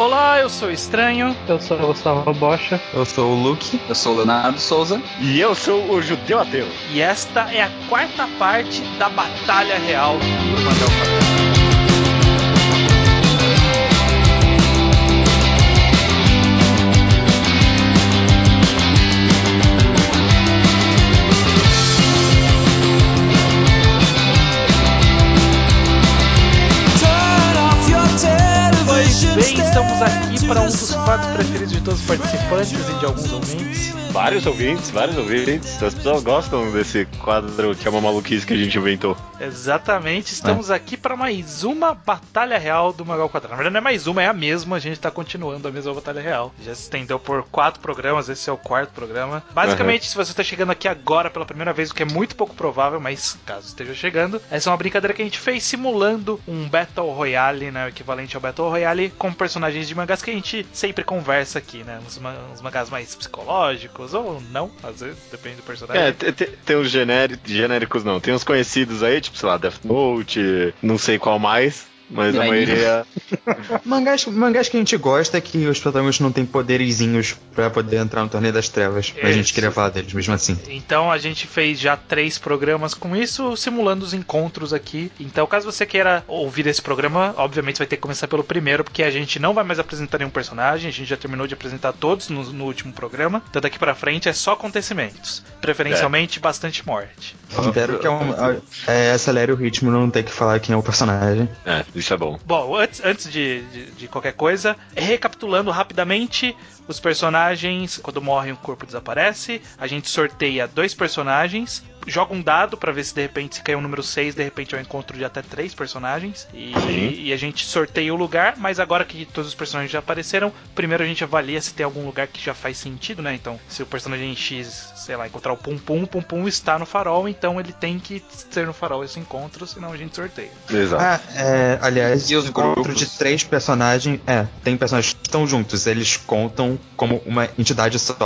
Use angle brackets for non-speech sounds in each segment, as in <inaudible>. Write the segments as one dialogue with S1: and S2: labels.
S1: Olá, eu sou o Estranho.
S2: Eu sou o Gustavo Bocha.
S3: Eu sou o Luke.
S4: Eu sou o Leonardo Souza.
S5: E eu sou o Judeu Ateu.
S1: E esta é a quarta parte da Batalha Real do Mandel quadros preferidos de todos os participantes e de alguns ouvintes.
S5: Vários ouvintes, vários ouvintes. As pessoas gostam desse quadro que é uma maluquice que a gente inventou.
S1: Exatamente, estamos é. aqui para mais uma Batalha Real do Magal Quadrado. Na verdade, não é mais uma, é a mesma. A gente está continuando a mesma Batalha Real. Já se estendeu por quatro programas, esse é o quarto programa. Basicamente, uhum. se você está chegando aqui agora pela primeira vez, o que é muito pouco provável, mas caso esteja chegando, essa é uma brincadeira que a gente fez simulando um Battle Royale, né? O equivalente ao Battle Royale, com personagens de mangás que a gente sempre conversa aqui, né? Uns, uns mangás mais psicológicos, ou não, às vezes, depende do personagem.
S5: É, tem, tem uns genéricos, não. Tem uns conhecidos aí, tipo, sei lá, Death Note, não sei qual mais. Mas a maioria. <laughs>
S3: mangás, mangás que a gente gosta é que os protagonistas não têm poderizinhos para poder entrar no torneio das trevas. Mas a gente queria falar deles mesmo assim.
S1: Então a gente fez já três programas com isso, simulando os encontros aqui. Então, caso você queira ouvir esse programa, obviamente vai ter que começar pelo primeiro, porque a gente não vai mais apresentar nenhum personagem, a gente já terminou de apresentar todos no, no último programa. Então daqui para frente é só acontecimentos. Preferencialmente é. bastante morte.
S3: Espero que é um, é, acelere o ritmo não ter que falar quem é o personagem.
S5: É, isso é bom.
S1: Bom, antes, antes de, de, de, qualquer coisa, recapitulando rapidamente, os personagens, quando morrem, o corpo desaparece. A gente sorteia dois personagens joga um dado para ver se de repente se cair um número 6, de repente é um encontro de até três personagens. E, e, a gente sorteia o lugar, mas agora que todos os personagens já apareceram, primeiro a gente avalia se tem algum lugar que já faz sentido, né? Então, se o personagem X, sei lá, encontrar o Pum Pum, o Pum Pum está no farol, então ele tem que ser no farol esse encontro, senão a gente sorteia.
S3: Exato. Ah, é, aliás, e os encontro de três personagens, é, tem personagens que estão juntos, eles contam como uma entidade só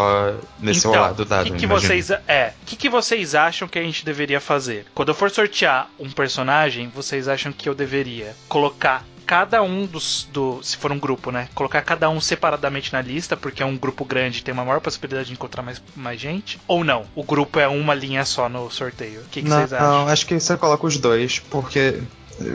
S3: nesse
S1: então,
S3: lado dado.
S1: O que, que vocês é? O que, que vocês acham acham que a gente deveria fazer? Quando eu for sortear um personagem, vocês acham que eu deveria colocar cada um dos. Do, se for um grupo, né? Colocar cada um separadamente na lista, porque é um grupo grande tem uma maior possibilidade de encontrar mais, mais gente? Ou não? O grupo é uma linha só no sorteio? O que, que
S3: não,
S1: vocês acham?
S3: Não, acho que você coloca os dois, porque.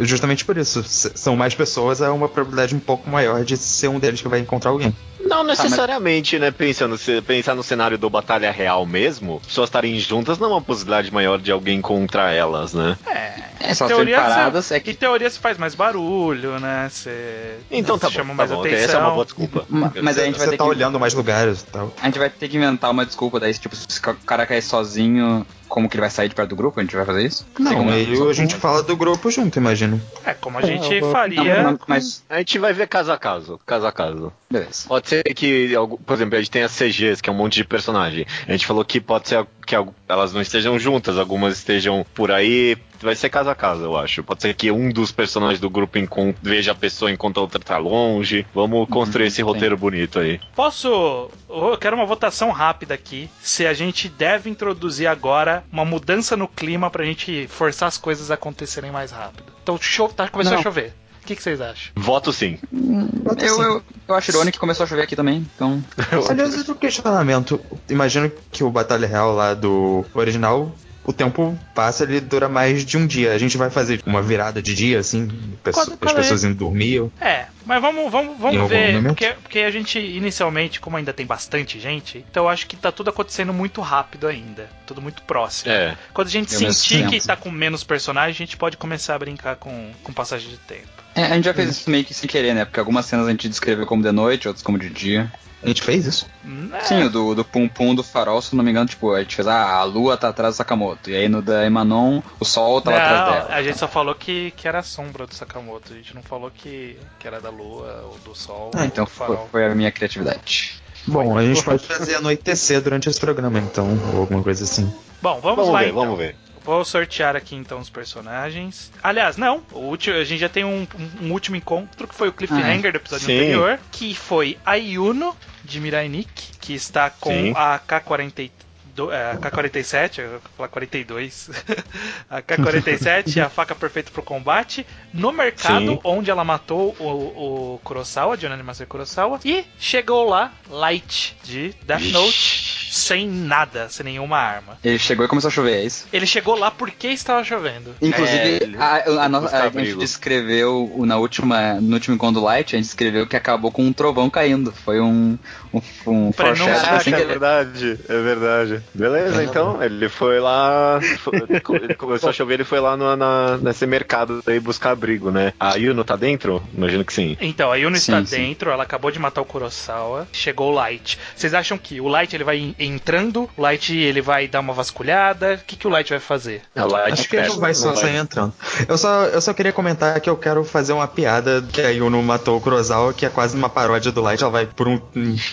S3: Justamente por isso, são mais pessoas, é uma probabilidade um pouco maior de ser um deles que vai encontrar alguém.
S5: Não necessariamente, tá, mas... né? Pensando, se pensar no cenário do Batalha Real mesmo, pessoas estarem juntas não é uma possibilidade maior de alguém contra elas, né?
S1: É, é só teoria paradas. Cê, é que... Em teoria se faz mais barulho, né? Você
S5: então tá
S1: chama
S5: bom,
S1: mais
S5: tá bom.
S1: atenção.
S5: Essa é uma boa desculpa.
S4: Mas a gente vai
S3: Você
S4: ter
S3: tá
S4: que...
S3: olhando mais lugares e tal.
S4: A gente vai ter que inventar uma desculpa daí, tipo, se o cara cair sozinho, como que ele vai sair de perto do grupo? A gente vai fazer isso?
S3: Não, aí a gente fala do grupo junto, imagino.
S1: É, como a gente é, faria. Não,
S5: mas... A gente vai ver caso a caso, caso a caso.
S4: Beleza.
S5: Pode ser que, por exemplo, a gente tem as CGs, que é um monte de personagem. A gente falou que pode ser que elas não estejam juntas, algumas estejam por aí. Vai ser caso a caso, eu acho. Pode ser que um dos personagens do grupo veja a pessoa enquanto a outra tá longe. Vamos construir uhum, esse roteiro sim. bonito aí.
S1: Posso. Eu quero uma votação rápida aqui. Se a gente deve introduzir agora uma mudança no clima pra gente forçar as coisas a acontecerem mais rápido. Então, tá, começou não. a chover. O que, que, vocês acham?
S5: Voto sim.
S4: Voto eu, sim. Eu, eu acho irônico que começou a chover aqui também, então.
S3: Aliás, outro questionamento. Imagino que o Batalha Real lá do original o tempo passa, ele dura mais de um dia. A gente vai fazer uma virada de dia, assim, quando, as pessoas indo dormir.
S1: É, mas vamos, vamos, vamos ver, porque, porque a gente, inicialmente, como ainda tem bastante gente, então eu acho que tá tudo acontecendo muito rápido ainda. Tudo muito próximo.
S5: É.
S1: Quando a gente sentir que tá com menos personagens, a gente pode começar a brincar com, com passagem de tempo.
S4: É, a gente já fez isso meio que sem querer, né? Porque algumas cenas a gente descreveu como de noite, outras como de dia.
S3: A gente fez isso?
S4: É. Sim, o do, do Pum Pum do farol, se não me engano, tipo, a gente fez, ah, a lua tá atrás do Sakamoto. E aí no da Emanon, o sol tava
S1: não,
S4: atrás dela.
S1: A gente só falou que, que era a sombra do Sakamoto. A gente não falou que, que era da lua ou do sol.
S4: Ah, então foi, foi, a minha criatividade.
S3: Bom, a gente pode fazer anoitecer durante esse programa, então, ou alguma coisa assim.
S1: Bom, vamos,
S5: vamos
S1: lá.
S5: Ver,
S1: então.
S5: Vamos ver.
S1: Vou sortear aqui então os personagens. Aliás, não. O último, a gente já tem um, um, último encontro que foi o cliffhanger ah, é. do episódio Sim. anterior, que foi a Yuno de Mirai Nikki, que está com Sim. a K-42 do, é, a K-47, eu vou falar 42. <laughs> a K-47 é a faca perfeita pro combate. No mercado
S5: Sim.
S1: onde ela matou o, o Kurosawa, Jonathan Masaru Kurosawa. E chegou lá, Light, de Death Note, sem nada, sem nenhuma arma.
S4: Ele chegou e começou a chover, é isso?
S1: Ele chegou lá porque estava chovendo.
S4: Inclusive,
S5: É, ele-
S4: a, a, a gente descreveu na última, no último encontro do Light, a gente descreveu que acabou com um trovão caindo. Foi um, um, um
S5: Caraca,
S4: assim,
S5: é verdade, é verdade. Beleza, então, ele foi lá, foi- ele começou a chover, ele foi lá no, na, nesse mercado aí buscar abrigo, né? A Yuno tá dentro? Imagino que sim.
S1: Então, a Yuno
S4: Sim,
S1: está
S4: sim.
S1: dentro, ela acabou de matar o Kurosawa, chegou o Light. Vocês acham que o Light ele vai entrando, o Light ele vai dar uma vasculhada? O que, que o Light vai fazer?
S5: É
S3: Acho que ele não vai só sair entrando. Eu só, eu só queria comentar que eu quero fazer uma piada que a Yuno matou o Kurosawa, que é quase uma paródia do Light. Ela vai por um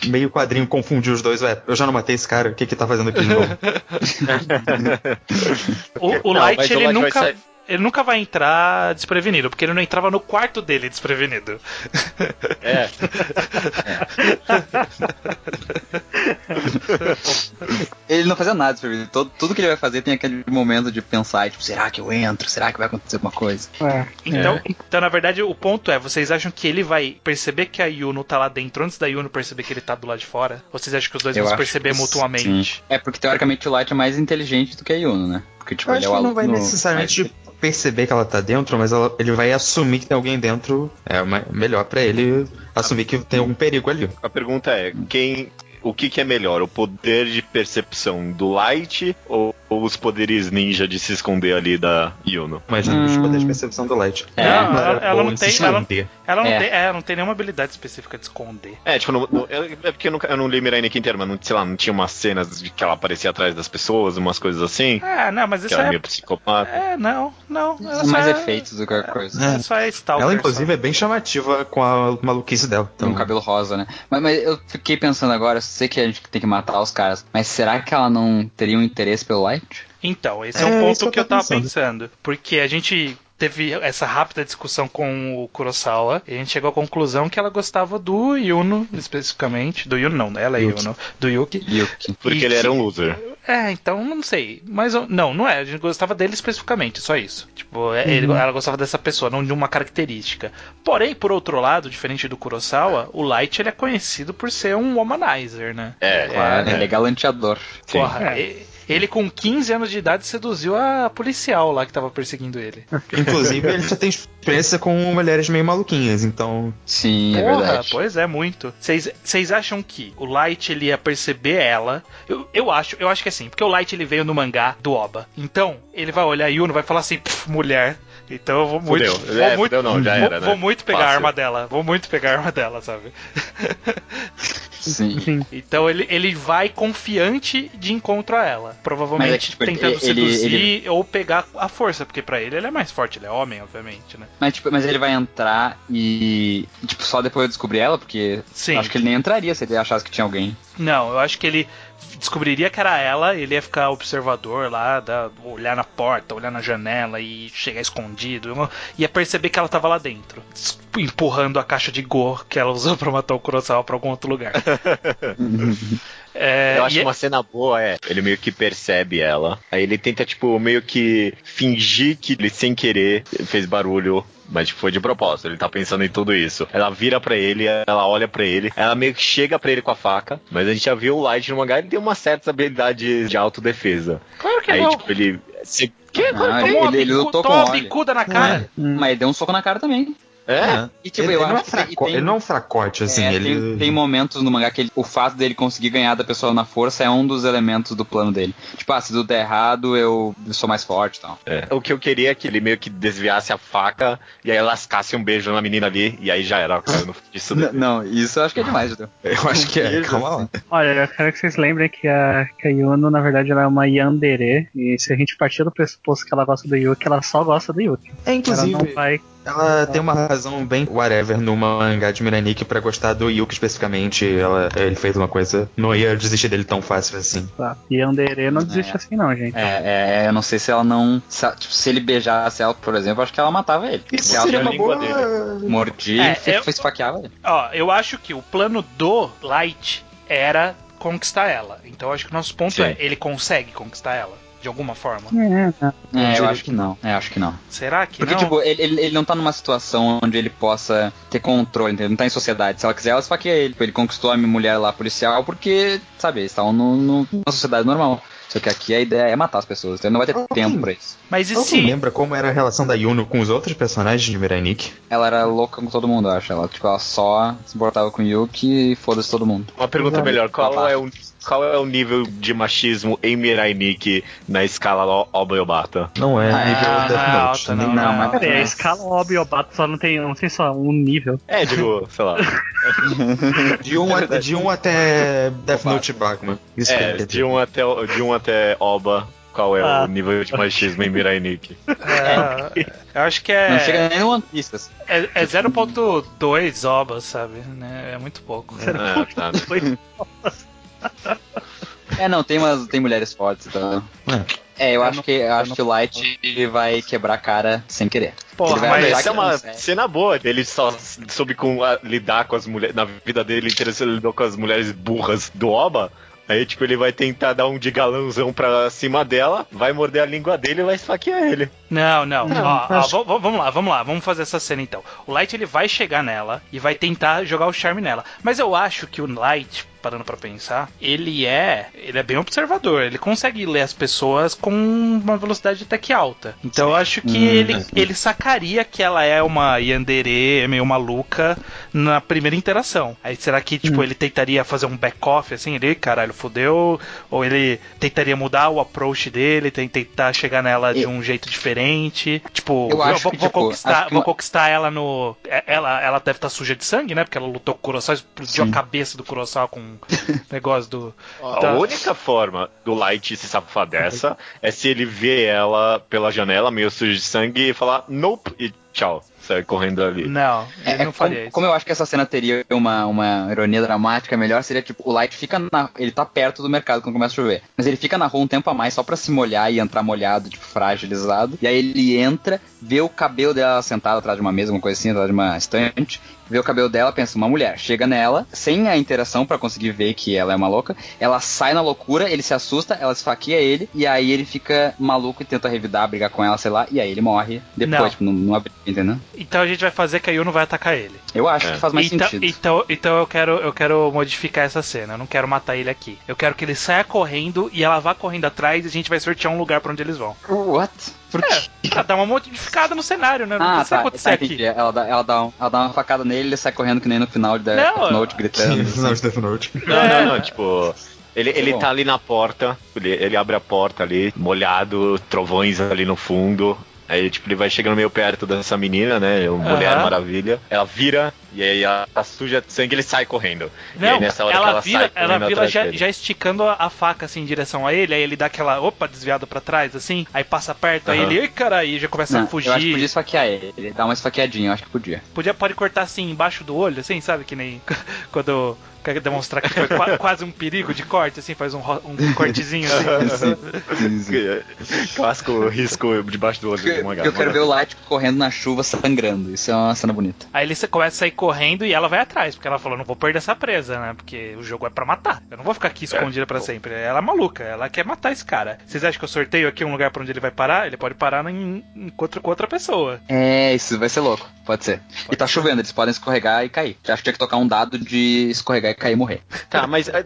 S3: meio quadrinho confundir os dois. Ué, eu já não matei esse cara, o que que tá fazendo aqui de novo? <laughs>
S1: O, o
S5: Não,
S1: Light
S5: mas o
S1: ele
S5: Light vai
S1: nunca. Ele nunca vai entrar desprevenido, porque ele não entrava no quarto dele desprevenido. <laughs>
S5: É,
S4: Ele não fazia nada desprevenido. Todo, tudo que ele vai fazer tem aquele momento de pensar, tipo, será que eu entro? Será que vai acontecer alguma coisa?
S2: É.
S1: Então, então, na verdade, o ponto é: vocês acham que ele vai perceber que a Yuno tá lá dentro antes da Yuno perceber que ele tá do lado de fora? Ou vocês acham que os dois
S4: Eu
S1: vão se perceber mutuamente?
S4: sim. É porque teoricamente o Light é mais inteligente do que a Yuno, né? Porque tipo,
S3: Eu
S4: ele
S3: acho
S4: é o
S3: que não vai necessariamente perceber que ela tá dentro, mas ela- ele vai assumir que tem alguém dentro. É ma- melhor pra ele assumir que tem algum perigo ali.
S5: a pergunta é, quem... O que, que é melhor, o poder de percepção do Light ou, ou os poderes ninja de se esconder ali da Yuno?
S3: Os
S4: Hum.
S3: poderes de percepção do Light.
S4: É,
S1: Não, ela, ela não tem. Ela, ela não
S4: É.
S1: tem. É, não tem nenhuma habilidade específica de esconder.
S5: É, tipo, no- no- é é porque eu, nunca, eu não li Mirai Nikki inteiro, mas não, sei lá, não tinha umas cenas de que ela aparecia atrás das pessoas, umas coisas assim?
S1: Ah, não, mas isso
S5: ela é
S1: é.
S5: meio psicopata.
S1: É, não, não. Ela só
S4: mais
S1: é,
S4: efeitos do que qualquer coisa.
S3: É.
S1: Ela só é Stalker.
S3: Ela,
S1: só.
S3: inclusive, é bem chamativa com a maluquice dela.
S4: Tem um
S3: Então,
S4: cabelo rosa, né? Mas, mas eu fiquei pensando agora, sei que a gente tem que matar os caras, mas será que ela não teria um interesse pelo Light?
S1: Então, esse é,
S3: É,
S1: um ponto
S3: que eu
S1: que eu
S3: tô
S1: tava
S3: pensando.
S1: pensando. Porque a gente teve essa rápida discussão com o Kurosawa e a gente chegou à conclusão que ela gostava do Yuno, especificamente. Do Yuno não, ela é
S3: Yuki.
S1: Yuno. Do Yuki.
S4: Yuki.
S5: Porque
S1: E
S5: ele era
S1: que-
S5: um loser.
S1: É, então não sei. Mas não, não é. A gente gostava dele especificamente, só isso. Tipo, é, ele- ela gostava dessa pessoa, não de uma característica. Porém, por outro lado, diferente do Kurosawa, o Light ele é conhecido por ser um womanizer, né?
S5: É,
S4: Claro,
S5: é.
S4: ele é galanteador.
S5: Sim.
S1: Porra, e- ele com 15 anos de idade seduziu a policial lá que tava perseguindo ele. <laughs>
S3: inclusive, ele já tem experiência com mulheres meio maluquinhas, então.
S4: Sim, é
S1: Porra,
S4: verdade.
S1: pois é, muito. Vocês acham que o Light ele ia perceber ela? Eu, eu acho, eu acho que é assim, porque o Light ele veio no mangá do Oba. Então, ele vai olhar a Yuno e vai falar assim, "Pff, mulher. Então eu vou muito.
S5: Fudeu.
S1: Vou,
S5: É,
S1: muito
S5: fudeu não, já
S1: vou,
S5: era, né?
S1: vou muito pegar a
S5: Fácil.
S1: arma dela. Vou muito pegar a arma dela, sabe? <laughs>
S4: Sim.
S2: Sim.
S1: Então ele, ele vai confiante de encontro a ela. Provavelmente
S4: Mas é tipo,
S1: tentando
S4: ele-
S1: seduzir
S4: ele-
S1: ou pegar a força, porque pra ele ele é mais forte, ele é homem, obviamente, né?
S4: Mas, tipo, mas ele vai entrar e. Tipo, só depois eu descobrir ela, porque
S1: Sim.
S4: acho que ele nem entraria se ele achasse que tinha alguém.
S1: Não, eu acho que ele descobriria que era ela, ele ia ficar observador lá, da- olhar na porta, olhar na janela e chegar escondido. Ia perceber que ela tava lá dentro, empurrando a caixa de Go que ela usou pra matar o Kurosawa pra algum outro lugar. <laughs> É,
S5: Eu acho que uma cena boa é, ele meio que percebe ela, aí ele tenta, tipo, meio que fingir que ele sem querer fez barulho, mas tipo, foi de propósito, ele tá pensando em tudo isso. Ela vira pra ele, ela olha pra ele, ela meio que chega pra ele com a faca, mas a gente já viu o Light no mangá, ele tem umas certas habilidades de autodefesa.
S1: Claro que
S5: Aí,
S1: não.
S5: tipo, ele... se-
S1: Que?
S4: Ah, ele-
S1: uma
S4: ele
S1: bicu-
S4: lutou com
S1: uma bicuda na cara.
S4: Mas ele deu um soco na cara também.
S5: É?
S4: E, tipo,
S3: ele,
S4: eu
S3: ele não é
S4: acho que
S3: fraco-
S4: tem-
S3: ele não é um fracote, assim.
S4: É,
S3: ele...
S4: tem, tem momentos no mangá que ele- o fato dele conseguir ganhar da pessoa na força é um dos elementos do plano dele. Tipo, ah, se tudo der errado, eu sou mais forte e tal.
S5: É. O que eu queria é que ele meio que desviasse a faca e aí lascasse um beijo na menina ali e aí já era. Cara, isso
S4: N- Não, isso eu acho que é demais, Judeu. <laughs>
S3: Eu acho que é. Calma lá.
S2: Olha, eu quero que vocês lembrem que a, que a Yuno, na verdade, ela é uma Yandere. E se a gente partir do pressuposto que ela gosta do Yuki, ela só gosta do Yuki.
S3: É, inclusive,
S2: Ela não vai.
S3: Ela tem uma razão bem whatever no mangá de Miraniki pra gostar do Yuki especificamente. Ela, ele fez uma coisa. Não ia desistir dele tão fácil assim.
S2: Tá. Yandere não
S4: É.
S2: desiste assim, não, gente.
S4: É, é, eu não sei se ela não. Se, ela- tipo, se ele beijasse ela, por exemplo, acho que ela matava ele.
S3: Isso
S4: Se ela
S3: seria
S5: a
S3: uma
S5: língua
S3: boa.
S4: mordia
S1: É,
S4: e
S1: eu-
S4: esfaqueava ele.
S1: Ó, eu acho que o plano do Light era conquistar ela. Então acho que o nosso ponto
S5: Sim.
S1: é, ele consegue conquistar ela, de alguma forma.
S2: É, tá.
S4: É, eu acho que não. É, acho que não.
S1: Será que
S4: Porque,
S1: não?
S4: tipo, ele, ele, ele não tá numa situação onde ele possa ter controle, entendeu? Ele não tá em sociedade. Se ela quiser, ela esfaqueia ele. Tipo, Ele conquistou a minha mulher lá policial porque, sabe, eles estavam no, no- numa sociedade normal. Só que aqui a ideia é matar as pessoas, então não vai ter
S3: Alguém-
S4: tempo pra isso.
S1: Mas e
S3: Alguém
S1: se...
S3: lembra como era a relação da Yuno com os outros personagens de Mirai Nikki?
S4: Ela era louca com todo mundo, eu acho. Ela, tipo, ela só se importava com o Yuki e foda-se todo mundo.
S5: Uma pergunta
S2: Exato.
S5: melhor, qual é, o, qual é o nível de machismo em Mirai Nikki na escala O- Oba e Obata?
S3: Não é
S4: Ah,
S3: nível
S1: não
S3: Death
S1: é
S3: Note.
S1: alta, não,
S3: nada.
S4: não, mas-
S2: aí, a
S4: É.
S2: escala Obiobato só não tem, não tem só um nível.
S5: É, digo, sei lá. <laughs>
S3: De um, a- de um até Death Note Bagman. Isso
S5: É,
S3: quer
S5: de um até, de um até Oba, qual é
S2: Ah.
S5: o nível de machismo em Mirai Nikki?
S1: É, <laughs> eu acho que
S4: Não
S1: é,
S4: chega nem no One Piece. assim.
S1: é, é 0.2 obas, sabe? Né? É muito pouco.
S5: Ah, tá.
S4: É, não, tem umas tem mulheres fortes, então. É, eu, acho que eu acho que o Light vai quebrar a cara sem querer.
S1: Porra,
S4: Ele vai
S1: mas
S5: Essa é uma cena boa. Ele só soube com, a- lidar com as mulheres. Na vida dele, interessante, ele lidou com as mulheres burras do Oba. Aí, tipo, ele vai tentar dar um de galãozão pra cima dela, vai morder a língua dele e vai esfaquear ele.
S1: Não, não.
S2: Não,
S1: Ó, ó,
S2: acho-
S1: v- vamos lá, vamos lá, vamos fazer essa cena então. O Light ele vai chegar nela e vai tentar jogar o charme nela. Mas eu acho que o Light, parando pra pensar, ele é, ele é bem observador. Ele consegue ler as pessoas com uma velocidade até que alta. Então eu acho que
S4: Hum,
S1: ele, ele sacaria que ela é uma yandere, meio maluca na primeira interação. Aí será que tipo ele tentaria fazer um back off assim, ele, caralho, fudeu, ou ele tentaria mudar o approach dele, tentar chegar nela de
S4: Eu-
S1: um jeito diferente. Tipo,
S4: Eu acho
S1: vou,
S4: que,
S1: vou
S4: tipo,
S1: conquistar,
S4: acho que
S1: vou conquistar ela no. é- Ela, ela deve estar suja de sangue, né? Porque ela lutou com o Kurosawa, explodiu
S4: Sim.
S1: a cabeça do Kurosawa com <laughs> negócio do.
S5: A
S1: Tá.
S5: única forma do Light se safar dessa é se ele vê ela pela janela, meio sujo de sangue, e falar nope e tchau. Sai correndo ali.
S1: Não, ele
S4: É,
S1: não
S4: como,
S1: faria isso.
S4: como eu acho que essa cena teria uma, uma ironia dramática melhor, seria tipo, o Light fica na. Ele tá perto do mercado quando começa a chover. Mas ele fica na rua um tempo a mais só pra se molhar e entrar molhado, tipo, fragilizado. E aí ele entra, vê o cabelo dela sentado atrás de uma mesa, uma coisa assim, atrás de uma estante. Vê o cabelo dela, pensa, uma mulher. Chega nela, sem a interação pra conseguir ver que ela é uma louca. Ela sai na loucura, ele se assusta, ela esfaqueia ele. E aí ele fica maluco e tenta revidar, brigar com ela, sei lá. E aí ele morre depois,
S1: Não.
S4: tipo, numa briga, entendeu?
S1: Então a gente vai fazer que a Yuno vai atacar ele.
S4: Eu acho
S5: É.
S4: que faz mais
S1: então,
S4: sentido.
S1: então, então eu quero eu quero modificar essa cena. Eu não quero matar ele aqui. Eu quero que ele saia correndo e ela vá correndo atrás e a gente vai sortear um lugar pra onde eles vão.
S4: What? Por quê?
S1: É, pra dar uma modificada no cenário, né? Não
S4: Ah,
S1: precisa
S4: tá,
S1: acontecer
S4: tá,
S1: aqui.
S4: Ela dá, ela, dá um- ela dá uma facada nele ele sai correndo que nem no final de Death
S1: Não,
S4: Note,
S3: Sim,
S4: gritando.
S3: no final de Death Note.
S5: Não, não, não, tipo. Ele, ele
S4: bom.
S5: tá ali na porta, ele, ele abre a porta ali, molhado, trovões ali no fundo. Aí, tipo, ele vai chegando meio perto dessa menina, né? uma Mulher
S1: Aham.
S5: Maravilha. Ela vira, e aí ela tá suja de sangue ele sai correndo. e aí,
S1: Não,
S5: nessa hora
S1: ela,
S5: que ela
S1: vira,
S5: sai
S1: ela
S5: correndo
S1: vira já, já esticando a, a faca assim em direção a ele, aí ele dá aquela opa desviada pra trás, assim, aí passa perto, aí
S5: Aham.
S1: ele, ai caralho, já começa
S4: Não,
S1: a
S4: eu acho que
S1: fugir.
S4: podia esfaquear ele. Ele dá uma esfaqueadinha, eu acho que podia.
S1: Podia, pode cortar assim embaixo do olho, assim, sabe? Que nem <laughs> quando quer demonstrar que foi qua- quase um perigo de corte, assim, faz um, um cortezinho assim.
S5: Clássico risco debaixo do olho de uma
S4: Porque eu quero ver o Light correndo na chuva sangrando. Isso é uma cena bonita.
S1: Aí ele começa a sair correndo e ela vai atrás, porque ela falou, não vou perder essa presa, né? Porque o jogo é pra matar. Eu não vou ficar aqui escondida pra sempre. Ela é maluca, ela quer matar esse cara. Vocês acham que eu sorteio aqui um lugar pra onde ele vai parar? Ele pode parar em, em, com outra- com outra pessoa.
S4: É, isso vai ser louco. Pode ser. e tá chovendo, eles podem escorregar e cair. Acho que tinha que tocar um dado de escorregar e cair e morrer.
S5: Tá, mas. é,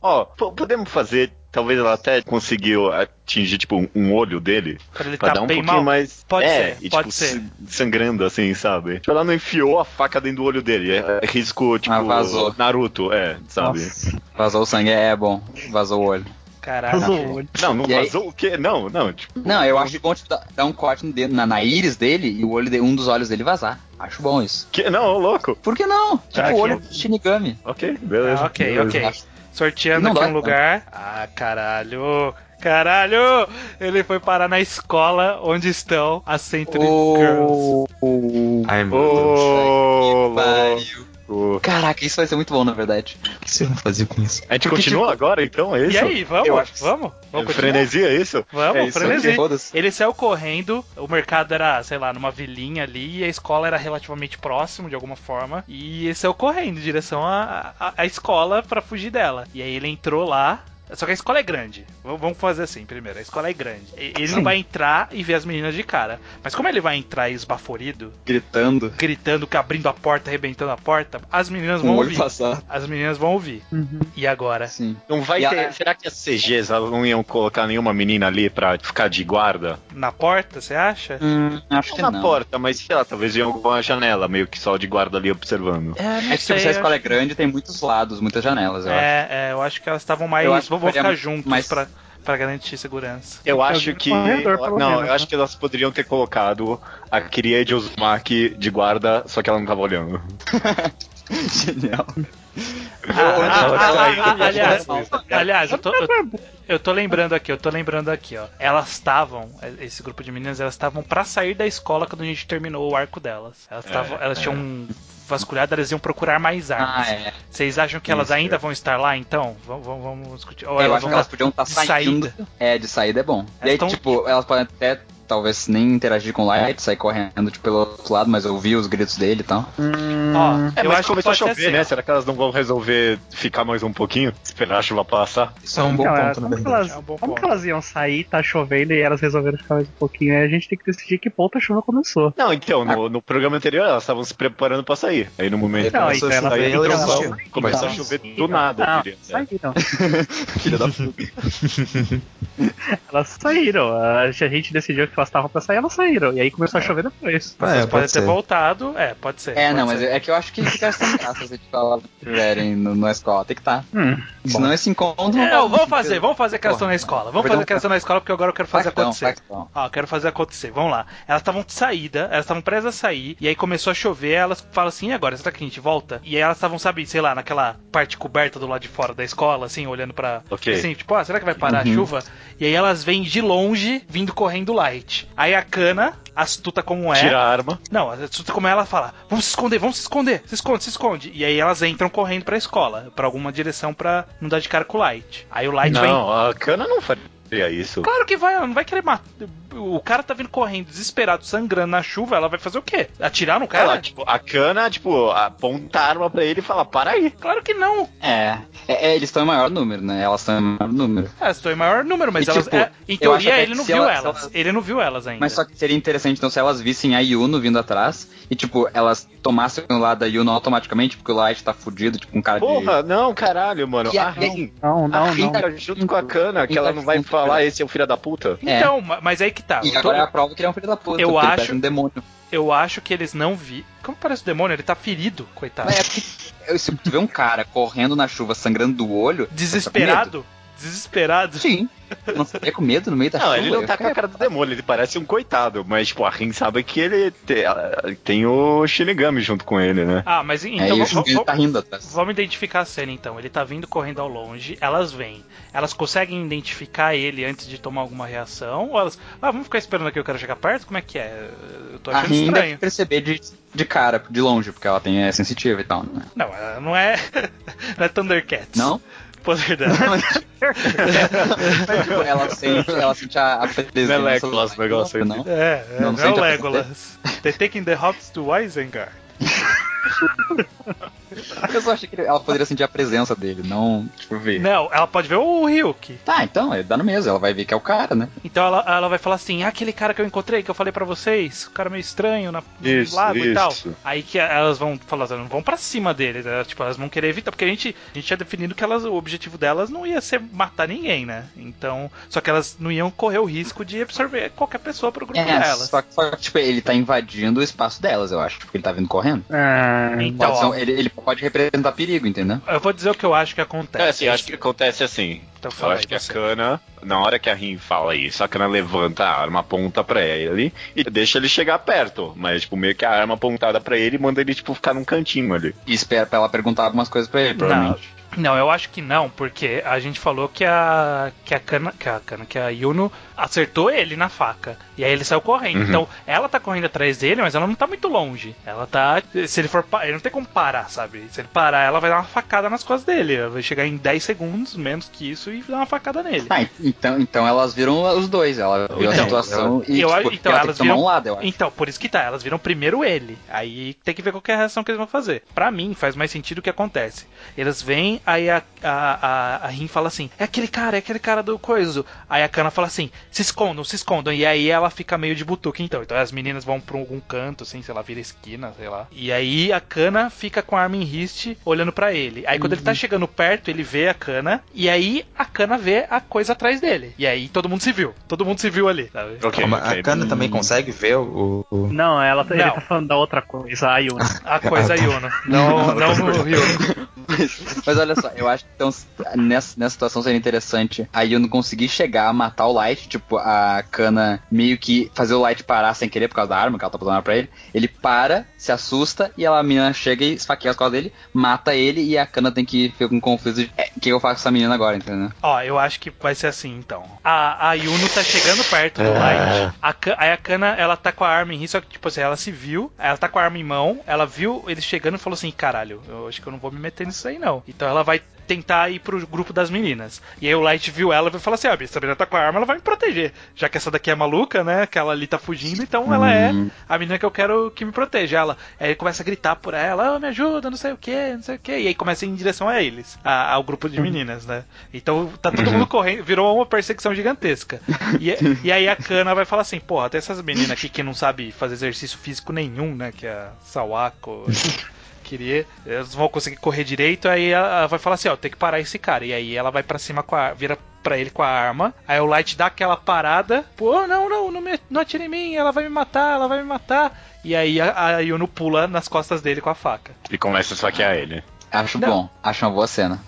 S5: Ó, po- podemos fazer. Talvez ela até conseguiu atingir, tipo, um, olho dele.
S1: Pra ele
S5: Pra
S1: tá
S5: dar um
S1: bem
S5: pouquinho
S1: mal.
S5: mais.
S1: Pode
S5: é,
S1: ser,
S5: e,
S1: pode
S5: tipo,
S1: ser.
S5: sangrando, assim, sabe? Tipo, ela não enfiou a faca dentro do olho dele. É, é risco, tipo.
S4: Ah, vazou.
S5: Naruto, é, sabe?
S2: Nossa.
S4: Vazou o sangue, é bom. Vazou o olho.
S1: Caralho.
S2: Vazou.
S5: Não, não
S4: E aí-
S5: vazou o quê? Não, não, tipo.
S4: Não, eu acho bom tipo, dar, um corte no dedo- na, na íris dele e o olho de, um dos olhos dele vazar. Acho bom isso.
S5: Que, não, ô, louco.
S4: Por que não? Tipo
S1: Ah,
S4: o
S1: que-
S4: olho do Shinigami.
S5: Ok, beleza.
S1: Ah, ok,
S5: beleza.
S1: ok.
S4: Acho-
S1: Sorteando
S4: Não
S1: aqui
S4: dói
S1: um lugar. Ah, caralho. Caralho! Ele foi parar na escola onde estão as Century Girls.
S4: Oh, oh,
S3: Ai, meu Deus.
S5: Louco.
S4: Caraca, isso vai ser muito bom, na verdade.
S3: que vocês vão fazer com isso?
S5: A gente continua agora, então? É isso?
S1: E aí, vamos?
S4: Eu acho
S1: Vamos? Vamos
S5: É? Frenesi, é isso?
S1: Vamos,
S4: É isso
S1: frenesi. Ele saiu correndo, o mercado era, sei lá, numa vilinha ali, e a escola era relativamente próximo de alguma forma, e ele saiu correndo em direção à, à, à escola pra fugir dela. E aí ele entrou lá. Só que a escola é grande. Vamos fazer assim primeiro. A escola é grande. E- Ele não vai entrar e ver as meninas de cara. Mas como ele vai entrar esbaforido,
S4: Gritando.
S1: gritando, que abrindo a porta, arrebentando a porta, as meninas
S4: Com
S1: vão ouvir.
S4: passado.
S1: As meninas vão ouvir.
S2: Uhum.
S1: E agora?
S4: Sim.
S5: Não vai
S4: E
S5: ter.
S4: a-
S5: Será que as CGs não iam colocar nenhuma menina ali pra ficar de guarda?
S1: Na porta, você acha?
S4: Hum, acho
S5: Não
S4: que
S5: na
S4: não.
S5: porta, mas sei lá, talvez iam com a janela, meio que só de guarda ali observando.
S1: É, não
S4: É que tipo, se a
S1: sei,
S4: escola é
S1: acho-
S4: grande, tem muitos lados, muitas janelas, eu acho.
S1: É, é, eu acho que elas estavam mais.
S4: Acho
S1: Vão, ficar juntos
S4: mais-
S1: pra, pra garantir segurança.
S5: Eu acho que.
S2: corredor,
S5: não,
S2: menos,
S5: eu acho
S2: né?
S5: que elas poderiam ter colocado a Kiria de Uzumaki de guarda, só que ela não tava olhando. <laughs>
S4: Genial.
S1: Aliás,
S5: acho
S1: aliás, eu tô, eu, eu tô lembrando aqui, eu tô lembrando aqui, ó. Elas estavam, esse grupo de meninas, elas estavam pra sair da escola quando a gente terminou o arco delas. Elas, estavam, elas tinham vasculhado, elas iam procurar mais armas.
S4: Ah, é.
S1: Vocês acham que elas
S5: Isso,
S1: ainda
S5: é.
S1: vão estar lá, então? Vamos, vamos, vamos discutir. Ou
S4: eu
S1: elas
S4: acho
S1: vão
S4: que elas podiam estar saindo.
S1: saída.
S4: É, de saída é bom. E aí,
S1: Então-
S4: tipo, elas podem até, talvez, nem interagir com o Light, sair correndo, tipo, pelo outro lado, mas ouvir os gritos dele e tal.
S2: Hum,
S1: Ó,
S5: É,
S1: eu acho que
S5: começou a chover, né?
S1: assim, ó.
S5: Será que elas não vão resolver ficar mais um pouquinho? Esperar a chuva passar?
S3: Isso é um bom
S2: Não, é,
S3: ponto, na
S2: como que
S3: verdade.
S2: elas,
S1: É um
S2: como que elas iam sair, tá chovendo e elas resolveram ficar mais um pouquinho? Aí a gente tem que decidir que ponto a chuva começou.
S5: Não, então, no, no programa anterior elas estavam se preparando pra sair. Aí no momento que
S2: Não,
S5: começou
S2: então
S5: a
S2: elas
S5: sair,
S3: saíram,
S5: então,
S3: elas
S5: vão-
S3: saíram.
S5: começou a
S3: Então,
S5: chover do nada,
S2: Não,
S5: eu diria. É.
S2: saíram. <laughs>
S4: Filha da puta. <laughs>
S2: Elas saíram. A gente decidiu que elas estavam pra sair, elas saíram. E aí começou a chover depois.
S3: É,
S1: Vocês podem
S3: pode
S1: ter voltado. É, pode ser.
S4: É,
S1: pode
S4: não, mas
S1: ser.
S4: é que eu acho que fica sem graça se elas estiverem no- na escola. Tem que estar.
S2: Hum,
S4: Senão esse encontro.
S1: É, não, vamos fazer, vamos fazer a questão
S4: Porra,
S1: na escola. Vamos fazer a questão na escola porque agora eu quero fazer
S4: Factão,
S1: acontecer.
S4: factão.
S1: Ó, eu quero fazer acontecer. Vamos lá. Elas estavam de saída, elas estavam presas a sair, e aí começou a chover, elas falam assim, e agora, será que a gente volta? E aí elas estavam, sabe, sei lá, naquela parte coberta do lado de fora da escola, assim, olhando pra.
S5: Ok.
S1: Assim, tipo, ah, será que vai parar
S4: Uhum.
S1: a chuva? E aí elas vêm de longe, vindo correndo light. Aí a cana, astuta como é.
S5: Tira a arma.
S1: Não, astuta como é, ela fala: Vamos se esconder, vamos se esconder, se esconde, se esconde. E aí elas entram correndo pra escola, pra alguma direção pra não dar de cara com o Light. Aí o Light vem.
S5: Não, a Kana não faria isso.
S1: Claro que vai, ela não vai querer matar. O cara tá vindo correndo, desesperado, sangrando na chuva, ela vai fazer o quê? Atirar no cara?
S5: Ela, tipo, a Kana, tipo, aponta a arma pra ele e fala, para aí.
S1: Claro que não.
S4: É, é, é, eles estão em maior número, né? Elas estão em maior número.
S1: Elas estão em maior número, mas
S4: E,
S1: elas.
S4: tipo,
S1: é, em teoria, ele não viu
S4: ela-
S1: elas.
S4: ela-
S1: Ele não viu elas ainda.
S4: Mas só que seria interessante, então, se elas vissem a Yuno vindo atrás e, tipo, elas tomassem o lado da Yuno automaticamente, porque o Light tá fudido, tipo, um cara de.
S5: Porra, não, caralho, mano.
S4: E a-
S5: a Rin,
S2: não,
S5: a
S2: não,
S5: Rin
S2: não.
S5: tá junto com a Kana, que ela não vai falar esse é o filho da puta.
S4: É.
S1: Então, ma- mas aí que tá.
S4: E agora é a prova que ele é um filho da puta.
S1: Eu acho-
S4: um demônio.
S1: Eu acho que eles não vi. Como parece o demônio? Ele tá ferido, coitado.
S4: Mas é porque se tu vê um cara correndo na chuva, sangrando do olho.
S1: Desesperado. Desesperado.
S4: Sim. Não ficaria com medo no meio da
S5: Não,
S4: chuva.
S5: ele não tá com a cara do demônio, ele parece um coitado, mas, tipo, a Rin sabe que ele te- tem o Shinigami junto com ele, né?
S1: Ah, mas
S4: É,
S1: então
S4: o
S1: vamos,
S4: Shinigami
S1: vamos-
S4: tá rindo atrás.
S1: vamos identificar a cena então. Ele tá vindo correndo ao longe, elas vêm. Elas conseguem identificar ele antes de tomar alguma reação? Ou elas. Ah, vamos ficar esperando aqui, eu quero chegar perto? Como é que é? Eu tô
S4: A
S1: achando
S4: Rin deve
S1: estranho.
S4: perceber de, de cara, de longe, porque ela tem, é sensitiva e tal, né?
S1: Não, ela não é. <laughs> não é Thundercats.
S4: Não?
S1: Poder dela. <laughs>
S4: Mas, tipo, ela sente, ela sente a, a presença.
S5: Não é Legolas o negócio aí.
S4: não?
S1: É, é,
S4: Não,
S1: não,
S4: não
S1: é o Legolas. They're taking the hops to Isengard. <laughs>
S4: Eu só achei que ela poderia sentir a presença dele, não, tipo, ver.
S1: Não, ela pode ver o Ryuki.
S4: Tá, então, é, dá no mesmo, ela vai ver que é o cara, né?
S1: Então ela, ela vai falar assim: ah, aquele cara que eu encontrei, que eu falei pra vocês, o cara meio estranho na, no
S5: Isso,
S1: lago e tal.
S5: isso.
S1: Aí que elas vão falar, elas não vão pra cima dele, né? Tipo, elas vão querer evitar, porque a gente, a gente tinha definido que elas, o objetivo delas não ia ser matar ninguém, né? Então, só que elas não iam correr o risco de absorver qualquer pessoa pro grupo
S4: É,
S1: delas.
S4: só que, só que, tipo, ele tá invadindo o espaço delas, eu acho, porque ele tá vindo correndo.
S2: Ah,
S1: Então,
S4: Pode ser
S1: ó,
S4: ele, ele pode representar perigo, entendeu?
S1: eu vou dizer o que eu acho que acontece.
S5: É, assim, acho que acontece assim.
S1: Então
S5: Eu acho que a
S1: você.
S5: Kana, na hora que a Rin fala isso, a Kana levanta a arma, aponta pra ele e deixa ele chegar perto. Mas, tipo, meio que a arma apontada pra ele manda ele, tipo, ficar num cantinho ali.
S4: E espera pra ela perguntar algumas coisas pra ele, provavelmente.
S1: Não, eu acho que não, porque a gente falou que a que a Kana, que a Kana, que a Yuno acertou ele na faca. E aí ele saiu correndo.
S5: Uhum.
S1: Então, ela tá correndo atrás dele, mas ela não tá muito longe. Ela tá, se ele for, ele não tem como parar, sabe? Se ele parar, ela vai dar uma facada nas costas dele. Ela vai chegar em 10 segundos, menos que isso e dar uma facada nele.
S4: Ah, então, então elas viram os dois. Ela viu a
S1: Então,
S4: situação e
S1: eu
S4: tipo,
S1: então
S4: ela
S1: elas viram-
S4: um lado, eu acho.
S1: Então, por isso que tá, elas viram primeiro ele. Aí tem que ver qual que é a reação que eles vão fazer. Pra mim, faz mais sentido o que acontece. Eles vêm, aí a, a, a, a Rin fala assim: é aquele cara, é aquele cara do coiso. Aí a Kana fala assim: se escondam, se escondam. E aí ela fica meio de butuca, então. Então as meninas vão pra algum canto, assim, sei lá, vira esquina, sei lá. E aí a Kana fica com a arma em riste olhando pra ele. Aí quando ele tá chegando perto, ele vê a Kana. E aí a Kana vê a coisa atrás dele. E aí todo mundo se viu. Todo mundo se viu ali, sabe?
S5: Ok,
S3: Calma,
S5: ok.
S3: A Kana também consegue ver o. o-
S2: Não, ela, ele
S1: Não.
S2: tá falando da outra coisa, a Yuna.
S1: A coisa <laughs> Yuno. <laughs> Não, não o Ryuno.
S4: Mas, mas olha só, eu acho que então, nessa, nessa situação seria interessante a Yuno conseguir chegar a matar o Light, tipo, a Kana meio que fazer o Light parar sem querer por causa da arma que ela tá botando pra ele. Ele para, se assusta e ela, a menina chega e esfaqueia as costas dele, mata ele e a Kana tem que ficar com um conflito de é, o que eu faço com essa menina agora, entendeu?
S1: Ó, eu acho que vai ser assim, então. A, a Yuno tá chegando perto do Light. A, aí a Kana, ela tá com a arma em risco, só que, tipo assim, ela se viu, ela tá com a arma em mão, ela viu eles chegando e falou assim, caralho, eu acho que eu não vou me meter nisso aí, não. Então ela vai tentar ir pro grupo das meninas. E aí o Light viu ela e falou assim, ah, essa menina tá com a arma, ela vai me proteger. Já que essa daqui é maluca, né, que ela ali tá fugindo, então ela é a menina que eu quero que me proteja. Ela, aí ele começa a gritar por ela, oh, me ajuda, não sei o que, não sei o que. E aí começa a ir em direção a eles, a- ao grupo de meninas, né? Então tá todo mundo correndo, virou uma perseguição gigantesca. E, <laughs> e aí a Kana vai falar assim, porra, tem essas meninas aqui que não sabe fazer exercício físico nenhum, né? Que é a Sawako. <laughs> Queria, eles vão conseguir correr direito, aí ela vai falar assim, ó, tem que parar esse cara. E aí ela vai pra cima com a. vira pra ele com a arma. Aí o Light dá aquela parada. Pô, não, não, não, me, não atire em mim, ela vai me matar, ela vai me matar. E aí a, a Yuno pula nas costas dele com a faca.
S5: E começa a esfaquear ele.
S4: Acho
S1: Não.
S4: bom, acho uma boa cena.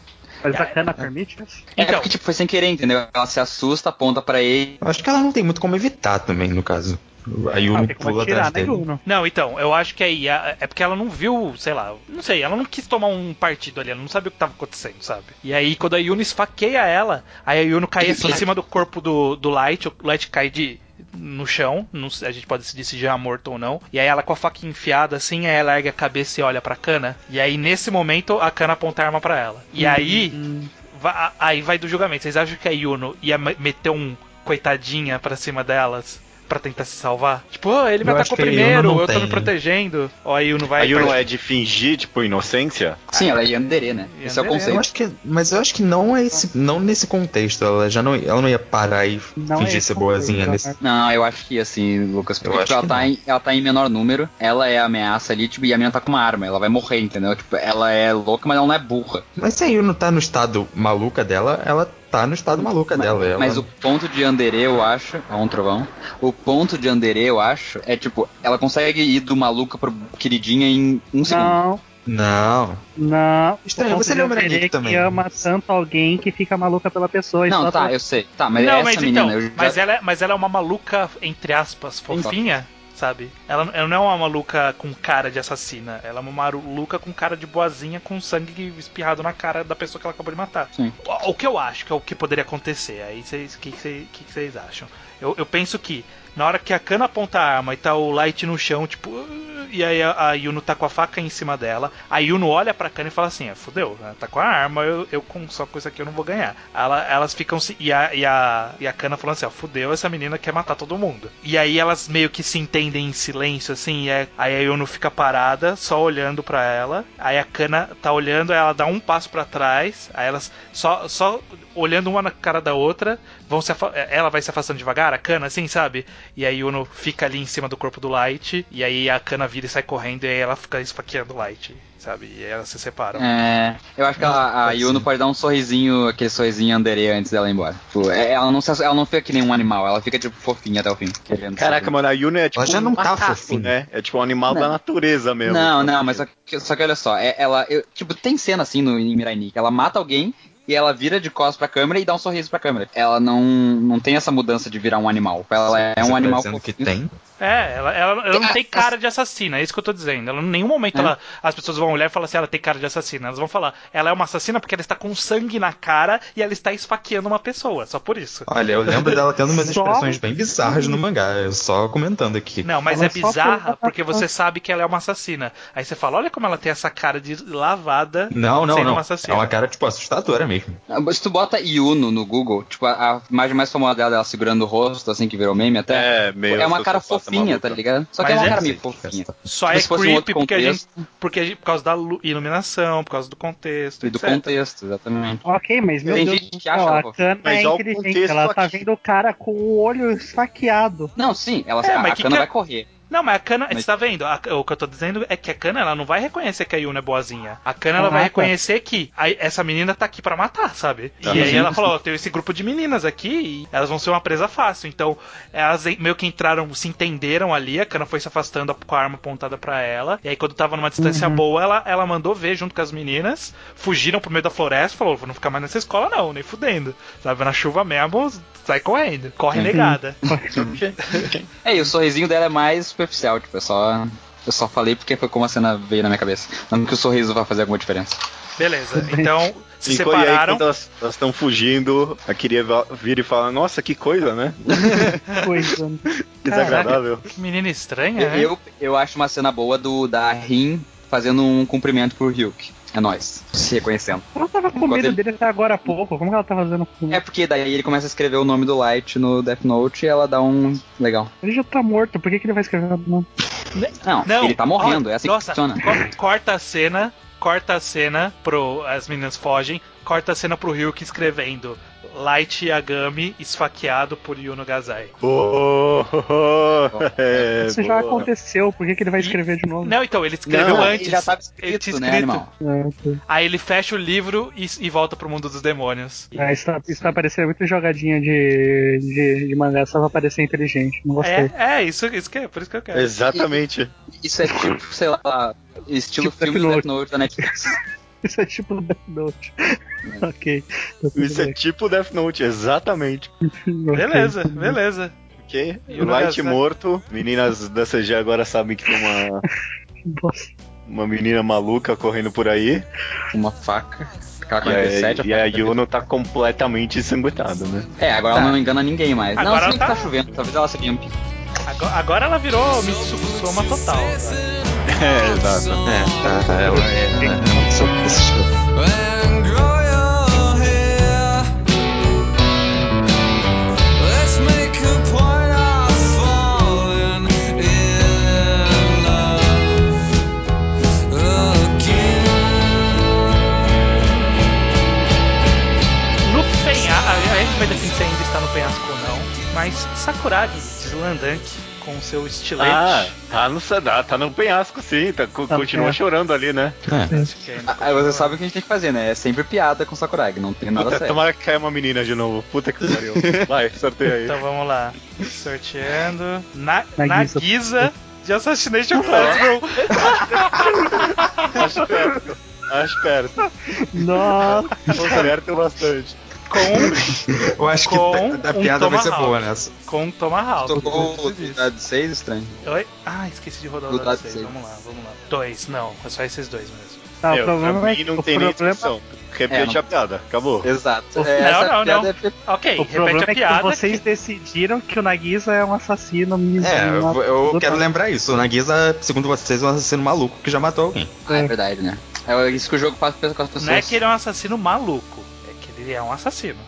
S2: Mas a Kana permite isso?
S4: É
S1: Então.
S4: porque, tipo, foi sem querer, entendeu? Ela se assusta, aponta pra ele.
S3: Eu acho que ela não tem muito como evitar também, no caso. A Yuno
S2: Ah,
S3: pula atrás
S2: na
S3: dele.
S2: Yuno.
S1: Não, então, eu acho que aí é porque ela não viu, sei lá, não sei, ela não quis tomar um partido ali, ela não sabia o que tava acontecendo, sabe? E aí, quando a Yuno esfaqueia ela, aí a Yuno cai <coughs> assim em cima do corpo do, do Light, o Light cai de. No chão, não a gente pode decidir se já é morto ou não. E aí ela com a faca enfiada assim, aí ela ergue a cabeça e olha pra cana. E aí nesse momento a cana aponta a arma pra ela. E aí, va- aí vai do julgamento. Vocês acham que a Yuno ia me- meter um coitadinha pra cima delas? Pra tentar se salvar? Tipo, "Oh, ele me
S3: Eu
S1: atacou primeiro,
S3: não
S1: eu tô
S3: tem.
S1: me protegendo. Ó, a Yuno vai.
S5: a Yuno
S1: pra-
S5: é de fingir, tipo, inocência?
S4: Sim, ela é Yandere, né? Esse é o
S1: Yandere,
S3: Eu
S4: conceito.
S3: acho que, mas eu acho que não é esse, não nesse contexto. Ela já não, ela não ia parar e
S2: Não
S3: fingir
S2: é
S3: ser boazinha nesse.
S4: Não, eu acho que assim, Lucas, porque
S3: Eu
S4: tipo, ela, tá
S3: não.
S4: em, ela tá em menor número, ela é ameaça ali, tipo, e a menina tá com uma arma, ela vai morrer, entendeu? Tipo, ela é louca, mas ela não é burra.
S3: Mas se a Yuno tá no estado maluca dela, ela tá no estado maluca
S4: Mas,
S3: dela. Ela...
S4: mas o ponto de Andere, eu acho. Ó, um trovão. O ponto de Andere, eu acho, é tipo, ela consegue ir do maluca pro queridinha em um segundo.
S2: Não,
S3: Não.
S2: não.
S3: Estranho, você
S2: de
S3: lembra
S2: é que
S3: também.
S2: ama tanto alguém que fica maluca pela pessoa. e
S4: Não,
S2: só
S4: tá,
S2: pela-
S4: eu sei. Tá, mas
S1: não,
S4: essa
S1: mas
S4: menina,
S1: então,
S4: eu já...
S1: mas, ela, é- mas ela é uma maluca, entre aspas, fofinha, sabe? Ela, ela não é uma maluca com cara de assassina. Ela é uma maluca com cara de boazinha, com sangue espirrado na cara da pessoa que ela acabou de matar.
S4: Sim.
S1: O, o que eu acho que é o que poderia acontecer. Aí vocês, o que, que, que vocês acham? Eu, eu penso que na hora que a cana aponta a arma e tá o Light no chão, tipo. E aí a, a Yuno tá com a faca em cima dela. A Yuno olha pra cana e fala assim: é, fudeu, né? tá com a arma, eu, eu com só com isso aqui eu não vou ganhar. Ela- elas ficam. E a, e, a, e a cana falando assim: ó, fudeu, essa menina quer matar todo mundo. E aí elas meio que se entendem em silêncio, assim. É- aí a Yuno fica parada, só olhando pra ela. Aí a cana tá olhando, ela dá um passo pra trás. Aí elas só, só olhando uma na cara da outra, vão se afa- ela vai se afastando devagar, a cana, assim, sabe? E aí Yuno fica ali em cima do corpo do Light, e aí a cana vira e sai correndo, e aí ela fica esfaqueando o Light, sabe? E aí elas se separam.
S4: É, eu acho que a, a
S3: Pode
S4: Yuno
S3: ser.
S4: pode dar um sorrisinho, aquele sorrisinho Andere antes dela ir embora. Tipo, é, ela, não se, ela não fica que nem um animal, ela fica tipo fofinha até o fim. querendo
S5: Caraca, mano, a Yuno é tipo
S3: Ela já não
S5: um
S3: tá
S5: macaco,
S3: fofinha.
S5: né? É tipo um animal
S4: Não.
S5: da natureza mesmo.
S4: Não, não, mas só que, só que olha só, é- ela, eu- tipo, tem cena assim no em Mirai Nikki, ela mata alguém e ela vira de costas pra câmera e dá um sorriso pra câmera. Ela não, não tem essa mudança de virar um animal. Ela é
S3: Você
S4: um
S3: tá
S4: animal
S3: dizendo que tem.
S1: É, ela, ela, ela não
S4: É,
S1: tem cara de assassina, é isso que eu tô dizendo. Ela, em nenhum momento
S4: É.
S1: ela- as pessoas vão olhar e falar assim, ela tem cara de assassina. Elas vão falar, ela é uma assassina porque ela está com sangue na cara e ela está esfaqueando uma pessoa, só por isso.
S3: Olha, eu lembro dela tendo umas <laughs>
S2: Só-
S3: expressões bem bizarras no mangá, eu só comentando aqui.
S1: Não, mas
S2: Ela
S1: é bizarra
S2: foi-
S1: porque você sabe que ela é uma assassina. Aí você fala, olha como ela tem essa cara de lavada
S3: Não, não,
S1: sendo
S3: não.
S1: uma
S3: É
S1: assassina.
S3: uma cara, tipo, assustadora mesmo.
S4: Se tu bota Yuno no Google, tipo, a, a imagem mais famosa dela, dela segurando o rosto, assim, que virou meme até.
S5: É, meio
S4: é uma cara
S5: sociopata
S4: fofinha, tá ligado? Só que
S1: Mas
S4: é uma
S1: é
S4: cara
S3: assim,
S4: meio fofinha.
S1: Só
S4: Tipo,
S1: é
S4: um
S1: creepy
S4: outro
S1: porque a gente,
S4: contexto.
S1: porque a gente- por causa da lu- iluminação, por causa do contexto,
S4: E do
S1: etc.
S4: contexto, exatamente.
S2: Ok, mas meu
S4: Tem
S2: Deus
S4: gente que acha
S2: a Kana
S5: Mas
S2: é inteligente, ela tá
S5: aqui.
S2: vendo o cara com o olho esfaqueado.
S4: Não, sim, ela,
S1: É, mas
S4: a
S1: que
S4: Kana
S1: que-
S4: vai correr.
S1: Não, mas a Kana,
S4: Mas-
S1: você tá vendo? A- o que eu tô dizendo é que a Kana ela não vai reconhecer que a Yuna é boazinha. A Kana ela vai
S2: tá.
S1: reconhecer que a- essa menina tá aqui pra matar, sabe? E
S5: Ah,
S1: aí ela falou, ó, tem esse grupo de meninas aqui e elas vão ser uma presa fácil. Então, elas meio que entraram, se entenderam ali, a Kana foi se afastando com a arma apontada pra ela. E aí quando tava numa distância
S2: Uhum.
S1: boa, ela, ela mandou ver junto com as meninas, fugiram pro meio da floresta, falou, vou não ficar mais nessa escola não, nem fudendo. Sabe, na chuva mesmo, sai correndo. Corre
S2: Uhum.
S1: negada. <laughs>
S4: É, e o sorrisinho dela é mais superficial, tipo, é só. Eu só falei porque foi como a cena veio na minha cabeça. Não que o sorriso vai fazer alguma diferença.
S1: Beleza, então se
S5: e aí,
S1: separaram.
S5: quando elas estão fugindo, a queria vir e falar, nossa, que coisa, né? <laughs>
S2: Coisa.
S5: Desagradável.
S1: Que menina estranha, né?
S4: Eu, eu acho uma cena boa do da Rin fazendo um cumprimento pro Ryuk. É nóis. Se reconhecendo.
S2: Ela tava com medo
S4: ele-
S2: dele até agora há pouco. Como que ela tá fazendo com
S4: É porque daí ele começa a escrever o nome do Light no Death Note e ela dá um. Legal.
S2: Ele já tá morto, por que, que ele vai escrever o nome?
S4: Não,
S1: Não,
S4: ele tá morrendo, é assim
S1: nossa,
S4: que funciona.
S1: co- corta a cena, corta a cena pro. As meninas fogem, corta a cena pro Ryuk escrevendo Light Yagami esfaqueado por Yuno Gazai.
S5: Oh, <laughs> é,
S2: Isso já
S5: boa.
S2: aconteceu, por que, que ele vai escrever de novo?
S1: Não, então, ele escreveu
S5: Não,
S1: antes.
S4: Ele já tava
S1: ele
S4: escrito,
S1: tinha
S4: né,
S1: escrito.
S4: animal?
S2: É.
S1: Aí ele fecha o livro e, e volta pro mundo dos demônios.
S2: É, isso, tá, isso tá parecendo muito jogadinha de, de, de mangá, só pra parecer inteligente. Não gostei.
S1: É, é, isso, isso que é, por isso que eu quero.
S5: Exatamente.
S4: Isso é tipo, sei lá, estilo
S2: Tipo
S4: filme
S2: Death
S4: Note da Netflix.
S2: Isso é tipo Death Note. <laughs> ok. Tá
S5: Isso é
S2: bem.
S5: tipo Death Note, exatamente. <laughs>
S1: Beleza, beleza.
S5: Ok?
S1: E o
S5: Light morto. Meninas da CG agora sabem que foi uma, <laughs>
S2: Nossa.
S5: uma menina maluca correndo por aí.
S4: Uma faca.
S5: E a,
S4: K-47.
S5: e a
S4: faca.
S5: Yuno tá completamente ensanguentada, né?
S4: É, agora ela não engana ninguém mais.
S1: Agora
S4: não, se
S1: ela
S4: bem que
S1: tá-
S4: tá chovendo, talvez ela se limpe.
S1: Agora, agora ela virou Mitsuko Soma total. agora.
S5: É, exato.
S3: É, tá, ela é. é
S1: gente vai definir se está no penhasco ou não, mas Sakuragi deslandante com seu estilete.
S5: Ah, tá no, tá, tá no penhasco, sim. Tá,
S2: Tá
S5: continua
S2: penhasco.
S5: chorando ali, né?
S3: É.
S4: Aí você sabe o que a gente tem que fazer, né? É sempre piada com Sakuragi, não tem nada
S5: Puta,
S4: sério.
S5: tomara que caia uma menina de novo. Puta que pariu. <laughs> Vai, sorteia aí.
S1: Então vamos lá. Sorteando. Na,
S2: Nagisa.
S1: Nagisa de Assassination Classroom.
S5: Acho perto. Acho perto.
S2: Nossa.
S5: Acerta bastante.
S1: Com, <laughs>
S3: Eu acho que
S1: Com
S3: a, a
S1: um
S3: piada vai ser
S1: Tomahawk.
S3: boa nessa.
S1: com Tomahawk.
S4: Tocou o dado 6, estranho.
S1: Oi? Ah, esqueci de rodar o
S4: Do
S1: dado
S4: dado
S1: 6.
S4: seis.
S1: Vamos lá, vamos lá. Dois, não. É só esses dois mesmo.
S2: Tá, o
S5: Meu, pra
S2: problema é
S5: mim não
S2: o
S5: tem nem
S2: problema,
S5: discussão. Repete
S4: É, não-
S5: a piada. Acabou.
S4: Exato.
S2: Não,
S4: É, essa
S1: não,
S4: piada
S1: não.
S4: é.
S1: Ok,
S2: o problema
S1: repete a
S2: é que
S1: piada.
S2: vocês decidiram que o Nagisa é um assassino
S3: É, eu, eu quero lembrar isso. O Nagisa, segundo vocês, é um assassino maluco que já matou alguém.
S4: Ah, é verdade, né? É isso que o jogo faz com as pessoas.
S1: Não é que ele é um assassino maluco, é que ele é um assassino.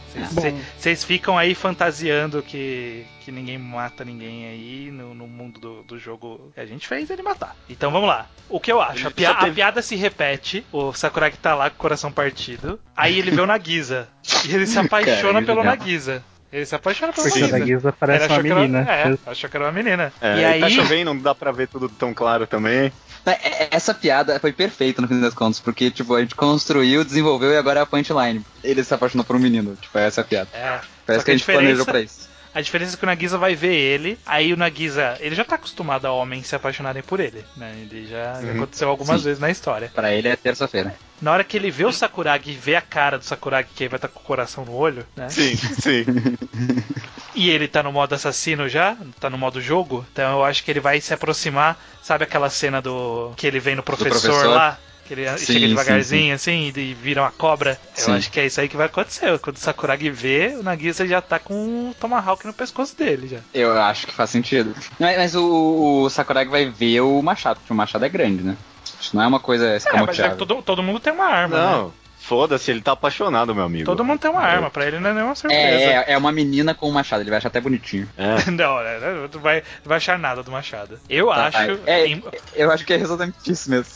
S1: Vocês- ficam aí fantasiando que, que ninguém mata ninguém aí no, no mundo do, do jogo a gente fez ele matar. Então vamos lá. O que eu acho? A, pia-
S5: teve-
S1: a piada se repete, o Sakuragi tá lá com o coração partido, aí ele vê o Nagisa. e ele se <laughs> apaixona
S4: Cara,
S1: pelo
S4: legal.
S1: Nagisa. Ele se apaixona pelo
S2: Porque o
S1: Nagisa.
S2: Nagisa
S1: Ele
S2: parece uma
S1: achou que era-
S2: menina.
S1: é, achou que era uma menina.
S5: É,
S1: e
S5: e
S1: aí.
S5: tá chovendo, não dá pra ver tudo tão claro também.
S4: É, é, Essa piada foi perfeita no fim das contas, porque, tipo, a gente construiu, desenvolveu e agora é a punchline. Ele se apaixonou por um menino. Tipo, essa é a piada.
S1: É,
S4: Parece que a gente planejou pra isso.
S1: A diferença é que o Nagisa vai ver ele, aí o Nagisa, ele já tá acostumado a homens se apaixonarem por ele, né? Ele já, já
S5: Uhum.
S1: aconteceu algumas
S4: Sim.
S1: vezes na história.
S4: Pra ele é terça-feira.
S1: Na hora que ele vê o Sakuragi e vê a cara do Sakuragi, que aí vai estar com o coração no olho, né?
S5: Sim, sim.
S1: E ele tá no modo assassino já, tá no modo jogo, então eu acho que ele vai se aproximar. Sabe aquela cena do. que ele vem no professor,
S4: professor?
S1: lá? Que ele
S4: Sim,
S1: chega
S4: sim,
S1: devagarzinho assim e vira uma cobra.
S4: Sim.
S1: Eu acho que é isso aí que vai acontecer. Quando o Sakuragi vê, o Nagisa já tá com o Tomahawk no pescoço dele já.
S4: Eu acho que faz sentido. Mas, mas o, o Sakuragi vai ver o machado, porque o machado é grande, né? Isso não é uma coisa
S1: É, mas é, todo, todo mundo tem uma arma, né?
S5: Não, foda-se, ele tá apaixonado, meu amigo.
S1: Todo mundo tem uma arma, pra ele não é nenhuma surpresa.
S4: É, é, é uma menina com um machado, ele vai achar até bonitinho.
S5: É. <laughs>
S1: Não, né, não vai, vai achar nada do Machado. Eu
S4: Tá,
S1: acho.
S4: é,
S1: em-
S4: eu acho que é exatamente isso mesmo.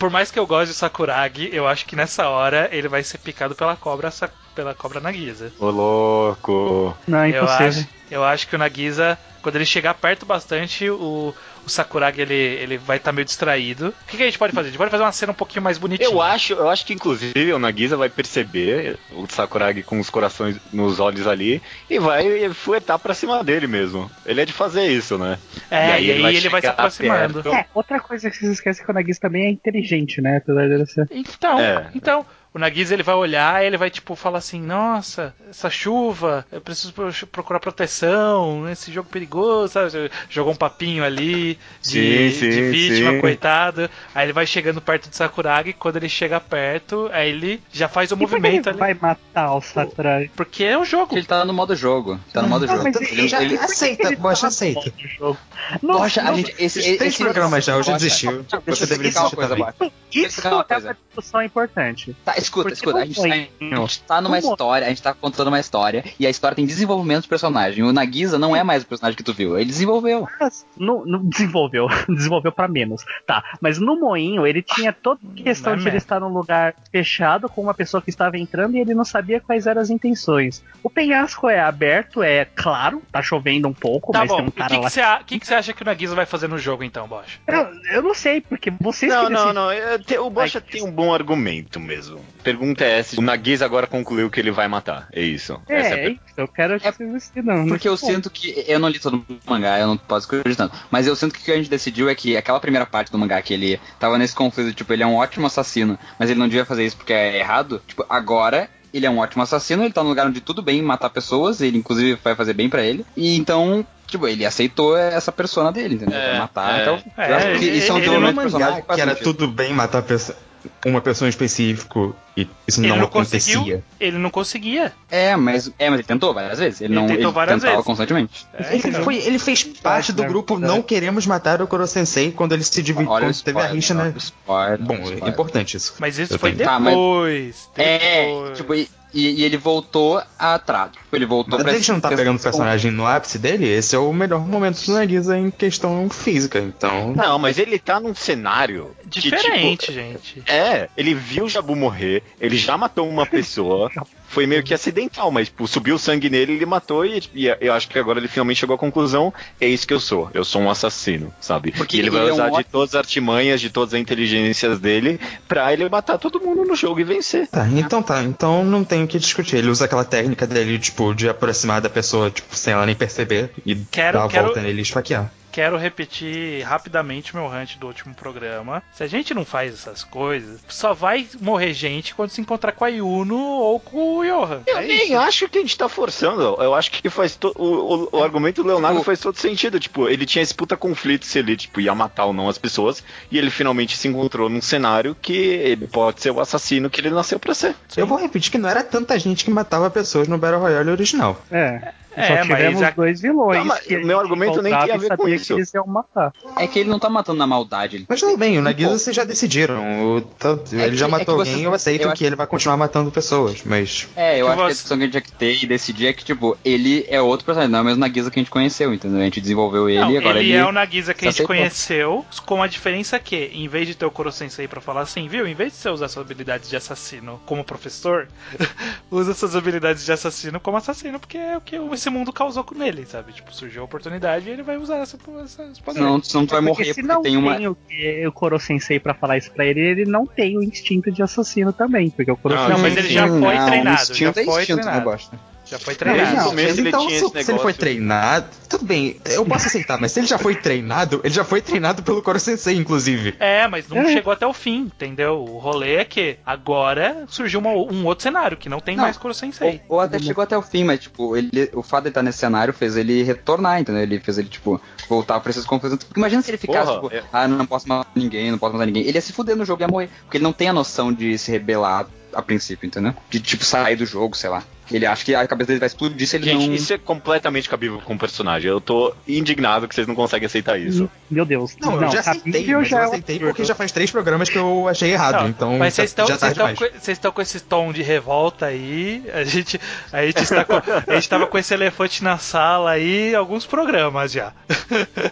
S1: Por mais que eu goste de Sakuragi, eu acho que nessa hora ele vai ser picado pela cobra, pela cobra Nagisa.
S5: Ô louco.
S2: Não, é
S1: Eu
S2: impossível.
S1: acho, eu acho que o Nagisa, quando ele chegar perto bastante, o, o Sakuragi ele, ele vai estar meio distraído. O que, que a gente pode fazer? A gente pode fazer uma cena um pouquinho mais bonitinha.
S5: Eu acho, eu acho que inclusive o Nagisa vai perceber o Sakuragi com os corações nos olhos ali e vai fuetar pra cima dele mesmo. Ele é de fazer isso, né?
S1: É, e aí ele vai se
S5: chegar
S1: aproximando.
S5: perto.
S2: É, outra coisa que vocês esquecem é que o Nagisa também é inteligente, né? Apesar dele ser.
S1: Então,
S5: É.
S1: então, o Nagisa ele vai olhar, ele vai tipo falar assim: "Nossa, essa chuva, eu preciso pro- procurar proteção, esse jogo perigoso", sabe? Jogou um papinho ali de,
S5: Sim, sim,
S1: de vítima,
S5: sim.
S1: coitado. Aí ele vai chegando perto de Sakuragi, quando ele chega perto, aí ele já faz o
S2: E por que
S1: movimento
S2: ele
S1: ali,
S2: vai matar o Sakuragi?
S1: porque é um jogo.
S4: Ele tá no modo jogo. Tá no modo
S2: Não,
S4: jogo.
S2: mas
S4: Ele-
S3: já
S4: ele-
S3: aceita,
S2: Ele
S3: Bocha,
S2: tá
S3: aceita.
S2: no jogo. Não,
S4: Poxa, a gente. Esse,
S3: Três
S4: esse
S3: programas já, eu já
S4: Poxa,
S3: desisti.
S4: Deixa eu
S3: Você deveria
S4: explicar uma coisa. Bocha.
S2: Isso
S4: uma
S2: é
S4: coisa.
S2: uma discussão importante.
S4: Tá, escuta,
S2: Porque
S4: escuta. A gente,
S2: no
S4: a gente tá numa
S2: no mo-
S4: história, a gente tá contando uma história e a história tem desenvolvimento de personagem. O Nagisa não é mais o personagem que tu viu, ele desenvolveu.
S2: Mas no, no- desenvolveu, <laughs> desenvolveu pra menos. Tá, mas no moinho ele tinha toda a questão
S1: Não é
S2: de ele estar num lugar fechado com uma pessoa que estava entrando e ele não sabia quais eram as intenções. O penhasco é aberto, é claro, tá chovendo um pouco,
S1: Tá
S2: mas
S1: bom,
S2: tem um
S1: o
S2: cara
S1: que, que,
S2: lá.
S1: você, a- que, que você acha que o Nagisa vai fazer no jogo então, Bosch?
S2: Eu, eu não sei, porque vocês
S5: Não,
S2: que
S5: não, não. eu te- O
S2: Ai,
S5: tem um bom argumento mesmo. Pergunta é se o Nagisa agora concluiu que ele vai matar. É isso. Essa
S2: É,
S5: a
S2: é
S5: per-
S2: isso, eu quero que
S4: É
S2: vocês decidam.
S4: Porque eu
S2: Bom,
S4: sinto que. Eu não li todo o mangá, eu não posso acreditando. Mas eu sinto que o que a gente decidiu é que aquela primeira parte do mangá que ele tava nesse conflito, tipo, ele é um ótimo assassino, mas ele não devia fazer isso porque é errado. Tipo, agora. Ele é um ótimo assassino, ele tá no lugar onde tudo bem matar pessoas, ele inclusive vai fazer bem pra ele. E então, tipo, ele aceitou essa persona dele, entendeu?
S5: É,
S4: matar.
S5: é.
S4: então,
S1: É,
S4: eu acho que
S1: ele-
S4: isso é um
S1: ele
S4: de personagem que
S3: que era tudo bem matar pessoa- uma pessoa em específico e isso
S1: Ele
S3: não,
S1: não
S3: acontecia.
S1: ele não conseguia.
S4: É, mas, é, mas ele tentou várias vezes. Ele,
S1: Ele
S4: não
S1: tentou
S4: ele
S1: várias
S4: tentava
S1: vezes.
S4: constantemente.
S1: É,
S3: Ele,
S1: então.
S3: foi- ele fez parte do
S2: né?
S3: grupo
S2: É.
S3: Não Queremos Matar o Koro Sensei quando ele se dividiu.
S4: Olha
S3: Quando teve a
S4: spoiler,
S3: rixa, né?
S4: spoiler,
S3: Bom, é
S4: spoiler.
S3: importante isso.
S1: Mas isso
S3: Eu
S1: foi
S3: tenho.
S4: Tá, mas-
S1: depois.
S4: É,
S1: depois.
S4: tipo, e, e- ele voltou atrás. Tipo, ele voltou
S3: Mas
S4: pra
S3: a gente não tá pegando o personagem no ápice dele, esse é o melhor momento do Nagisa em questão física, então.
S5: Não, mas ele tá num cenário. que, tipo,
S1: Diferente, gente.
S5: É, ele viu o Jabu morrer, ele já matou uma pessoa, <laughs> foi meio que acidental, mas tipo, subiu sangue nele, ele matou e, e eu acho que agora ele finalmente chegou à conclusão, é isso que eu sou, eu sou um assassino, sabe?
S4: Porque
S5: e ele vai
S4: ele é um
S5: usar de todas as artimanhas, de todas as inteligências dele, pra ele matar todo mundo no jogo e vencer.
S3: Tá, então tá, então não tem o que discutir. Ele usa aquela técnica dele, tipo, de aproximar da pessoa, tipo, sem ela nem perceber e
S1: Quero-
S3: dar a
S1: quero-
S3: volta nele e esfaquear.
S1: Quero repetir rapidamente meu rant do último programa. Se a gente não faz essas coisas, só vai morrer gente quando se encontrar com a Yuno ou com o Johan.
S5: Eu
S1: É
S5: nem
S1: isso.
S5: acho que a gente tá forçando. Eu acho que faz to- o, o, o argumento do Leonardo
S4: O-
S5: faz todo sentido. Tipo, ele tinha esse puta conflito se ele tipo, ia matar ou não as pessoas. E ele finalmente se encontrou num cenário que ele pode ser o assassino que ele nasceu pra ser.
S3: Eu vou repetir que não era tanta gente que matava pessoas no Battle Royale original.
S2: É.
S1: É,
S2: só
S1: mas
S2: tivemos
S1: a-
S2: dois vilões.
S5: Não, mas
S2: que
S5: o meu argumento nem tem a ver com isso.
S2: Que eles iam matar.
S4: É que ele não tá matando na maldade. Ele...
S3: Mas tudo bem, o Nagisa vocês já decidiram. O-
S4: É
S3: ele já
S4: que- é
S3: matou
S4: que
S3: alguém
S4: você-
S3: eu aceito
S4: eu
S3: que
S4: acho-
S3: ele vai continuar matando pessoas, mas.
S4: É, eu
S1: Que
S4: acho que a
S1: você-
S4: discussão que a gente tinha que ter e decidir é que, tipo, ele é outro personagem, não é o mesmo Nagisa que a gente conheceu, entendeu? A gente desenvolveu ele
S1: Não,
S4: e agora
S1: ele
S4: ele.
S1: é o Nagisa que a gente conheceu, com a diferença que, em vez de ter o Koro Sensei pra falar assim, viu? Em vez de você usar suas habilidades de assassino como professor, <laughs> usa suas habilidades de assassino como assassino, porque é o que esse mundo causou com ele, sabe? Tipo, surgiu a oportunidade e ele vai usar essa, essas poderes.
S4: Senão, senão tu vai
S2: Porque
S4: morrer
S2: se
S4: porque
S2: não
S4: tem uma.
S2: o, que- o Koro Sensei pra falar isso pra ele, ele não tem o instinto de assassino também. Porque o Koro
S5: Não,
S1: Não,
S2: Sensei.
S1: mas ele já foi
S4: Não,
S1: treinado,
S4: instinto
S1: já
S4: é
S1: foi
S4: instinto, né,
S1: treinado.
S4: bosta?
S1: Já foi
S3: Não,
S1: treinado.
S3: não,
S5: ele
S3: então, se, se ele foi treinado, tudo bem, eu posso aceitar, mas se ele já foi treinado, ele já foi treinado pelo Koro Sensei, inclusive.
S1: É, mas não
S2: É.
S1: chegou até o fim, entendeu? O rolê é que agora surgiu uma- um outro cenário, que não tem
S4: Não.
S1: mais Kuro Sensei.
S4: Ou, ou até chegou até o fim, mas, tipo, ele, o fato de ele estar nesse cenário fez ele retornar, entendeu? Ele fez ele, tipo, voltar pra esses conflitos. Porque imagina se ele ficasse,
S5: Porra,
S4: tipo,
S5: é-
S4: ah, não posso matar ninguém, não posso matar ninguém. Ele ia se fuder no jogo e ia morrer. Porque ele não tem a noção de se rebelar a princípio, entendeu? De, tipo, sair do jogo, sei lá. Ele acha que a cabeça dele vai explodir se ele
S5: Gente,
S4: não...
S5: isso é completamente cabível com o personagem. Eu tô indignado que vocês não conseguem aceitar isso.
S2: Meu Deus.
S3: Não, eu já aceitei,
S2: cabível
S3: mas
S2: já
S3: eu
S2: é
S3: aceitei porque já faz três programas que eu achei errado,
S1: Não,
S3: então
S1: mas vocês estão
S3: já tá
S1: vocês estão com, esse tom de revolta aí. A gente, a gente, está com, a gente tava com esse elefante na sala aí alguns programas já.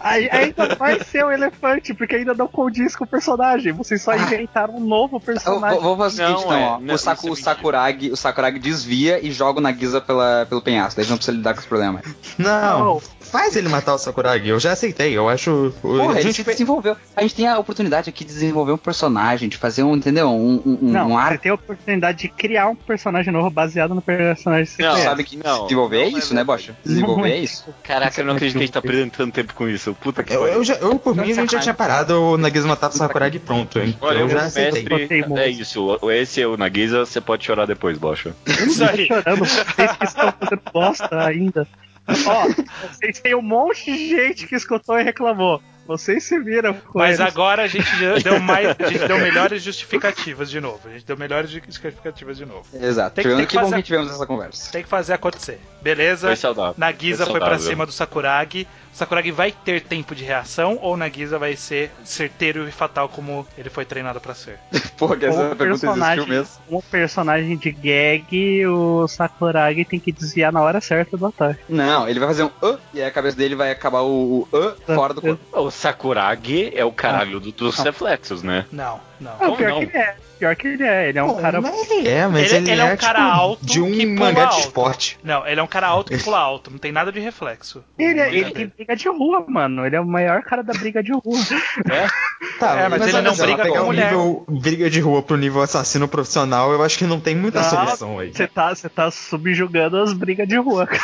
S2: Aí, ainda vai ser o elefante, porque ainda não condiz com o personagem. Vocês só inventaram um novo
S4: Eu
S2: personagem.
S4: vou, vou fazer o seguinte,
S5: Não,
S4: então,
S5: é,
S4: ó.
S5: não,
S4: o, Saku,
S5: é
S4: o, Sakuragi, o Sakuragi desvia e joga o Nagisa pela, pelo penhasco. Daí não precisa lidar com os problemas.
S3: Não,
S2: Não.
S3: faz ele matar o Sakuragi, eu já aceitei, eu acho...
S4: Porra,
S3: a gente
S4: desenvolveu. A gente tem a oportunidade aqui de desenvolver um personagem, de fazer um, entendeu? Um, um,
S2: Não,
S4: um
S2: você
S4: arco.
S2: tem a oportunidade de criar um personagem novo baseado no personagem que você
S5: Não.
S4: Sabe que
S5: Não,
S4: desenvolver é
S5: não é
S4: isso, né. Bocha? Desenvolver
S2: Não
S4: é
S2: é.
S4: isso.
S5: Caraca, eu não acredito que a gente tá perdendo tanto tempo com isso. Puta que
S3: Eu, eu, já, eu, por mim, a gente já tinha parado o Nagisa matar o Sakuragi pronto, hein?
S5: Olha,
S3: eu já aceitei.
S5: mestre é isso. o- Esse é o Nagisa, você pode chorar depois, Bocha.
S1: Isso aí.
S2: Vocês que estão fazendo bosta ainda. Ó, vocês têm um monte de gente que escutou e reclamou. Vocês se viram com
S1: Mas
S2: eles.
S1: agora a gente já deu mais, a gente deu melhores justificativas de novo. A gente deu melhores justificativas de novo.
S4: Exato.
S1: Tem que- tem que
S4: que bom
S1: fazer-
S4: que tivemos essa conversa.
S1: Tem que fazer acontecer. Beleza?
S5: Foi saudável.
S1: Nagisa
S5: Foi
S1: foi pra
S5: saudável.
S1: cima do Sakuragi. O Sakuragi vai ter tempo de reação ou Nagisa vai ser certeiro e fatal como ele foi treinado pra ser? <laughs>
S4: Porra, que essa
S2: um
S4: pergunta existiu
S2: personagem,
S4: mesmo.
S2: um personagem de gag, o Sakuragi tem que desviar na hora certa do ataque.
S4: Não, ele vai fazer um uh, e aí a cabeça dele vai acabar o, o uh fora do corpo.
S5: O Sakuragi é o caralho do- dos reflexos, né?
S1: Não, não.
S2: Ah,
S5: Como
S2: pior
S5: não?
S2: que ele é. Pior que ele é. Ele é um
S3: Pô,
S2: cara.
S3: mas ele é, mas
S1: Ele-
S3: ele,
S1: ele é um
S3: tipo,
S1: cara alto
S3: de um
S1: que pula
S3: mangá de
S1: alto.
S3: esporte.
S1: Não, ele é um cara alto que pula alto, não tem nada de reflexo.
S2: Ele, é, ele tem briga de rua, mano. Ele é o maior cara da briga de rua. <laughs>
S3: Tá,
S1: É, mas ele
S3: olha
S1: não briga
S3: pegar
S1: com
S3: o
S1: mulher.
S3: nível briga de rua pro nível assassino profissional, eu acho que não tem muita
S2: Não,
S3: solução aí.
S2: Você tá, tá subjugando as brigas de rua. <laughs> cara.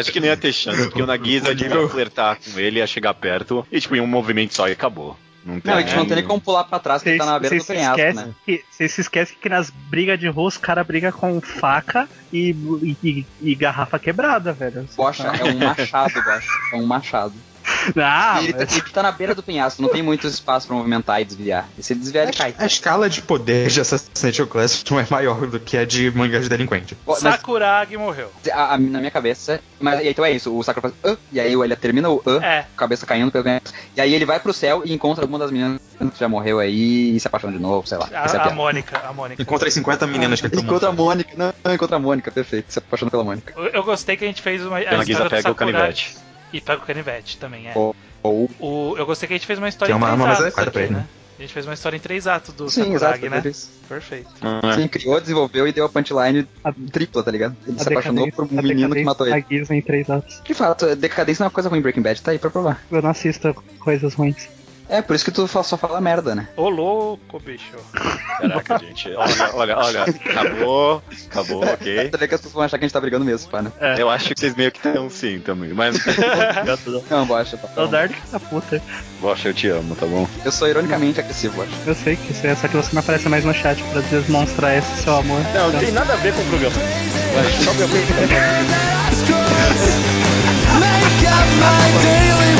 S5: Acho que nem ia ter chance, porque o Nagisa devia flertar com ele, ia chegar perto, e tipo, em um movimento só e acabou. Não tem,
S4: Não, é que não tem nem como pular pra trás, porque tá na beira do
S2: se
S4: penhasco,
S2: esquecem
S4: né?
S2: que, vocês se esquecem que nas brigas de rua os caras brigam com faca e, e, e- e garrafa quebrada, velho.
S4: Bocha é um machado, Bocha. É um machado. <laughs>
S2: Ah,
S4: ele, tá,
S2: mas-
S4: ele tá na beira do penhasco, não tem muito espaço pra movimentar e desviar. E se ele desviar, ele cai.
S3: A escala de poder de Assassination Class não é maior do que a de mangás de delinquente.
S4: Mas
S1: Sakuragi morreu.
S4: a- a- na minha cabeça. Mas e então é isso, o Sakura faz. "Ah", e aí ele termina o uh,
S1: É.
S4: cabeça caindo pelo penhasco. E aí ele vai pro céu e encontra alguma das meninas que já morreu aí e se apaixona de novo, sei lá. Essa é a
S1: A, a. Mônica, a Mônica.
S3: Encontra as 50 meninas que ele tomou.
S4: Encontra a Mônica. Não, não, encontra a Mônica, perfeito. Se apaixona pela Mônica.
S1: Eu, eu gostei que a gente fez uma. A do
S5: pega o canivete.
S1: E pega o canivete também, é.
S4: Ou. Ou.
S1: O, eu gostei que a gente fez uma história
S3: Que é uma arma adequada pra
S1: aqui,
S3: ele,
S1: né? A gente fez uma história em três atos do
S4: Sim, exato.
S1: Sakuragi, né?
S4: foi isso.
S1: Perfeito.
S5: Ah,
S4: Sim, criou, desenvolveu e deu a punchline
S2: A-
S4: tripla, tá ligado? Ele se apaixonou por um menino que matou ele.
S2: em três atos.
S4: De fato, decadência não é uma coisa ruim, Breaking Bad tá aí pra provar.
S2: Eu não assisto coisas ruins.
S4: É, por isso que tu só fala merda, né?
S1: Ô louco, bicho.
S5: Caraca, gente. Olha, olha, olha. Acabou. Acabou, ok.
S4: Tá vendo que as pessoas vão achar que a gente tá brigando mesmo, pá, né?
S1: É.
S5: Eu acho que vocês meio que estão sim também. Mas, <laughs>
S4: Não, bocha, tá
S2: É
S4: bom.
S2: Dark da puta.
S5: Bocha, eu te amo, tá bom?
S4: Eu sou ironicamente agressivo, bocha.
S2: Eu sei que isso é, só que você não aparece mais no chat pra demonstrar esse seu amor.
S5: Não,
S2: Então,
S5: tem nada a ver com o programa. Vai, só meu <laughs>
S6: Make up my daily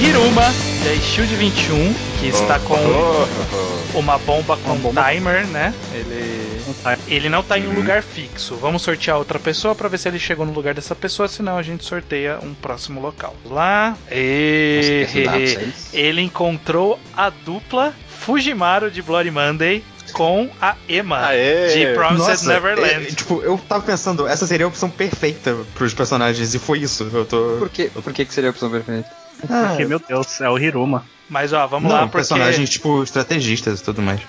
S1: Hiruma, da Shield 21, que está com
S5: Oh,
S1: uma bomba com
S2: Uma bomba.
S1: timer, né? Ele.
S2: não.
S1: Ele não tá em um lugar fixo. Vamos sortear outra pessoa pra ver se ele chegou no lugar dessa pessoa, senão a gente sorteia um próximo local. Vamos lá. E... Ele encontrou a dupla Fujimaru de Bloody Monday com a Emma
S5: Aê!
S1: de Promised
S3: Nossa,
S1: Neverland.
S3: é, tipo, eu tava pensando, essa seria a opção perfeita pros personagens, e foi isso. Eu tô.
S4: Por que, por que, que seria a opção perfeita?
S3: Ah,
S2: Porque, meu Deus, é o Hiruma.
S1: Mas ó, vamos
S3: não,
S1: lá, porque
S3: personagens, tipo, estrategistas e tudo mais.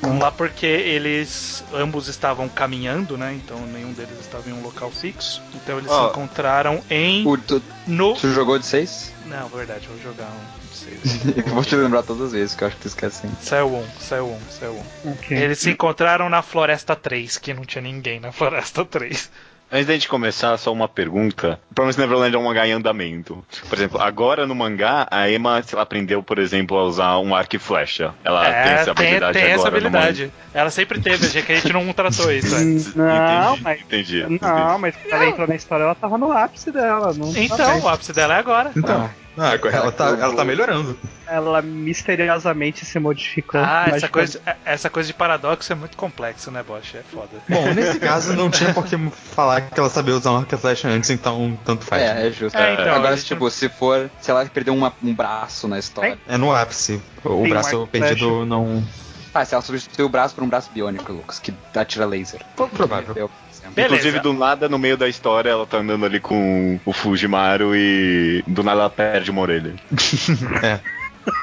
S1: Vamos lá porque eles ambos estavam caminhando, né? Então nenhum deles estava em um local fixo. Então eles se
S5: Ó.
S1: encontraram em
S4: O, tu,
S1: no
S4: tu jogou de 6?
S1: Não, verdade, vou jogar um seis.
S4: Eu <laughs> vou te lembrar todas as vezes, que eu acho que tu esquece sempre.
S1: Saiu um, saiu um, saiu um.
S2: Ok.
S1: Eles se encontraram na Floresta 3, que não tinha ninguém na Floresta 3.
S5: Antes da gente começar, só uma pergunta. Promise Neverland é um mangá em andamento. Por exemplo, agora no mangá, a Emma se ela aprendeu, por exemplo, a usar um arco e flecha. Ela tem essa
S1: É, tem,
S5: habilidade
S1: tem
S5: agora
S1: essa habilidade. Ela sempre teve, achei que a gente não tratou isso antes.
S2: Não,
S5: entendi,
S2: mas.
S5: entendi,
S2: Não,
S5: entendi.
S2: mas quando ela entrou na história, ela tava no ápice dela. Não tá
S1: Então, o ápice dela é agora.
S3: Então, ah, ela, tá, ela tá melhorando.
S2: Ela misteriosamente se modificou.
S1: Ah, essa coisa, essa coisa de paradoxo é muito complexo, né, Bosch? É foda.
S3: Bom, nesse <laughs> caso não tinha por que falar que ela sabia usar um arco e flecha antes, então tanto faz.
S4: É, é justo.
S1: É, então,
S4: Agora,
S1: gente
S4: tipo, se for. Se ela perdeu uma- um braço na história.
S3: É no ápice. O
S2: Tem
S3: braço perdido não.
S4: Ah, se ela substituiu o braço por um braço biônico, Lucas, que atira laser.
S3: Pouco provável.
S4: Eu.
S1: Beleza.
S5: Inclusive, do nada, no meio da história, ela tá andando ali com o Fujimaru e do nada ela perde uma orelha. <laughs>
S3: É.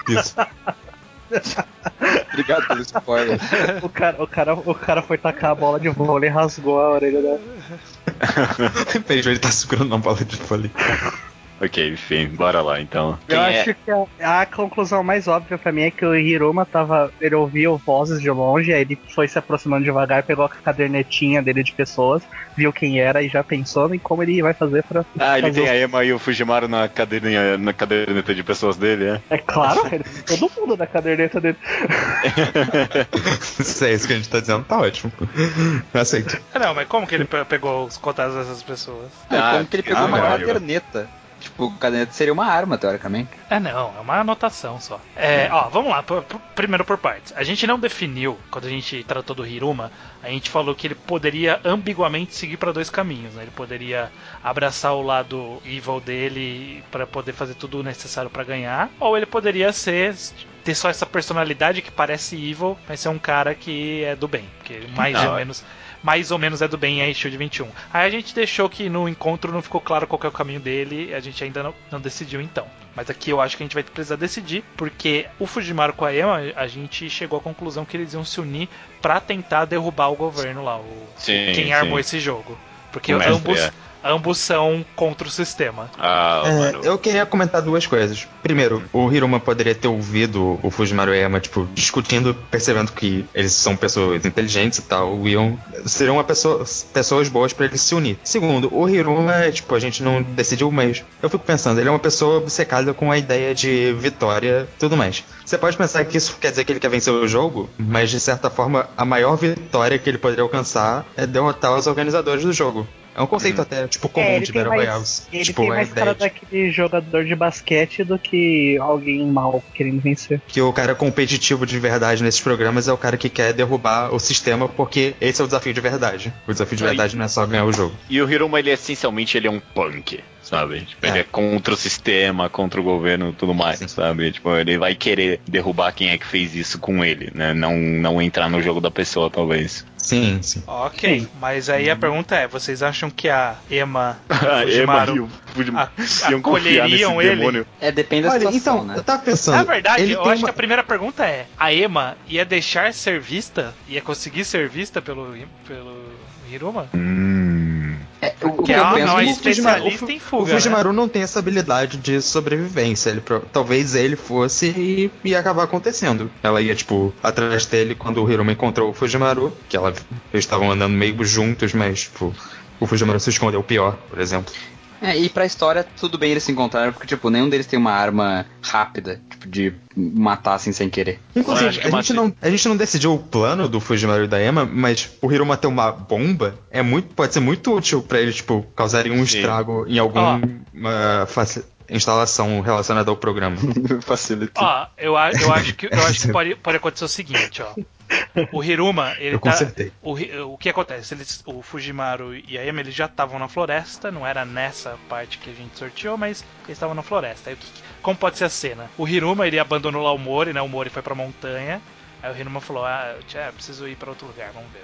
S3: Isso.
S4: Obrigado pelo spoiler.
S2: O cara, o, cara, o cara foi tacar a bola de vôlei e rasgou a orelha dela. <laughs>
S3: Peraí, ele tá segurando uma bola de folha.
S5: Ok, enfim, bora lá então.
S2: Eu
S5: Quem é?
S2: acho que a, a conclusão mais óbvia pra mim é que o Hiruma tava. Ele ouvia vozes de longe, aí ele foi se aproximando devagar, pegou a cadernetinha dele de pessoas, viu quem era e já pensou em como ele vai fazer pra.
S5: Ah, ele
S2: fazer
S5: tem
S2: os-
S5: a Emma e o Fujimaru na caderneta, na caderneta de pessoas dele, é?
S2: É claro, ele tem todo mundo na caderneta dele. <laughs>
S3: Se é isso que a gente tá dizendo, tá ótimo. Aceito.
S1: Ah, Não, mas como que ele pe- pegou os contatos dessas pessoas?
S4: Ah,
S5: Ah,
S4: como que ele
S5: que
S4: pegou uma
S5: caralho.
S4: caderneta? Tipo, caderneta seria uma arma, teoricamente.
S1: É não, é uma anotação só. É, ó, vamos lá, por- por- primeiro por partes. A gente não definiu, quando a gente tratou do Hiruma, a gente falou que ele poderia ambiguamente seguir para dois caminhos, né? Ele poderia abraçar o lado evil dele para poder fazer tudo o necessário para ganhar, ou ele poderia ser ter só essa personalidade que parece evil, mas ser um cara que é do bem, que mais
S5: Não,
S1: ou menos mais ou menos é do bem é Shield 21. Aí a gente deixou que no encontro não ficou claro qual que é o caminho dele, a gente ainda não, não decidiu então. Mas aqui eu acho que a gente vai precisar decidir, porque o Fujimaru com a Ema, a gente chegou à conclusão que eles iam se unir pra tentar derrubar o governo lá, o,
S5: Sim,
S1: quem
S5: sim.
S1: armou esse jogo. Porque ambos,
S5: é.
S1: Ambos são contra o sistema.
S5: Ah,
S3: É, eu queria comentar duas coisas. Primeiro, o Hiruma poderia ter ouvido o Fujimaru Ema, tipo, discutindo, percebendo que eles são pessoas inteligentes e tal. O Ion seriam uma pessoa, pessoas boas pra eles se unir. Segundo, o Hiruma, tipo, a gente não decidiu, mas eu fico pensando, ele é uma pessoa obcecada com a ideia de vitória e tudo mais. Você pode pensar que isso quer dizer que ele quer vencer o jogo, mas de certa forma, a maior vitória que ele poderia alcançar é derrotar os organizadores do jogo. É um conceito até, tipo, comum
S2: É, ele
S3: de Battle
S2: mais,
S3: Royales.
S2: ele
S3: tipo,
S2: tem mais
S3: ideia
S2: cara daquele jogador de basquete do que alguém mal querendo vencer.
S3: que o cara competitivo de verdade nesses programas é o cara que quer derrubar o sistema, porque esse é o desafio de verdade. O desafio de verdade não é só ganhar o jogo.
S5: E o Hiruma, ele essencialmente ele é um punk, sabe? Tipo, ele
S3: É.
S5: é contra o sistema, contra o governo e tudo mais,
S3: Sim.
S5: sabe? Tipo, ele vai querer derrubar quem é que fez isso com ele, né? Não, não entrar no jogo da pessoa, talvez.
S3: Sim, sim.
S1: Ok, mas aí a pergunta é: vocês acham que a Ema <laughs> e o
S5: A Emma e
S1: Fujimaru
S5: o Fujimaru
S1: acolheriam ele?
S5: demônio.
S4: É, depende da
S3: Olha,
S4: situação,
S3: então,
S4: né?
S3: eu tava pensando.
S1: Na verdade,
S3: ele
S1: eu acho
S3: uma-
S1: que a primeira pergunta é: a Ema ia deixar ser vista? Ia conseguir ser vista pelo, pelo Hiruma?
S5: Hum.
S4: É, o, o
S1: Que é
S4: eu
S1: uma-
S4: penso
S1: não, é
S3: o Fujimaru-
S1: especialista
S3: o Fu-
S1: em fuga,
S3: O Fujimaru não tem essa habilidade de sobrevivência. Ele, talvez ele fosse e ia acabar acontecendo. Ela ia, tipo, atrás dele quando o Hiruma encontrou o Fujimaru, que ela, eles estavam andando meio juntos, mas, tipo, o Fujimaru se escondeu pior, por exemplo.
S4: É, e pra história, tudo bem eles se encontraram, porque, tipo, nenhum deles tem uma arma rápida, tipo, de matar assim sem querer.
S3: Inclusive,
S5: que
S3: a gente, não, a gente não decidiu o plano do Fujimaru e da Ema, mas o Hiruma ter uma bomba é muito, pode ser muito útil pra eles, tipo, causarem um
S5: Sim.
S3: estrago em alguma faci- instalação relacionada ao programa. <laughs>
S4: Facilita.
S1: Ó, eu, eu acho que, eu acho que pode, pode acontecer o seguinte, ó. O Hiruma, <laughs> ele
S3: Eu
S1: tá.
S3: consertei.
S1: O, o que acontece? Eles, o Fujimaru e a Ema eles já estavam na floresta, não era nessa parte que a gente sorteou, mas eles estavam na floresta. Aí, o que, como pode ser a cena? O Hiruma ele abandonou lá o Mori, né? O Mori foi pra montanha. Aí o Hiruma falou: Ah, preciso ir pra outro lugar, vamos ver.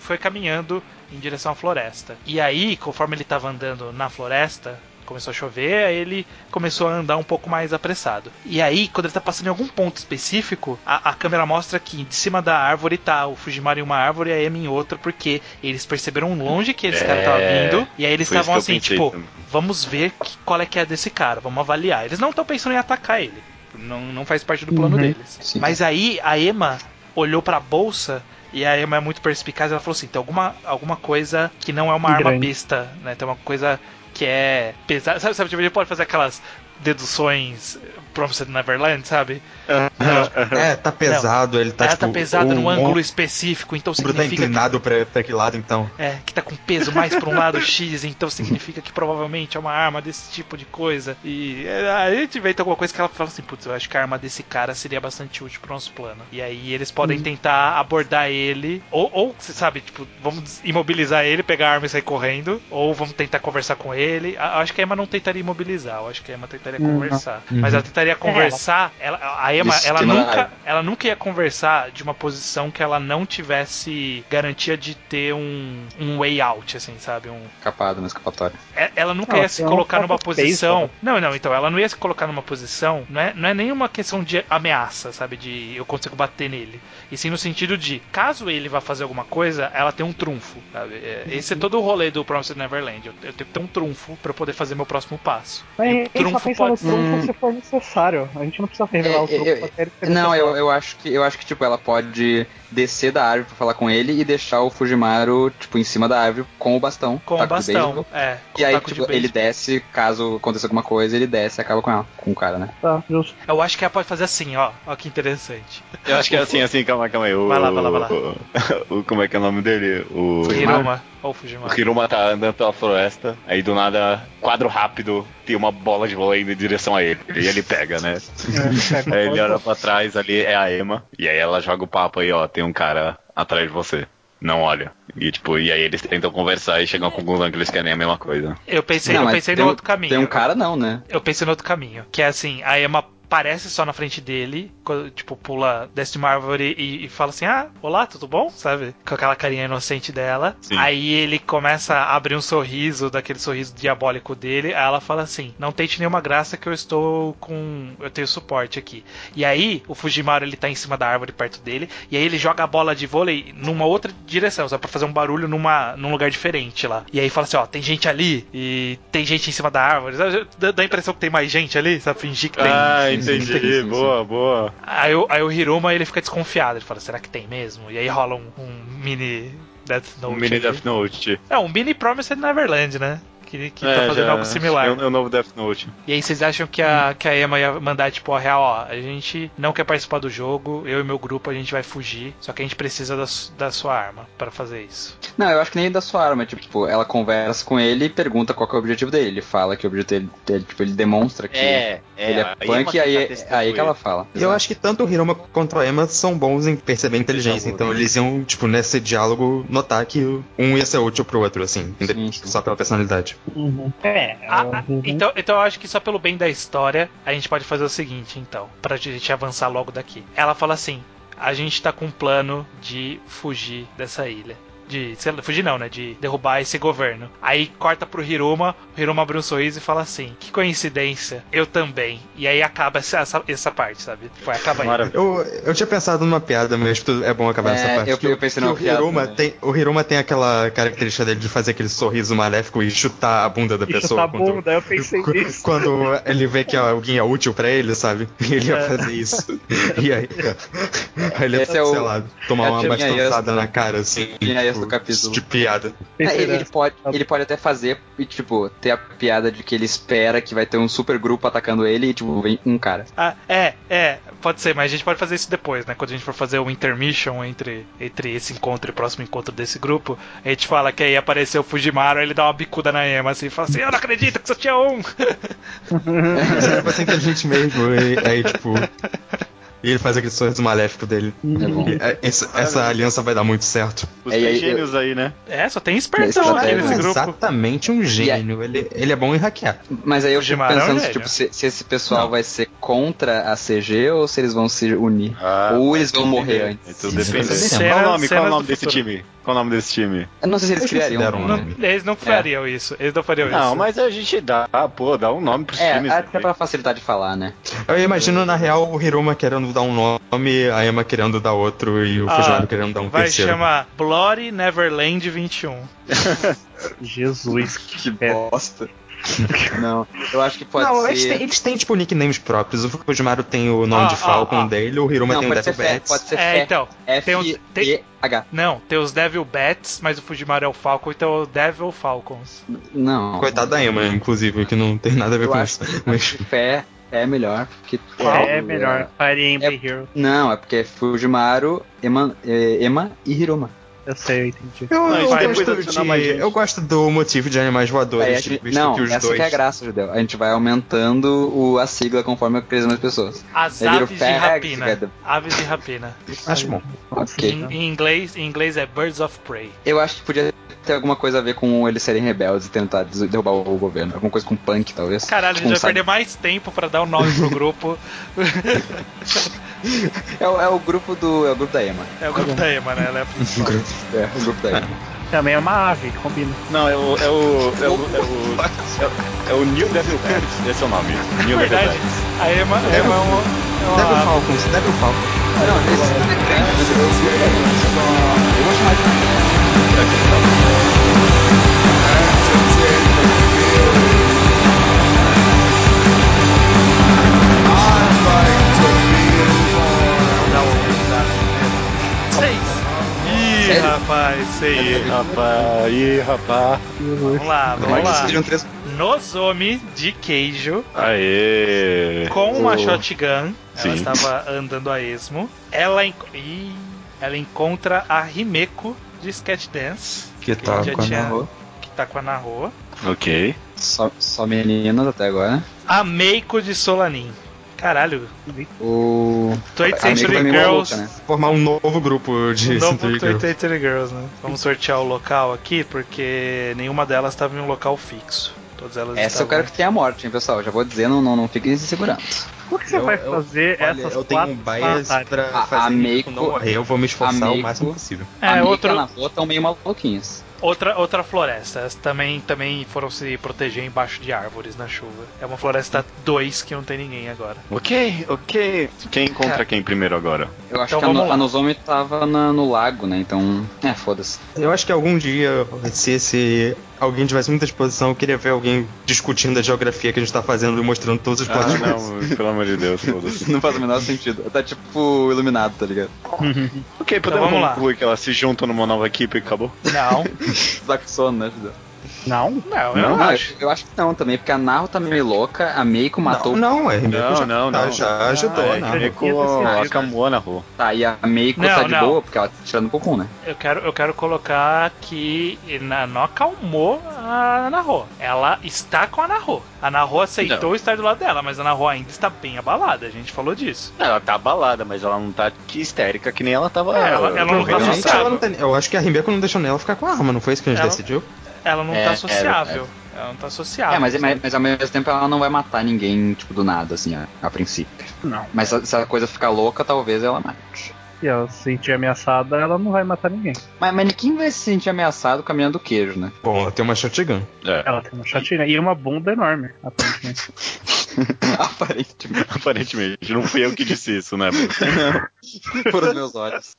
S1: Foi caminhando em direção à floresta. E aí, conforme ele tava andando na floresta, Começou a chover, aí ele começou a andar um pouco mais apressado. E aí, quando ele tá passando em algum ponto específico, a, a câmera mostra que de cima da árvore tá o Fujimaru em uma árvore e a Ema em outra, porque eles perceberam longe que esse
S5: É,
S1: cara tava vindo. E aí eles estavam assim,
S5: pensei
S1: tipo,
S5: também.
S1: vamos ver que- qual é que é desse cara, vamos avaliar. Eles não estão pensando em atacar ele. Não, não faz parte do plano
S2: Uhum.
S1: deles.
S4: Sim.
S1: Mas aí a Emma olhou pra bolsa e a Emma é muito perspicaz. Ela falou assim: tem alguma, alguma coisa que não é uma arma
S2: Grande.
S1: besta, né? Tem uma coisa que é pesada. Sabe, sabe, tipo, ele pode fazer aquelas deduções Promised Neverland, sabe?
S3: É, tá pesado, ele tá
S1: Ela
S3: tipo.
S1: tá pesada
S3: o
S1: num ângulo específico, então
S3: tá
S1: significa que
S3: inclinado pra, pra aquele lado, então.
S1: é, que tá com peso mais pra um lado <laughs> X, então significa que provavelmente é uma arma desse tipo de coisa. E é, a gente inventa alguma coisa que ela fala assim, putz, eu acho que a arma desse cara seria bastante útil pro nosso plano. E aí eles podem tentar abordar ele, ou, ou você sabe, tipo, vamos imobilizar ele, pegar a arma e sair correndo, ou vamos tentar conversar com ele. A- Eu acho que a Emma não tentaria imobilizar, eu acho que a Emma tentaria
S2: Uhum.
S1: conversar. Mas ela tentaria conversar, ela, a Emma, ela nunca,
S4: é.
S1: ela nunca ia conversar de uma posição que ela não tivesse garantia de ter um, um way out, assim, sabe? Um,
S4: Escapado no escapatório.
S1: é- ela nunca
S2: Não,
S1: ia se colocar numa posição.
S2: cara.
S1: Não, não, então ela não ia se colocar numa posição. Não é, não é nenhuma questão de ameaça, sabe? De eu consigo bater nele. E sim no sentido de, caso ele vá fazer alguma coisa, ela tem um trunfo, sabe? É, Esse é todo o rolê do Promised Neverland. Eu, eu tenho que ter um trunfo pra eu poder fazer meu próximo passo.
S2: Mas
S1: E o trunfo
S2: no
S1: pode
S2: trunfo
S4: Hum.
S2: se for necessário. A gente não precisa revelar o
S4: É,
S2: trunfo.
S4: eu- Não, eu, eu acho que eu acho que tipo ela pode descer da árvore pra falar com ele e deixar o Fujimaru tipo em cima da árvore com o bastão,
S1: Com o bastão.
S4: beisebol.
S1: É, com
S4: E aí
S1: de
S4: tipo, ele desce, caso aconteça alguma coisa, ele desce e acaba com ela, com o cara, né?
S2: Tá, justo.
S1: Eu acho que ela pode fazer assim, ó. Ó que interessante.
S5: Eu acho que é assim, assim, calma, calma aí. O,
S1: Vai lá, vai lá, vai lá.
S5: O, o- como é que é o nome dele? O,
S1: Hiruma ou
S5: o
S1: Fujimaru.
S5: Hiruma tá andando pela floresta, aí do nada, quadro rápido, tem uma bola de vôlei indo em direção a ele. E ele pega, né?
S2: É,
S5: Aí ele olha pra trás ali, é a Emma, e aí ela joga o papo aí, ó, tem um cara atrás de você. Não olha. E tipo, e aí eles tentam conversar e chegam à conclusão que eles querem a mesma coisa.
S1: Eu pensei,
S4: Não,
S1: eu pensei
S4: tem
S1: no
S4: um-
S1: outro caminho.
S4: Tem um cara não, né?
S1: Eu pensei no outro caminho. Que é assim, a Emma aparece só na frente dele, quando, tipo, pula, desce de uma árvore e, e fala assim, ah, olá, tudo bom? Sabe? Com aquela carinha inocente dela.
S5: Sim.
S1: Aí ele começa a abrir um sorriso, daquele sorriso diabólico dele. Aí ela fala assim, não tente nenhuma graça que eu estou com... Eu tenho suporte aqui. E aí, o Fujimaru, ele tá em cima da árvore, perto dele. E aí ele joga a bola de vôlei numa outra direção, sabe? Pra fazer um barulho numa, num lugar diferente lá. E aí fala assim, ó, tem gente ali e tem gente em cima da árvore. Dá, dá a impressão que tem mais gente ali, sabe? Fingir que tem...
S5: Ah, entendi.
S4: sim.
S5: boa, boa.
S1: Aí, o- aí o Hiruma ele fica desconfiado, ele fala, será que tem mesmo? E aí rola um, um mini Death Note.
S5: Um mini
S1: ali.
S5: Death Note.
S1: É, um mini Promised Neverland, né? Que, que
S5: É,
S1: tá fazendo
S5: já-
S1: algo similar.
S5: É o, é o novo Death Note.
S1: E aí vocês acham que a, que a Emma ia mandar, tipo, a real, ó, a gente não quer participar do jogo, eu e meu grupo a gente vai fugir, só que a gente precisa da, da sua arma para fazer isso.
S4: Não, eu acho que nem da sua arma, tipo, ela conversa com ele e pergunta qual que é o objetivo dele. Ele fala que o objetivo dele, dele, tipo, ele demonstra que ele é punk e aí, é aí que ela fala.
S3: E eu acho que tanto o Hiruma quanto a Emma são bons em perceber a inteligência, então eles iam, tipo, nesse diálogo, notar que um ia ser útil pro outro, assim,
S4: Sim, sim.
S3: só pela personalidade.
S2: Uhum. É,
S1: Ah,
S2: uhum.
S1: então, então eu acho que só pelo bem da história a gente pode fazer o seguinte, então, pra gente avançar logo daqui. Ela fala assim: a gente tá com um plano de fugir dessa ilha. De. Fugir não, né? De derrubar esse governo. Aí corta pro Hiruma, o Hiruma abre um sorriso e fala assim: Que coincidência, eu também. E aí acaba essa, essa, essa parte, sabe? Tipo, acaba aí.
S3: Eu, eu tinha pensado numa piada, mas é bom acabar
S4: É,
S3: nessa parte.
S4: eu-
S3: que
S4: eu
S3: o-
S4: pensei
S3: que
S4: numa
S3: o
S4: piada
S3: Hiruma tem O Hiruma tem aquela característica dele de fazer aquele sorriso maléfico e chutar a bunda da
S2: E
S3: pessoa.
S2: chutar a
S3: quando-
S2: bunda, eu pensei
S3: Qu-
S2: nisso. <laughs>
S3: Quando ele vê que alguém é útil pra ele, sabe? <laughs> Ele ia
S2: É.
S3: fazer isso. <laughs> E aí, aí ele ia,
S4: Esse é o-
S3: sei lá, tomar
S4: é a
S3: uma bastonçada na cara, assim. Tipo,
S4: do capítulo.
S3: De piada.
S4: É, ele, ele pode, ele pode até fazer e, tipo, ter a piada de que ele espera que vai ter um super grupo atacando ele e, tipo, vem um cara.
S1: Ah, é, é, pode ser, mas a gente pode fazer isso depois, né? Quando a gente for fazer o intermission entre, entre esse encontro e o próximo encontro desse grupo, a gente fala que aí apareceu o Fujimaru, ele dá uma bicuda na Emma assim e fala assim: Eu não acredito que só tinha um! <laughs> <laughs>
S3: Mas era pra ser inteligente mesmo. E aí, tipo. E ele faz aquele sorriso maléfico dele.
S4: É
S3: é, essa, essa aliança vai dar muito certo.
S5: Os
S4: É,
S5: gênios aí, né?
S1: É, só tem espertão aqui
S4: é
S1: nesse grupo.
S3: exatamente um gênio. Ele, ele é bom em hackear.
S4: Mas aí eu fico
S1: é um
S4: pensando,
S1: gênio.
S4: tipo, se, se esse pessoal
S3: Não.
S4: vai ser contra a CG ou se eles vão se unir.
S5: Ah,
S4: ou eles vão morrer
S5: É
S4: antes.
S3: Isso,
S5: depende. Qual é o nome, qual é o nome desse
S1: futuro.
S5: time? Qual o nome desse time?
S4: Eu não sei se eles
S3: Eles
S4: criariam um
S3: um
S1: Não,
S4: nome.
S1: eles não fariam isso. Eles não fariam
S5: Não,
S1: isso.
S5: mas a gente dá, pô, dá um nome pros
S4: É,
S5: times.
S4: até pra facilitar de falar, né?
S3: Eu imagino, na real, o Hiruma querendo dar um nome, a Emma querendo dar outro e o
S1: Ah,
S3: Fujiwara querendo dar um
S1: Vai
S3: terceiro.
S1: chamar Bloody Neverland 21. <laughs>
S2: Jesus, <laughs>
S4: Que
S2: É.
S4: bosta. <laughs> não, eu acho que pode
S3: não,
S4: ser.
S3: eles têm, eles têm, tipo, nicknames próprios. O Fujimaru tem o nome
S1: Ah,
S3: de Falcon
S1: ah, ah.
S3: dele, o Hiruma
S4: Não,
S3: tem o Devil Bats.
S4: pode ser
S1: É, então. Tem uns, tem,
S4: F-E-H.
S1: não, tem os Devil Bats, mas o Fujimaru é o Falcon, então é o Devil Falcons.
S4: Não.
S3: Coitado da Emma, inclusive, que não tem nada a ver
S4: Eu
S3: com
S4: acho
S3: isso.
S4: que
S3: Mas...
S4: fé é melhor. Porque
S2: é melhor. Fire Emblem Hero.
S4: Não, é porque é Fujimaru, Ema, é, Ema e Hiruma.
S2: Eu sei, eu entendi.
S3: Eu,
S5: Não,
S3: eu gosto de, eu gosto do motivo de animais voadores, tipo,
S4: gente-
S3: visto
S4: não,
S3: que os
S4: essa
S3: dois...
S4: que é a graça, Judeu. A gente vai aumentando o, a sigla conforme crescem mais pessoas.
S1: As
S4: Aí
S1: aves de rapina. Aves de rapina.
S3: Acho bom.
S4: Ok.
S1: Em, em inglês, em inglês é Birds of Prey.
S4: Eu acho que podia ter alguma coisa a ver com eles serem rebeldes e tentar derrubar o governo. Alguma coisa com punk, talvez.
S1: Caralho, a
S4: Tipo
S1: gente
S4: um
S1: vai perder mais tempo pra dar o nome pro grupo.
S4: É, o- é o grupo do. É o grupo da Ema.
S1: É o grupo da Ema, né? Ela é a principal. <laughs>
S4: É, o grupo da Ema.
S2: Também é uma ave, combina.
S5: Não, é o. É o. É o. É o, é o, é o New Devil Bats. Esse é o nome. New Devil
S1: verdade,
S5: Bats.
S1: a Ema, a Ema é uma. É uma
S3: Devil. Falcons, Devil Falcons.
S4: Não, esse é eu, eu vou chamar de.
S1: Ih,
S4: Sério?
S1: rapaz.
S5: Ih, rapaz, ih, rapaz.
S1: Vamos lá, vamos
S3: Mas
S1: lá. Nozomi de queijo
S5: Aê!
S1: com uma
S5: Oh.
S1: shotgun. Ela
S5: Sim.
S1: estava andando a esmo. Ela, enco- Ih, ela encontra a Himeko de Sketch Dance.
S3: Que tá
S1: gente
S3: com a
S1: tinha-
S3: Naho.
S1: Que tá com a.
S5: Ok.
S4: Só, só meninas até agora.
S1: A Meiko de Solanin. Caralho,
S4: O.
S1: 20th
S4: A
S1: Century
S4: Meiko meio
S1: Girls.
S4: maluca, né?
S3: Formar um novo grupo de
S1: Um novo
S3: Century Girls.
S1: 20th Century Girls, né? Vamos sortear o local aqui, porque nenhuma delas estava em um local fixo. Todas elas
S4: Essa eu
S1: estavam...
S4: quero que tenha morte, hein, pessoal. Já vou dizer, não, não, não fiquem se segurando.
S2: Como que você
S3: Eu-
S2: vai
S3: eu-
S2: fazer
S3: Olha,
S2: essas
S3: eu tenho
S2: quatro
S3: um bias
S2: batalhas?
S3: pra
S4: A-
S3: fazer
S4: a
S3: isso
S4: Meiko-
S3: não morrer. Eu vou me esforçar
S4: a
S3: o
S4: Meiko-
S3: máximo possível.
S1: É,
S4: a Meiko
S1: outro-
S4: e a Naho estão meio maluquinhas.
S1: Outra, outra floresta. Também, também foram se proteger embaixo de árvores na chuva. É uma floresta 2 que não tem ninguém agora.
S5: Ok, ok. Quem encontra quem primeiro agora?
S4: Eu acho
S1: Então
S4: que a, no, a Nozomi tava na- no lago, né? Então. É, foda-se.
S3: Eu acho que algum dia, se, se alguém tivesse muita disposição, eu queria ver alguém discutindo a geografia que a gente tá fazendo e mostrando todos os
S5: Ah,
S3: planos.
S5: não, pelo amor de Deus, foda-se.
S4: Não faz o menor sentido. Tá tipo iluminado, tá ligado? <laughs>
S5: Ok, podemos
S1: vamos lá.
S5: concluir que elas se juntam numa nova equipe e acabou?
S1: Não, <laughs>
S4: Tá com sono, né, Judeu?
S2: Não?
S1: não, eu
S5: Não,
S1: não acho.
S4: eu, eu acho que não também, porque a Naho tá meio louca, a Meiko matou.
S3: Não, não, é Rimeko
S5: Não,
S3: já,
S5: não,
S3: tá,
S5: não.
S3: já ajudou,
S5: Ah, é,
S2: Rimeko ia ter
S5: acamou na rua.
S4: Tá, e a Meiko
S1: Não,
S4: tá de
S1: não.
S4: boa, porque ela tá tirando cocum, né?
S1: Eu quero, eu quero colocar que na, não acalmou a Naho. Ela está com a Naho. A Naho aceitou
S5: Não.
S1: estar do lado dela, mas a Naho ainda está bem abalada. A gente falou disso.
S5: Ela tá abalada, mas ela não tá que histérica que nem ela tava.
S1: É, ela- ela não tá
S3: ela não tem- eu acho que a Rimeko não deixou nela ficar com a arma, não foi isso que a gente
S1: Ela-
S3: decidiu?
S1: Ela não
S4: É,
S1: tá
S4: é
S1: sociável. ela não tá sociável.
S4: é, mas, mas, mas ao mesmo tempo ela não vai matar ninguém, tipo, do nada, assim, a, a princípio.
S2: Não.
S4: Mas se, se a coisa ficar louca, talvez ela mate.
S2: Se ela se sentir ameaçada, ela não vai matar ninguém.
S4: Mas, mas quem vai se sentir ameaçado caminhando do queijo, né?
S3: Bom, ela tem uma shotgun.
S5: É,
S2: Ela tem uma chatina e uma bunda enorme, aparentemente. <laughs>
S4: Aparentemente.
S5: aparentemente. Não fui eu que disse isso, né?
S4: Por <laughs> os meus olhos.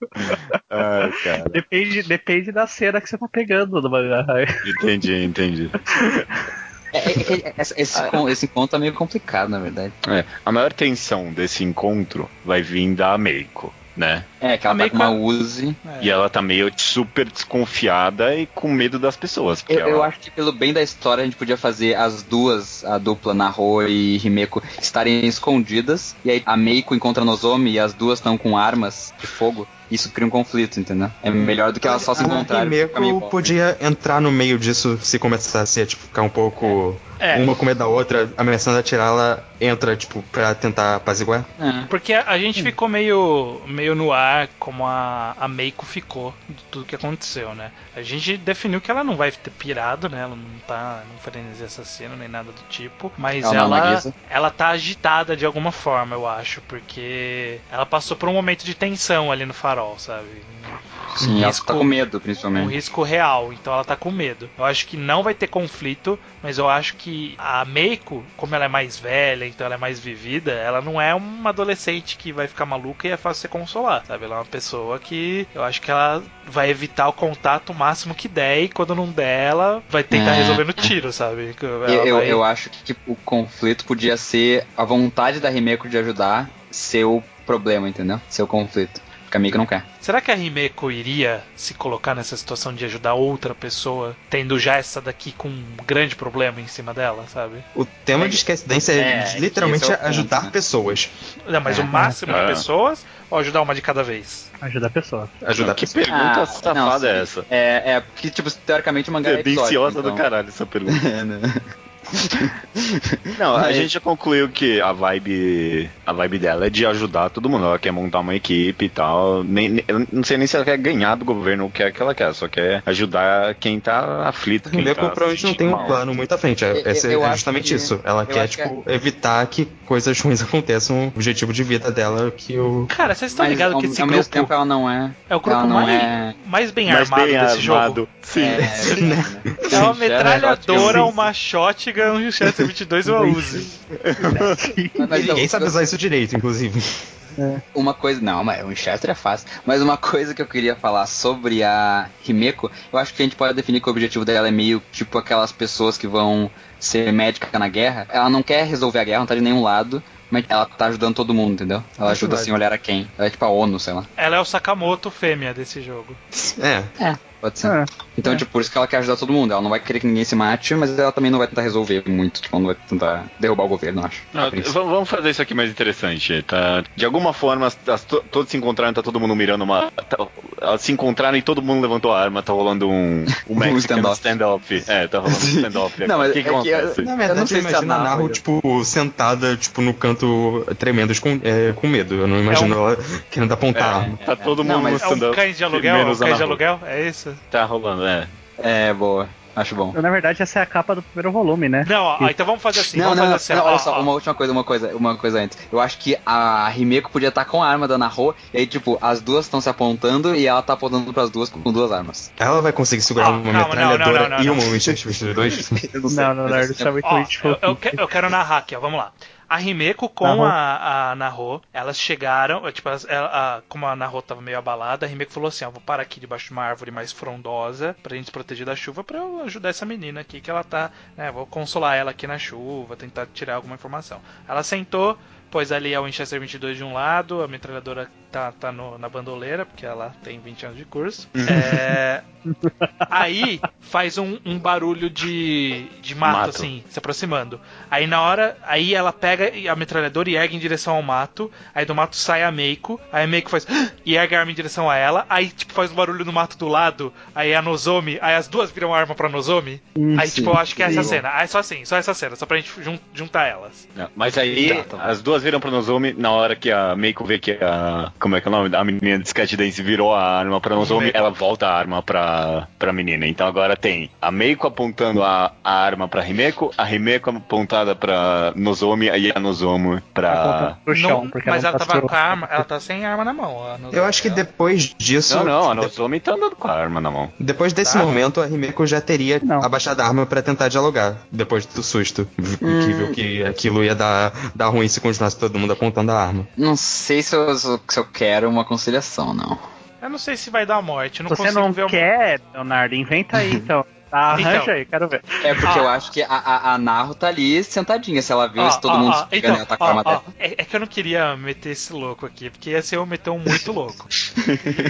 S4: <laughs>
S5: Ai, cara.
S2: Depende, depende da cena que você tá pegando do mangá.
S5: Entendi, entendi.
S4: É, é que esse, esse, con- esse encontro tá meio complicado, na verdade.
S5: É, a maior tensão desse encontro vai vir da Meiko, né?
S4: É, que ela
S1: A
S4: tá com
S1: Meiko-
S4: uma Uzi.
S1: É.
S5: E ela tá meio super desconfiada e com medo das pessoas.
S4: Eu, eu
S5: ela-
S4: acho que pelo bem da história a gente podia fazer as duas, a dupla Naho e Himeko, estarem escondidas. E aí a Meiko encontra Nozomi e as duas estão com armas de fogo. Isso cria um conflito, entendeu? É melhor do que elas só se e ficar meio
S3: podia entrar no meio disso se começasse a tipo, ficar um pouco
S1: É.
S3: uma com medo da outra, ameaçando atirar, ela entra, tipo, pra tentar apaziguar.
S4: É.
S1: Porque a, a gente ficou meio, meio no ar como a, a Meiko ficou de tudo que aconteceu, né? A gente definiu que ela não vai ter pirado, né? Ela não tá num frenesi assassino nem nada do tipo. Mas
S4: Ela
S1: ela, ela tá agitada de alguma forma, eu acho. Porque ela passou por um momento de tensão ali no farol, sabe?
S4: Sim, ela tá com medo,
S1: um
S4: principalmente.
S1: risco real, então ela tá com medo. Eu acho que não vai ter conflito, mas eu acho que a Meiko, como ela é mais velha, então ela é mais vivida, ela não é uma adolescente que vai ficar maluca e é fácil você consolar, sabe? Ela é uma pessoa que eu acho que ela vai evitar o contato o máximo que der e quando não der, ela vai tentar
S4: É.
S1: resolver no tiro, sabe? <laughs> Ela
S4: Eu,
S1: vai-
S4: eu acho que tipo, o conflito podia ser a vontade da Rimeko de ajudar ser o problema, entendeu? Ser o conflito. Miko não quer.
S1: Será que a Himeko iria se colocar nessa situação de ajudar outra pessoa, tendo já essa daqui com um grande problema em cima dela, sabe?
S3: O tema de esquecidência é,
S4: É,
S3: literalmente
S4: esse é ponto,
S3: ajudar
S4: né?
S3: pessoas.
S1: Não, mas
S4: É.
S1: o máximo de
S5: É.
S1: pessoas ou ajudar uma de cada vez?
S2: Ajuda a pessoa.
S3: Ajudar
S5: que
S3: pessoas.
S5: pergunta
S4: Ah,
S5: safada
S4: não,
S5: é essa?
S4: É, é porque, tipo, teoricamente o mangá é episódico,
S5: Tendenciosa
S4: então...
S5: do caralho essa pergunta. <laughs>
S4: É, né? <laughs>
S5: Não, a
S4: Mas-
S5: gente já concluiu que a vibe, a vibe dela é de ajudar todo mundo. Ela quer montar uma equipe e tal. Nem, nem- eu não sei nem se ela quer ganhar do governo o que é que ela quer, só quer ajudar quem tá aflito. Quem
S3: Rimeko
S5: tá
S3: provavelmente não tem um
S5: mal.
S3: plano muito à frente. É,
S4: Eu-
S3: esse
S4: eu
S3: é
S4: acho
S3: justamente
S4: que-
S3: isso. Ela
S4: eu
S3: quer,
S4: que
S3: tipo, evitar que coisas <laughs> ruins aconteçam. O objetivo de vida dela que o.
S1: Cara, vocês estão ligados que esse
S4: ao mesmo
S1: grupo
S4: tempo ela não é.
S1: é o grupo
S4: ela não
S1: mais,
S4: é.
S1: mais bem
S5: Mas
S1: armado
S5: bem
S1: desse
S5: armado.
S1: jogo? <laughs>
S5: Sim.
S4: É, né?
S1: É uma
S4: Sim,
S1: metralhadora,
S4: sim.
S1: Um Chester 22 e uma Uzi.
S4: Mas,
S3: Ninguém sabe usar isso direito, inclusive.
S4: Uma coisa. Não, mas o Winchester é fácil. Mas uma coisa que eu queria falar sobre a Himeko, eu acho que a gente pode definir que o objetivo dela é meio tipo aquelas pessoas que vão ser médica na guerra. Ela não quer resolver a guerra, não tá de nenhum lado. Mas ela tá ajudando todo mundo, entendeu? Ela
S3: Acho
S4: ajuda
S3: válido.
S4: sem olhar a quem. Ela é tipo a ONU, sei lá.
S1: Ela é o Sakamoto fêmea desse jogo.
S3: É.
S4: Pode ser.
S2: É.
S4: Então,
S2: É.
S4: tipo, por isso que ela quer ajudar todo mundo. Ela não vai querer que ninguém se mate, mas ela também não vai tentar resolver muito. Tipo, não vai tentar derrubar o governo, eu acho.
S5: Não, vamos fazer isso aqui mais interessante. Tá? De alguma forma, as- as to- todos se encontraram, tá todo mundo mirando uma. tá- elas se encontraram e todo mundo levantou a arma, tá rolando um, um Mexican
S4: standoff.
S5: standoff. É, tá rolando um standoff.
S4: Não, mas
S5: o que, que
S4: é que eu-
S5: acontece?
S3: Na
S4: Eu
S3: verdade,
S4: não
S3: eu,
S4: sei se a Naru,
S3: tipo, sentada, tipo, no canto, tremendo, com, é, com medo. Eu não imagino ela querendo apontar a arma.
S5: Tá todo
S4: Não,
S5: mundo
S4: mas
S1: É um
S5: stand-up,
S1: cães de aluguel? É um
S5: menos a
S1: cães de aluguel? É isso?
S5: Tá rolando, é.
S4: É, boa. Acho bom.
S2: Na verdade, essa é a capa do primeiro volume, né?
S1: Não, ó, então vamos fazer assim.
S4: não,
S1: vamos
S4: não,
S1: fazer
S4: não,
S1: assim.
S4: não,
S1: ó,
S4: olha
S1: ó,
S4: só, uma última coisa, uma coisa, uma coisa antes. Eu acho que a Himeko podia estar com a arma da Naho, e aí, tipo, as duas estão se apontando e ela tá apontando pras duas com duas armas.
S3: Ela vai conseguir segurar
S1: Ah,
S3: uma
S1: calma, não,
S3: metralhadora
S1: não, não, não,
S3: e
S1: não.
S3: uma Winchester 22?
S2: Não, não, não, isso é muito
S1: eu, eu quero narrar aqui, ó, vamos lá. A Himeko com a, a Naho, elas chegaram, tipo, elas- ela- a- como a Naho tava meio abalada, a Himeko falou assim, ó, vou parar aqui debaixo de uma árvore mais frondosa pra gente se proteger da chuva pra eu ajudar essa menina aqui que ela tá, né, vou consolar ela aqui na chuva, tentar tirar alguma informação. Ela sentou, pôs ali a Winchester 22 de um lado, a metralhadora tá, tá no- na bandoleira, porque ela tem 20 anos de curso. É, Aí faz um, um barulho de, de mato,
S5: Mato.
S1: assim, se aproximando. Aí na hora, aí ela pega a metralhadora e ergue em direção ao mato. Aí do mato sai a Meiko. Aí a Meiko faz <gasps> e ergue a arma em direção a ela. Aí tipo faz um barulho no mato do lado. Aí a Nozomi, aí as duas viram a arma pra Nozomi.
S2: Hum,
S1: aí tipo eu acho que é essa
S4: Sim.
S1: cena. Aí só assim, só essa cena, só pra gente jun- juntar elas.
S5: Não, mas aí,
S4: Tá, tá
S5: as duas viram pro Nozomi na hora que a Meiko vê que a. Como é que é o nome? A menina de Sketch Dance virou a arma pra Nozomi,
S1: Meiko.
S5: ela volta a arma pra, pra menina. Então agora tem a Meiko apontando a, a arma pra Himeko, a Himeko apontada pra Nozomi e a Nozomi pra.
S2: Pro chão,
S1: Não-
S2: porque
S1: mas
S2: ela
S1: ela
S2: não
S1: tava com a arma, ela tá sem arma na mão. a Nozomi.
S3: Eu acho que
S1: Ela-
S3: depois disso.
S5: Não, não, a Nozomi tá andando com a arma na mão.
S3: Depois desse
S1: Tá.
S3: momento, a Himeko já teria
S2: Não.
S3: abaixado a arma pra tentar dialogar. Depois do susto. V- Que
S1: Hum.
S3: viu que aquilo ia dar, dar ruim se continuasse todo mundo apontando a arma.
S4: Não sei se eu, se eu quero uma conciliação, não.
S1: Eu não sei se vai dar morte. Eu não
S2: Se você
S1: consigo
S2: não
S1: ver
S2: quer, Leonardo, inventa aí <laughs> então. Arranja
S1: Então.
S2: aí, quero ver.
S4: É porque
S1: Ah.
S4: eu acho que a, a, a Naru tá ali sentadinha. Se ela viu
S1: Ó,
S4: isso, todo
S1: ó,
S4: mundo se pegando
S1: então,
S4: ela tá com a arma
S1: é, é que eu não queria meter esse louco aqui, porque ia ser eu meter um muito louco.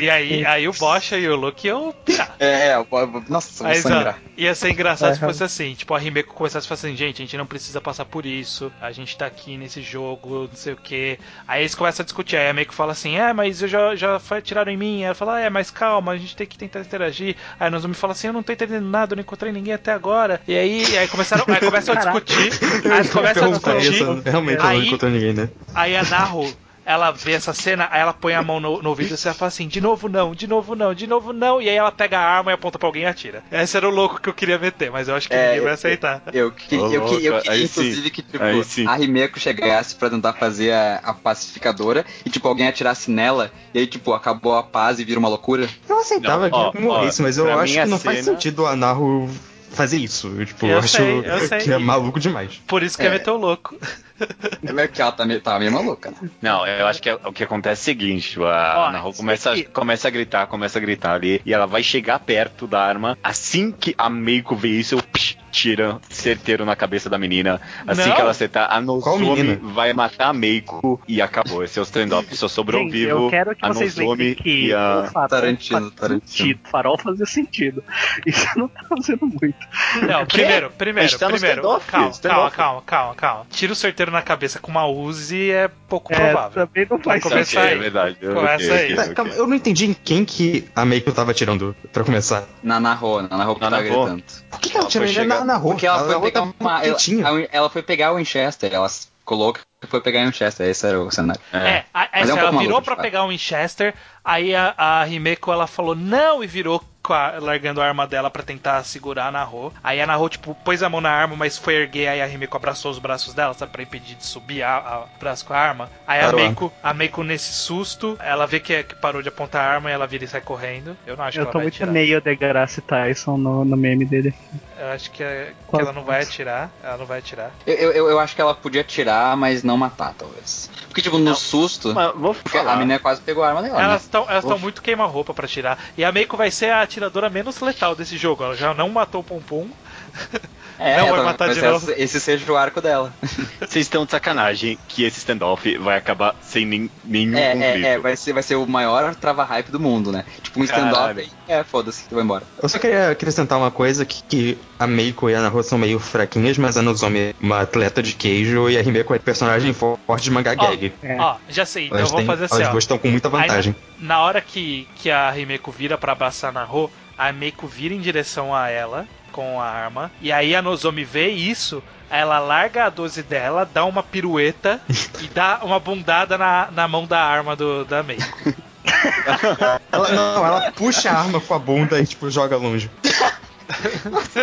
S1: e aí, <laughs> aí o Bocha e o Luke iam pirar.
S4: É, é, eu vou- nossa, eu vou
S1: Mas, ó,
S4: sangrar.
S1: ia ser engraçado se
S2: Aham.
S1: fosse assim, tipo, a Rimeko começasse a falar assim, gente, a gente não precisa passar por isso, a gente tá aqui nesse jogo, não sei o que. Aí eles começam a discutir, aí a Meiko fala assim, é, mas eu já, já foi- tiraram em mim. Aí ela fala, é, mas calma, a gente tem que tentar interagir. Aí a Nozomi fala assim, eu não tô entendendo nada, eu não encontrei ninguém até agora. E aí, aí começaram, aí começam a <laughs> discutir, aí começam a discutir.
S3: isso, realmente ela não
S1: Aí-
S3: encontrou ninguém, né?
S1: Aí a Naru ela vê essa cena, aí ela põe a mão no, no ouvido e você fala assim: de novo não, de novo não, de novo não. E aí ela pega a arma e aponta pra alguém e atira. Esse era o louco que eu queria meter, mas eu acho que
S4: É,
S1: ninguém vai aceitar.
S4: Eu, que,
S5: Ô,
S4: eu, que, eu
S5: louco,
S4: queria, inclusive, que tipo, a Rimeko chegasse pra tentar fazer a, a pacificadora e, tipo, alguém atirasse nela e aí, tipo, acabou a paz e vira uma loucura.
S3: Eu aceitava
S5: Não, ó,
S3: que morresse,
S5: ó,
S3: mas eu acho que não faz
S5: cena-
S3: sentido a Naru fazer isso. Eu, tipo,
S1: Eu
S3: acho
S1: sei, eu sei.
S3: que é maluco demais.
S1: Por isso que é,
S4: É.
S1: meter o louco.
S4: É que ela tá meio, tá meio maluca, né?
S5: Não, eu acho que é- o que acontece é o seguinte: tipo, a
S1: Ó,
S5: Naru começa, começa a gritar, começa a gritar ali, e ela vai chegar perto da arma. Assim que a Meiko vê isso, psh, tira certeiro na cabeça da menina. Assim
S1: Não.
S5: que ela acertar, a Nozomi vai matar a Meiko e acabou. Esse é o stand-up. Só sobrou
S2: Gente,
S5: vivo
S2: eu quero que
S5: a
S2: vocês
S5: Nozomi
S2: lembrem que
S5: e a.
S2: farol
S4: Tarantino, Tarantino.
S2: sentido. Farol fazia sentido. Isso não tá fazendo muito.
S1: Não, primeiro, primeiro,
S5: tá
S1: primeiro. Calma, calma, calma, calma, calma. Tira o certeiro na cabeça com uma Uzi é pouco
S2: É,
S1: provável.
S2: também não faz sentido.
S1: começar
S5: Ok,
S1: aí.
S5: é verdade.
S1: Começa
S5: Ok,
S1: aí.
S5: ok,
S3: Tá,
S5: ok.
S3: calma, eu não entendi em quem que a Meiko tava atirando pra começar.
S4: Na Naho, na Naho que
S5: Na
S4: tava gritando.
S3: Por que, que ela
S5: Ela
S3: tirou ele
S5: chegar-
S3: na, na rua?
S4: Porque ela foi pegar
S3: tava
S4: uma. Ela, ela foi pegar o Winchester, ela colocou que foi pegar o Winchester, esse era o cenário.
S1: É, a-
S4: é
S1: essa,
S4: um
S1: ela virou
S4: fato.
S1: pegar o Winchester, aí a, a Himeko ela falou não e virou a- largando a arma dela pra tentar segurar a Naho. Aí a Naho, tipo, pôs a mão na arma, mas foi erguer, aí a Himeko abraçou os braços dela, sabe, pra impedir de subir a, a- o braço com a arma. Aí a. Meiko, a Meiko, nesse susto, ela vê que, que parou de apontar a arma e ela vira e sai correndo. Eu não acho
S2: Eu
S1: que
S2: tô
S1: ela vai
S2: muito
S1: atirar.
S2: meio de Graça Tyson no, no meme dele.
S1: Eu acho que, é- que ela não vai atirar. Ela não vai atirar.
S4: Eu, eu, eu acho que ela podia tirar, mas não matar, talvez. Porque, tipo, no susto,
S5: vou
S4: porque a menina quase pegou a arma dela.
S1: Elas
S4: né?
S1: estão elas tão
S5: Uf.
S1: muito queima-roupa pra tirar. E a Meiko vai ser a atiradora menos letal desse jogo. Ela já não matou o Pum. <laughs>
S4: É,
S1: Não vai matar de
S4: esse-
S1: novo.
S4: Esse seja o arco dela. <laughs>
S5: Vocês estão de sacanagem que esse standoff vai acabar sem nem- nenhum
S4: É,
S5: conflito.
S4: é, é, vai ser, vai ser o maior trava-hype do mundo, né? Tipo, um.
S5: Caralho.
S4: É, foda-se, tu vai embora.
S3: Eu só queria acrescentar uma coisa, que, que a Meiko e a Naru são meio fraquinhas, mas a Nozomi é uma atleta de queijo e a Himeko é personagem forte de mangá
S1: Ó,
S3: gag.
S2: É.
S1: Ó, já sei, então eu vou
S3: têm-
S1: fazer assim,
S3: elas
S1: ó.
S3: duas estão com muita vantagem.
S1: Aí, na hora que, que a Himeko vira pra abraçar a Naho, a Meiko vira em direção a ela com a arma. E aí a Nozomi vê isso, ela larga a 12 dela, dá uma pirueta <laughs> e dá uma bundada na, na mão da arma do, da Meiko. <laughs>
S3: Ela, não, ela puxa a arma com a bunda e, tipo, joga longe. <laughs>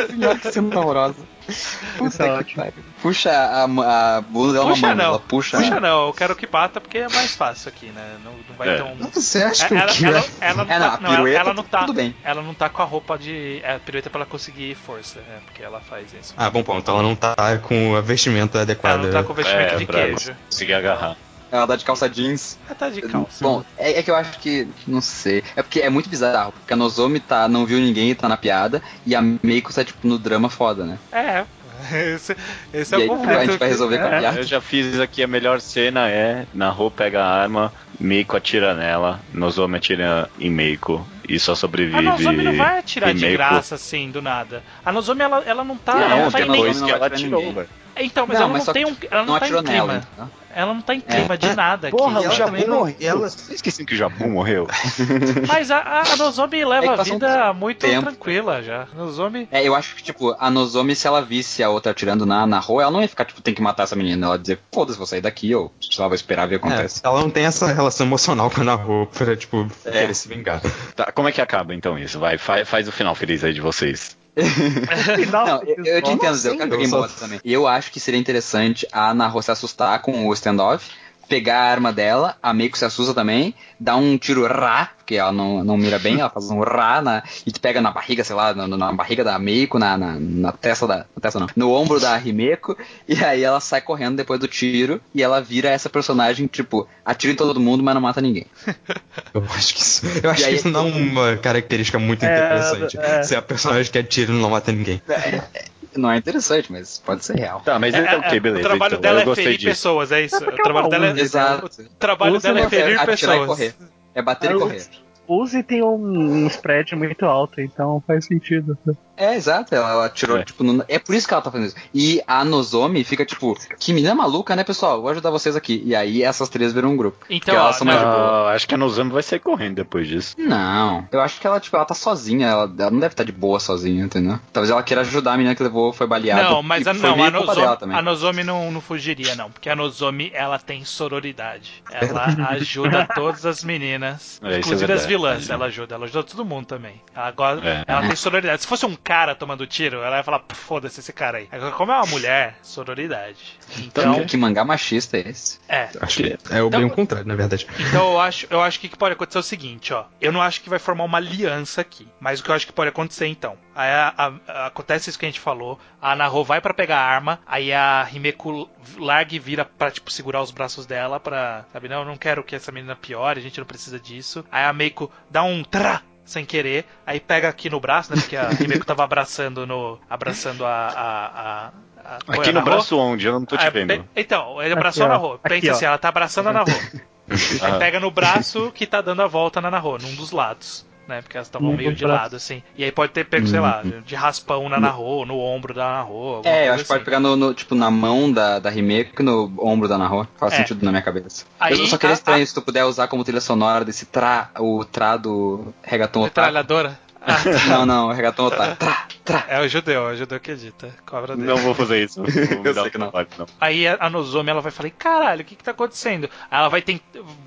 S4: Senhora, que cena horrorosa.
S2: Isso é
S4: Puta que pariu. Puxa a, a bunda dela
S1: Puxa
S4: mamando,
S1: não,
S4: ela puxa.
S1: puxa não, eu quero que bata porque é mais fácil aqui, né? Não, não vai
S5: É.
S1: ter um.
S3: Você acha que
S1: Ela,
S3: o que
S1: ela,
S3: é...
S1: ela não
S4: É,
S1: tá,
S4: não, a
S1: ela,
S4: pirueta,
S1: ela não tá,
S4: tudo bem.
S1: ela não tá com a roupa de é, pirueta pra ela conseguir força, é, porque ela faz isso.
S3: Ah, bom ponto. Ela não tá com a vestimenta
S1: Ela
S3: adequada.
S1: não tá com vestimento
S5: É,
S1: de queijo.
S5: conseguir agarrar.
S4: Ela tá de calça jeans.
S1: Ela tá de calça.
S4: Bom, é, é que eu acho que. Não sei. É porque é muito bizarro. Porque a Nozomi tá, não viu ninguém e tá na piada. E a Meiko tá, tipo, no drama foda, né?
S1: É. <laughs> Esse, esse é o conflito.
S4: a gente vai resolver com a
S2: É.
S4: piada.
S5: Eu já fiz aqui, a melhor cena é Naho pega a arma, Meiko atira nela, Nozomi atira em Meiko e só sobrevive.
S1: A Nozomi não vai atirar de graça assim, do nada. A Nozomi, ela, ela não tá.
S4: Não,
S1: ela não tá nem...
S5: que ela atirou, velho.
S1: Então, mas
S4: Não,
S1: ela
S4: mas
S1: não tem um. Ela não,
S4: Não
S1: tá em clima.
S4: nela. então.
S1: Ela não tá em
S4: É.
S1: clima de
S3: É.
S1: nada aqui.
S5: Porra,
S3: E
S5: o
S3: ela
S5: Jabu
S3: também não-
S5: morreu.
S3: ela-
S5: Vocês esqueciam que o Jabu morreu? <laughs>
S1: Mas a, a Nozomi leva
S4: É
S1: a
S4: passou um
S1: vida muito
S4: tempo.
S1: tranquila já. Nozomi.
S4: É, eu acho que, tipo, a Nozomi, se ela visse a outra atirando na, na rua, ela não ia ficar, tipo, tem que matar essa menina. Ela ia dizer, foda-se, vou sair daqui, ou sei lá, vou esperar ver o que
S3: É,
S4: acontece.
S3: ela não tem essa relação emocional com a Naru pra, tipo,
S4: É.
S3: querer se vingar.
S5: Tá, como é que acaba então isso? Vai, faz, faz o final feliz aí de vocês. <laughs>
S4: Não, eu, eu te entendo,
S3: assim?
S4: eu quero que alguém bota também. E eu acho que seria interessante a Naho se assustar com o standoff, pegar a arma dela, a Meiko se assusta também, dá um tiro rá, porque ela não, não mira bem, ela faz um rá na, e te pega na barriga, sei lá, na, na barriga da Meiko, na, na, na testa da. Na testa não, no ombro da Himeko, e aí ela sai correndo depois do tiro, e ela vira essa personagem, tipo, atira em todo mundo, mas não mata ninguém. <laughs>
S3: Eu acho que isso, eu acho
S4: aí-
S3: que isso não é uma característica muito
S2: É,
S3: interessante.
S2: é.
S3: Ser a personagem que atira e não mata ninguém.
S4: Não é interessante, mas pode ser real.
S5: Tá, mas
S1: É, é,
S5: ok, beleza.
S1: o trabalho
S5: então,
S1: dela
S5: eu
S1: é ferir
S5: disso.
S1: pessoas, é isso.
S2: É
S1: o
S2: é
S1: trabalho dela é,
S4: Exato.
S1: o trabalho
S2: Usa
S1: dela é ferir pessoas.
S4: e correr. É bater e
S2: Ela
S4: correr.
S2: Uzi tem um, um spread muito alto, então faz sentido.
S4: É, exato. Ela, ela tirou,
S5: É.
S4: tipo, no- é por isso que ela tá fazendo isso. E a Nozomi fica, tipo, que menina maluca, né, pessoal? Vou ajudar vocês aqui. E aí essas três viram um grupo.
S1: Então,
S4: elas
S1: ó,
S4: são mais de boa.
S5: Ah, acho que a Nozami vai sair correndo depois disso.
S4: Não, eu acho que ela, tipo, ela tá sozinha, ela, ela não deve estar de boa sozinha, entendeu? Talvez ela queira ajudar a menina que levou, foi baleada.
S1: Não, mas a, não, a, Nozomi, a Nozomi não, não fugiria, não. Porque a Nozomi, ela tem sororidade. Ela ajuda todas as meninas.
S5: É, é
S1: inclusive as
S5: verdade.
S1: vilãs, ela ajuda. Ela ajuda todo mundo também. Ela, gosta,
S5: É.
S1: ela tem sororidade. Se fosse um cara tomando tiro, ela ia falar, "Pô, foda-se esse cara aí. Agora, como é uma mulher, sororidade. Então,
S4: Que, que mangá machista é esse?
S1: é.
S3: Acho que é o bem
S1: Então-
S3: o contrário, na verdade.
S1: Então eu acho, eu acho que o que pode acontecer é o seguinte, ó. Eu não acho que vai formar uma aliança aqui. Mas o que eu acho que pode acontecer então. Aí a- a- acontece isso que a gente falou. A Naho vai pra pegar a arma. Aí a Himeko larga e vira pra, tipo, segurar os braços dela pra. Sabe, não, eu não quero que essa menina piore, a gente não precisa disso. Aí a Meiko dá um trá sem querer, aí pega aqui no braço, né? Porque a <laughs> Himeko tava abraçando no. abraçando a. a, a- a-
S5: Aqui no braço onde? Eu não tô te
S1: Ah,
S5: vendo.
S1: Então, ele abraçou
S2: Aqui,
S1: a. Naho.
S2: Aqui,
S1: Pensa
S2: ó.
S1: assim, ela tá abraçando a Naho. <laughs> Aí
S5: Ah.
S1: pega no braço que tá dando a volta na Naho, num dos lados. Né, porque elas estavam meio de lado, assim. E aí pode ter pego, sei lá, de raspão na Naho, no ombro da Naho.
S4: É, eu acho que pode
S1: assim.
S4: pegar no, no- tipo, na mão da, da Himeko e no ombro da Naho. Faz
S1: É.
S4: sentido na minha cabeça.
S1: Aí,
S4: eu só queria
S1: a-
S4: estranho
S1: a-
S4: se tu puder usar como trilha sonora desse tra, o tra do reggaeton.
S1: Metralhadora? Ah, <laughs>
S4: Não, não, o reggaeton otaku. Tra, tra.
S1: é o judeu, é o judeu que edita. Cobra dele.
S5: Não vou fazer isso. <laughs> Vou me
S4: Eu sei que não.
S5: trabalho, não.
S1: Aí a Nozomi ela vai falar, caralho, o que que tá acontecendo? Aí ela vai tentar,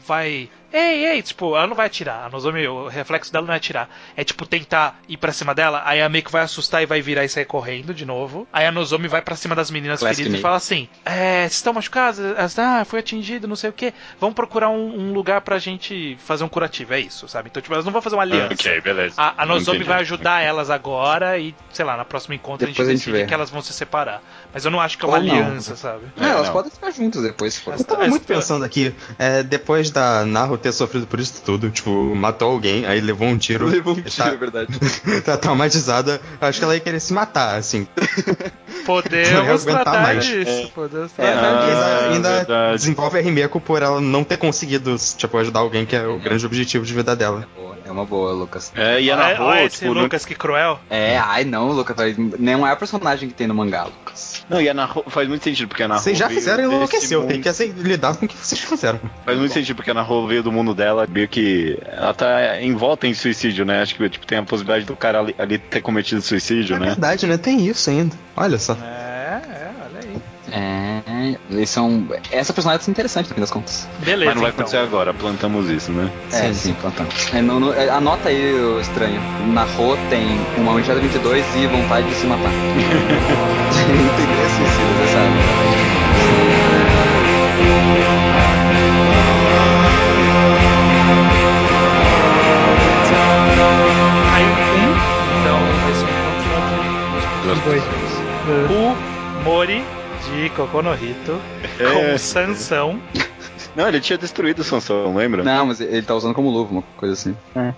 S1: vai, ei, ei, tipo, ela não vai atirar. A Nozomi, o reflexo dela não é atirar. É tipo tentar ir pra cima dela, aí a Meiko vai assustar e vai virar e sair correndo de novo. Aí a Nozomi vai pra cima das meninas
S4: Classic
S1: feridas e
S4: Meiko.
S1: fala assim, é, vocês estão machucadas? Elas, ah, foi atingido, não sei o que. Vamos procurar um, um lugar pra gente fazer um curativo, é isso, sabe? Então, tipo, elas não vão fazer uma aliança.
S5: Ok, beleza.
S1: A, a Nozomi
S5: Entendi.
S1: vai ajudar elas agora e, sei lá, na próxima encontro
S4: Depois
S1: a
S4: a
S1: gente
S4: gente
S1: decide
S4: vê.
S1: que elas vão se separar. Mas eu não acho que é uma
S4: Ou não.
S1: aliança, sabe?
S4: Não, elas
S5: não.
S4: podem ficar juntas depois, se for.
S3: Eu tava muito pensando aqui, é, depois da Naru ter sofrido por isso tudo, tipo, matou alguém, aí levou um tiro.
S4: Levou um
S3: tá-
S4: tiro, é verdade. <laughs>
S3: tá traumatizada, acho que ela ia querer se matar, assim.
S1: Podemos
S3: Não
S1: tratar
S3: mais.
S1: disso. Podemos
S3: É,
S1: tratar disso.
S3: ainda,
S5: Ah,
S3: ainda
S5: verdade.
S3: desenvolve a Rimeko por ela não ter conseguido, tipo, ajudar alguém que é o grande objetivo de vida dela.
S4: Boa, É uma boa, Lucas.
S5: É, e a Naho,
S1: olha esse
S5: tipo, não-
S1: Lucas, que cruel.
S4: É, ai não, Lucas, nem é o maior personagem que tem no mangá, Lucas.
S5: Não, e a Naho faz muito sentido, porque a Naho
S3: Vocês já fizeram e enlouqueceu,
S5: mundo-
S3: tem que assim, lidar com o que vocês fizeram.
S5: Faz muito sentido, porque a Naho veio do mundo dela, meio que ela tá envolta em suicídio, né? Acho que tipo, tem a possibilidade do cara ali, ali ter cometido suicídio,
S3: É
S5: né?
S3: verdade, né? Tem isso ainda. Olha só.
S1: É, é.
S4: É, eles são. Essa personagem é interessante no fim das contas.
S1: Beleza,
S5: Mas não vai
S1: então.
S5: acontecer agora, plantamos isso, né?
S4: É,
S3: Sim,
S4: sim, plantamos. É, não- não- é, anota aí, o estranho. Na Ro tem uma unidade 22 e vontade de se matar. tem três suicidas, você sabe.
S1: Aí um, então esse é um
S2: Dois.
S1: o Mori de Kokonohito
S5: É.
S1: com Sansão.
S5: Não, ele tinha destruído o Sansão, lembra?
S4: Não, mas ele tá usando como luva, uma coisa assim.
S2: É.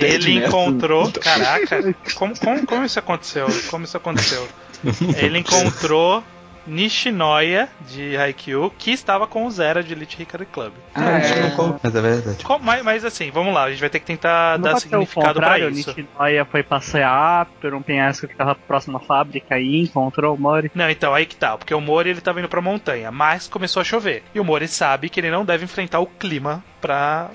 S1: Ele encontrou. Caraca, como, como, como isso aconteceu? Como isso aconteceu? <laughs> Ele encontrou Nishinoya de Haikyuu, que estava com o Zera de Elite Hikari Club.
S4: Ah,
S3: Acho que
S4: é.
S3: não conta, Mas é verdade.
S1: Com- mas, mas assim, vamos lá, a gente vai ter que tentar
S2: Não
S1: dar significado
S2: o
S1: isso.
S2: Nishinoya foi passear por um penhasco que tava próximo à fábrica e encontrou o Mori.
S1: Não, então aí que tá, porque o Mori ele tava indo pra montanha, mas começou a chover. E o Mori sabe que ele não deve enfrentar o clima pra,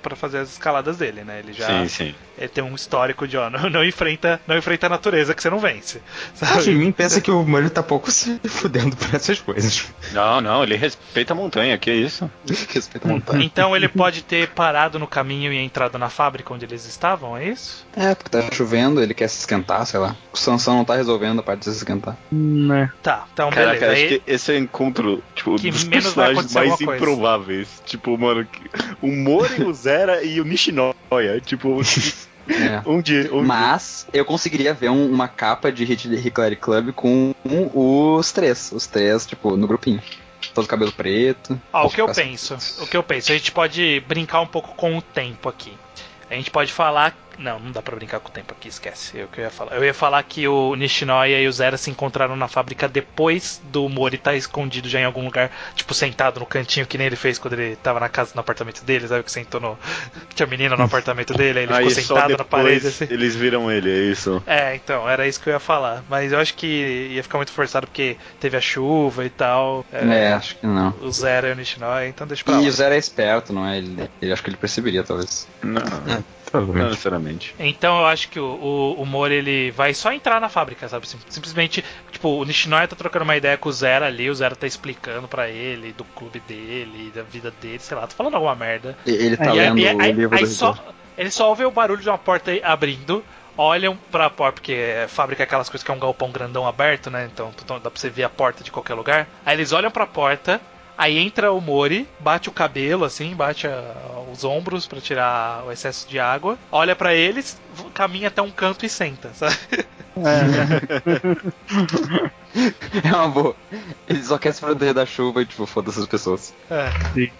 S1: pra fazer as escaladas dele, né? Ele já
S5: Sim, sim.
S1: ele tem um histórico de, ó, não, não enfrenta, não enfrenta a natureza que você não vence.
S3: Acho
S1: Sabe?
S3: mim pensa que o Mori tá pouco se fudendo por essas coisas.
S5: Não, não, ele respeita a montanha, que isso?
S4: Respeita a montanha.
S1: Então ele pode ter parado no caminho e entrado na fábrica onde eles estavam, é isso?
S4: É, porque tá chovendo, ele quer se esquentar, sei lá. O Sansão não tá resolvendo a parte de se esquentar.
S2: Né.
S1: Tá, então
S5: Caraca,
S1: beleza.
S5: acho
S1: Aí-
S5: que esse é o encontro, tipo,
S1: Que
S5: dos personagens mais
S1: coisa.
S5: improváveis. Tipo, mano, que- o Mori, o <laughs> Zera e o Nishinoya. Tipo, <laughs>
S4: É.
S5: um dia. Um
S4: Mas eu conseguiria ver um- uma capa de Hit Hickory Club com os três. Os três, tipo, no grupinho. Todo cabelo preto.
S1: Ó, o que eu
S4: Ficar-
S1: penso, o que eu penso, a gente pode brincar um pouco com o tempo aqui. A gente pode falar Não, não dá pra brincar com o tempo aqui, esquece. É o que eu ia falar. Eu ia falar que o Nishinoya e o Zera se encontraram na fábrica depois do Mori estar escondido já em algum lugar, tipo, sentado no cantinho, que nem ele fez quando ele tava na casa, no apartamento dele, sabe? Que sentou no. Tinha menina no <laughs> apartamento dele, aí ele
S5: Aí
S1: ficou
S5: só
S1: sentado na parede assim.
S5: eles viram ele, é isso.
S1: É, então, era isso que eu ia falar. Mas eu acho que ia ficar muito forçado porque teve a chuva e tal.
S4: É, acho que não.
S1: O Zera e o Nishinoya, então deixa pra lá.
S4: E o Zero é esperto, não é? Ele, ele acho que ele perceberia, talvez.
S5: Não,
S3: É,
S5: não
S3: provavelmente.
S5: necessariamente.
S1: Então eu acho que o, o, o Mori ele vai só entrar na fábrica, sabe? Sim- Simplesmente, tipo, o Nishinoya tá trocando uma ideia com o Zera ali, o Zera tá explicando pra ele do clube dele, da vida dele, sei lá, tô falando alguma merda.
S4: E- Ele tá
S1: aí-
S4: lendo
S1: aí-
S4: o livro
S1: aí
S4: do
S1: só, ele só ouve o barulho de uma porta abrindo, olham pra porta, porque é fábrica é aquelas coisas que é um galpão grandão aberto, né? Então então dá pra você ver a porta de qualquer lugar. Aí eles olham pra porta, aí entra o Mori, bate o cabelo assim, bate a- os ombros pra tirar o excesso de água, olha pra eles, caminha até um canto e senta, sabe?
S4: É <laughs> uma boa. Ele só quer se proteger da chuva e, tipo, foda-se as pessoas.
S1: É.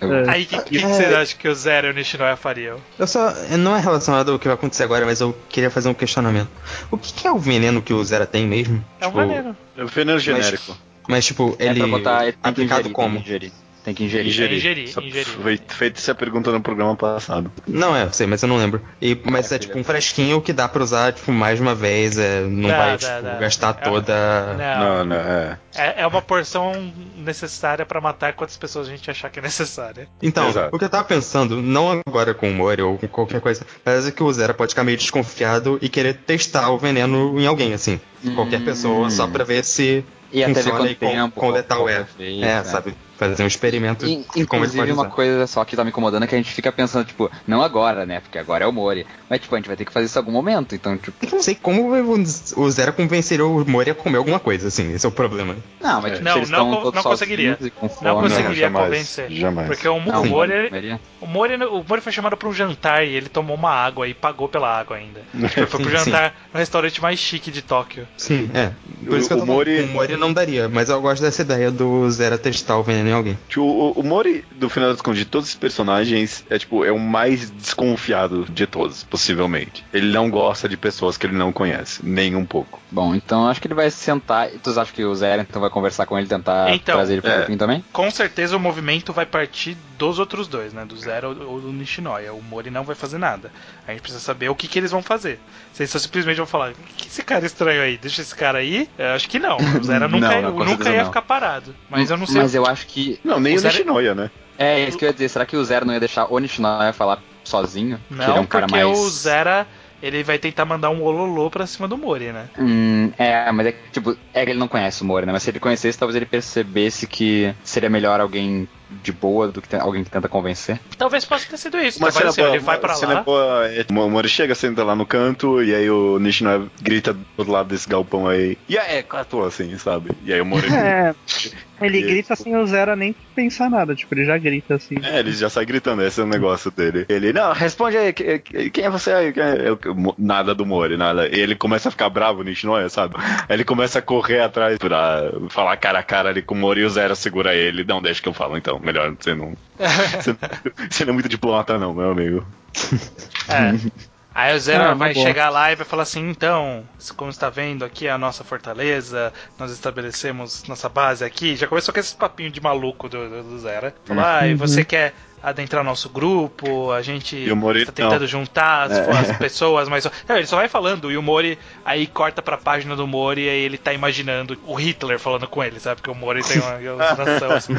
S2: É.
S1: Aí o que, que, que vocês acham que o Zero e o Nishinoya fariam?
S3: Eu só. Não é relacionado ao que vai acontecer agora, mas eu queria fazer um questionamento. O que, que é o veneno que o Zera tem mesmo?
S1: É um
S3: Tipo,
S1: veneno.
S5: É o veneno genérico.
S3: Mas, tipo,
S4: É
S3: ele.
S4: pra botar. Ele tem que
S3: aplicado
S4: ingerir,
S3: como?
S4: Tem que ingerir. Tem que ingerir.
S5: Ingerir.
S1: ingerir,
S5: Só
S1: ingerir.
S5: Foi feita essa pergunta no programa passado.
S3: Não, é, sei, mas eu não lembro. E, mas é, tipo um fresquinho que dá pra usar, tipo, mais de uma vez. É, não
S1: Dá,
S3: vai,
S1: dá,
S3: tipo,
S1: dá.
S3: gastar
S1: É-
S3: toda.
S1: Não,
S5: Não, não, é.
S1: É, é uma porção necessária pra matar quantas pessoas a gente achar que é necessária.
S3: Então,
S5: Exato.
S3: o que eu tava pensando, não agora com o Mori ou com qualquer coisa, mas é que o Zera pode ficar meio desconfiado e querer testar o veneno em alguém, assim. Qualquer
S4: Hum.
S3: pessoa, só pra ver se
S4: E até quanto
S3: quão,
S4: tempo. qual-
S3: letal
S4: qual
S3: é. É, sabe? Fazer um experimento
S4: In-
S3: de como
S4: Inclusive, uma coisa só que tá me incomodando é que a gente fica pensando, tipo, não agora, né? Porque agora é o Mori. Mas, tipo, a gente vai ter que fazer isso em algum momento. Então, tipo,
S3: Eu não sei como o Zera convenceria o Mori a comer alguma coisa, assim, esse é o problema.
S4: não, mas
S5: É.
S4: tipo,
S1: Não,
S4: se eles
S1: não
S4: todos
S1: não conseguiria.
S4: e com
S1: Não conseguiria
S5: jamais,
S1: convencer.
S5: jamais.
S1: Porque o,
S4: Não,
S1: o, Mori,
S4: não
S1: ele- o, Mori, o Mori foi chamado pra um jantar e ele tomou uma água e pagou pela água ainda. <laughs> Tipo, ele foi pro
S3: Sim,
S1: jantar no restaurante mais chique de Tóquio.
S3: Sim, é. Por
S5: O-
S3: isso que eu tô
S5: o Mori-
S3: falando, o Mori não daria, mas eu gosto dessa ideia do Zera testar o veneno em alguém.
S5: Tipo, o, o Mori, do final das contas, de todos os personagens, é tipo, é o mais desconfiado de todos, possivelmente. Ele não gosta de pessoas que ele não conhece, nem um pouco.
S4: Bom, então acho que ele vai sentar. Tu acha que o Zero então vai conversar com ele tentar
S1: Então,
S4: trazer ele pro
S5: é.
S4: grupinho também?
S1: Com certeza o movimento vai partir dos outros dois, né? Do Zero ou do Nishinoya. O Mori não vai fazer nada. A gente precisa saber o que, que eles vão fazer. Se eles só simplesmente vão falar, o que esse cara estranho aí? Deixa esse cara aí? Eu acho que não. O Zero <laughs>
S4: Não,
S1: nunca,
S4: não, com
S1: nunca ia
S4: não.
S1: ficar parado. Mas eu não sei.
S4: Mas eu acho que.
S5: Não, nem
S1: O
S5: o,
S1: Zero-
S5: Nishinoya, né?
S4: É, isso que eu ia dizer. Será que o Zero não ia deixar o Nishinoya falar sozinho? que ele é
S1: Não,
S4: um cara
S1: porque
S4: mais.
S1: o Zera ele vai tentar mandar um ololô pra cima do Mori, né?
S4: Hum, é, mas é que, tipo, é que ele não conhece o Mori, né? Mas se ele conhecesse, talvez ele percebesse que seria melhor alguém de boa do que te- alguém que tenta convencer.
S1: Talvez possa ter sido isso.
S5: Cena
S1: assim,
S5: boa,
S1: ele vai pra lá.
S5: boa é, o Mori chega, senta lá no canto, e aí o Nishinoya grita do outro lado desse galpão aí, e aí, clatou assim, sabe? E aí o Mori... <laughs>
S2: É, ele
S5: E-
S2: grita assim, o Zero nem pensar nada, tipo, ele já grita assim.
S5: É, ele já sai gritando, esse é o negócio dele. Ele, não, responde aí, que- que- quem é você aí? É? Eu- Mo- nada do Mori, nada. E ele começa a ficar bravo, o Nishinoya, sabe? Aí ele começa a correr atrás pra falar cara a cara ali com o Mori e o Zero segura ele. Não, deixa que eu falo então, melhor você não. Você, <laughs> você não é muito diplomata, não, meu amigo.
S1: É. Aí o Zero
S2: Ah,
S1: vai
S2: bom.
S1: chegar lá e vai falar assim: então, como está vendo aqui é a nossa fortaleza, nós estabelecemos nossa base aqui. Já começou com esse papinho de maluco do, do, do Zero. Falar, ah, e você quer adentrar nosso grupo? A gente
S5: o Mori,
S1: está tentando
S5: não.
S1: juntar as,
S5: É. <laughs>
S1: as pessoas, mas. Não, ele só vai falando, e o Mori aí corta pra página do Mori e aí ele tá imaginando o Hitler falando com ele, sabe? Porque o Mori tem uma <laughs> ilustração assim.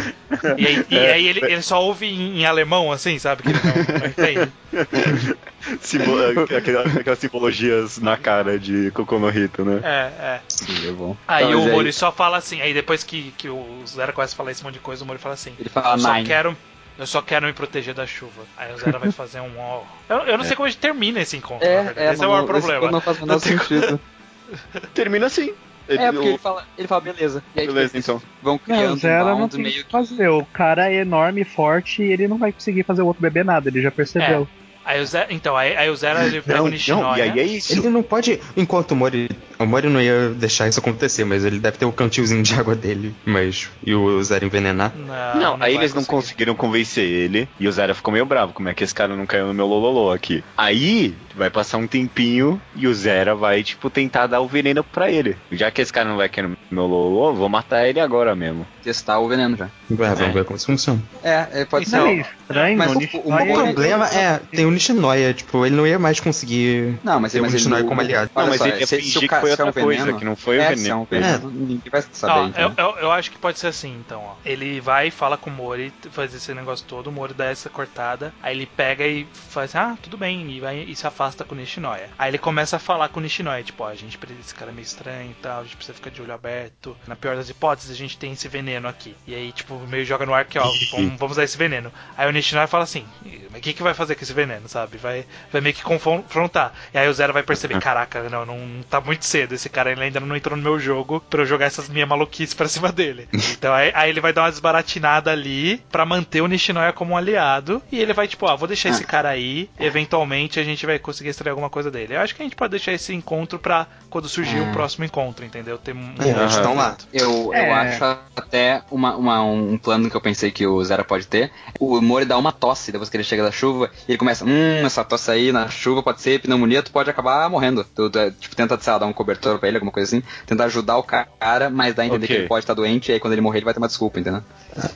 S1: E aí, e aí ele, ele só ouve em, em alemão, assim, sabe? Que ele não, não entende. <laughs>
S5: Simbo- aquelas, aquelas simbologias na cara de Kokonohito, né?
S1: É, é.
S4: Sim, é bom.
S1: Aí
S4: Então,
S1: o Mori só fala assim, aí depois que, que o Zero começa a falar esse monte de coisa, o Mori fala assim,
S4: Ele fala
S1: eu só
S4: nine.
S1: quero. Eu só quero me proteger da chuva. Aí o Zero vai <laughs> fazer um ó. Eu, eu não sei como a gente termina esse encontro, na verdade. Esse é o maior problema.
S4: Não faz o menor
S1: Não
S4: sentido. <laughs>
S5: Termina assim.
S4: É, porque
S5: o-
S4: ele fala, ele fala beleza. E aí,
S5: Beleza,
S4: tipo,
S5: então.
S4: Vão
S2: Não,
S4: criando
S2: o Zero não tem o
S4: meio
S2: que fazer. O cara é enorme, forte e ele não vai conseguir fazer o outro bebê nada, ele já percebeu.
S1: É. Aí o Zero, então, aí, aí o Zero ele pega
S3: Não,
S1: o
S3: não,
S5: Não,
S1: Nishinoya.
S5: e aí é isso.
S3: Ele não pode, enquanto o Mori, O Mori não ia deixar isso acontecer, mas ele deve ter o cantilzinho de água dele, mas. E o Zero envenenar.
S1: Não,
S5: Não, aí
S1: vai
S5: eles não
S1: conseguir.
S5: conseguiram convencer ele e o Zera ficou meio bravo. Como é que esse cara não caiu no meu lololô aqui? Aí vai passar um tempinho e o Zera vai, tipo, tentar dar o veneno pra ele. Já que esse cara não vai cair no meu lololô, vou matar ele agora mesmo.
S4: Testar o veneno já.
S3: Ué, vamos ver como isso funciona.
S4: É, é, pode
S2: Isso
S4: ser.
S2: é meio estranho,
S4: Mas
S2: o
S4: o- o
S3: problema é, tem o Nishinoya, tipo, ele não ia mais conseguir
S4: Não, mas,
S3: ter o
S4: ele
S3: Nishinoya como aliado.
S5: Não, mas
S4: só,
S5: ele ia
S4: se- se
S5: fingir que foi
S4: se é um
S5: outra coisa,
S4: veneno-
S5: que não foi o
S4: é,
S5: veneno.
S4: se é um veneno, ninguém vai saber.
S1: Ó,
S4: então.
S1: eu, eu, eu acho que pode ser assim, então, ó. Ele vai, fala com o Mori, faz esse negócio todo, o Mori dá essa cortada, aí ele pega e faz, ah, tudo bem, e, vai, e se afasta com o Nishinoya. Aí ele começa a falar com o Nishinoya, tipo, ó, a gente precisa, esse cara é meio estranho e tal, a gente precisa ficar de olho aberto. Na pior das hipóteses, a gente tem esse veneno aqui. E aí, tipo, meio joga no ar que, ó, <laughs> vamos, vamos usar esse veneno. Aí o Nishinoya fala assim, mas o que, que vai fazer com esse veneno, sabe? Vai, vai meio que confrontar. E aí o Zero vai perceber, caraca, não, não tá muito cedo, esse cara ainda não entrou no meu jogo pra eu jogar essas minhas maluquices pra cima dele. <laughs> Então aí, aí ele vai dar uma desbaratinada ali pra manter o Nishinoya como um aliado. E ele vai, tipo, ó, vou deixar esse cara aí, eventualmente a gente vai conseguir extrair alguma coisa dele. Eu acho que a gente pode deixar esse encontro pra quando surgir o próximo encontro, entendeu? Ter um.
S3: É, eles estão lá.
S4: Eu,
S2: É.
S4: eu acho até uma, uma- um plano que eu pensei que o Zera pode ter. O Mori dá uma tosse depois que ele chega da chuva e ele começa, hum, essa tosse aí na chuva pode ser pneumonia, tu pode acabar morrendo. Tu, tu, é, tipo, tenta, sei lá, dar um cobertor pra ele, alguma coisa assim. Tentar ajudar o cara, mas dá a entender
S5: Ok.
S4: que ele pode estar doente e aí quando ele morrer ele vai ter uma desculpa, entendeu?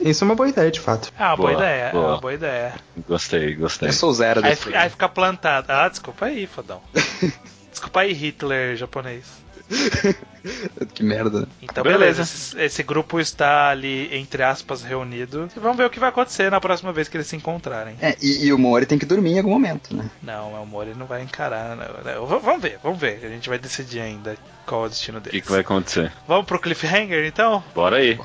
S3: Isso é uma boa ideia, de fato.
S1: É uma boa,
S5: Boa,
S1: ideia, é
S5: boa.
S1: uma boa ideia.
S5: Gostei, gostei.
S4: Eu sou o Zera
S1: Aí,
S4: desse
S1: fi- aí fica plantado. Ah, desculpa aí, fodão. <laughs> Desculpa aí, Hitler japonês. <laughs>
S4: Que merda. né?
S1: Então,
S5: Beleza.
S1: beleza, esse, esse grupo está ali, entre aspas, reunido. E vamos ver o que vai acontecer na próxima vez que eles se encontrarem.
S4: É, e, e o Mori tem que dormir em algum momento, né?
S1: Não, o Mori não vai encarar. Não, não. V- Vamos ver, vamos ver. A gente vai decidir ainda qual é o destino
S5: O
S1: deles.
S5: que, que vai acontecer?
S1: Vamos pro cliffhanger, então?
S5: Bora aí.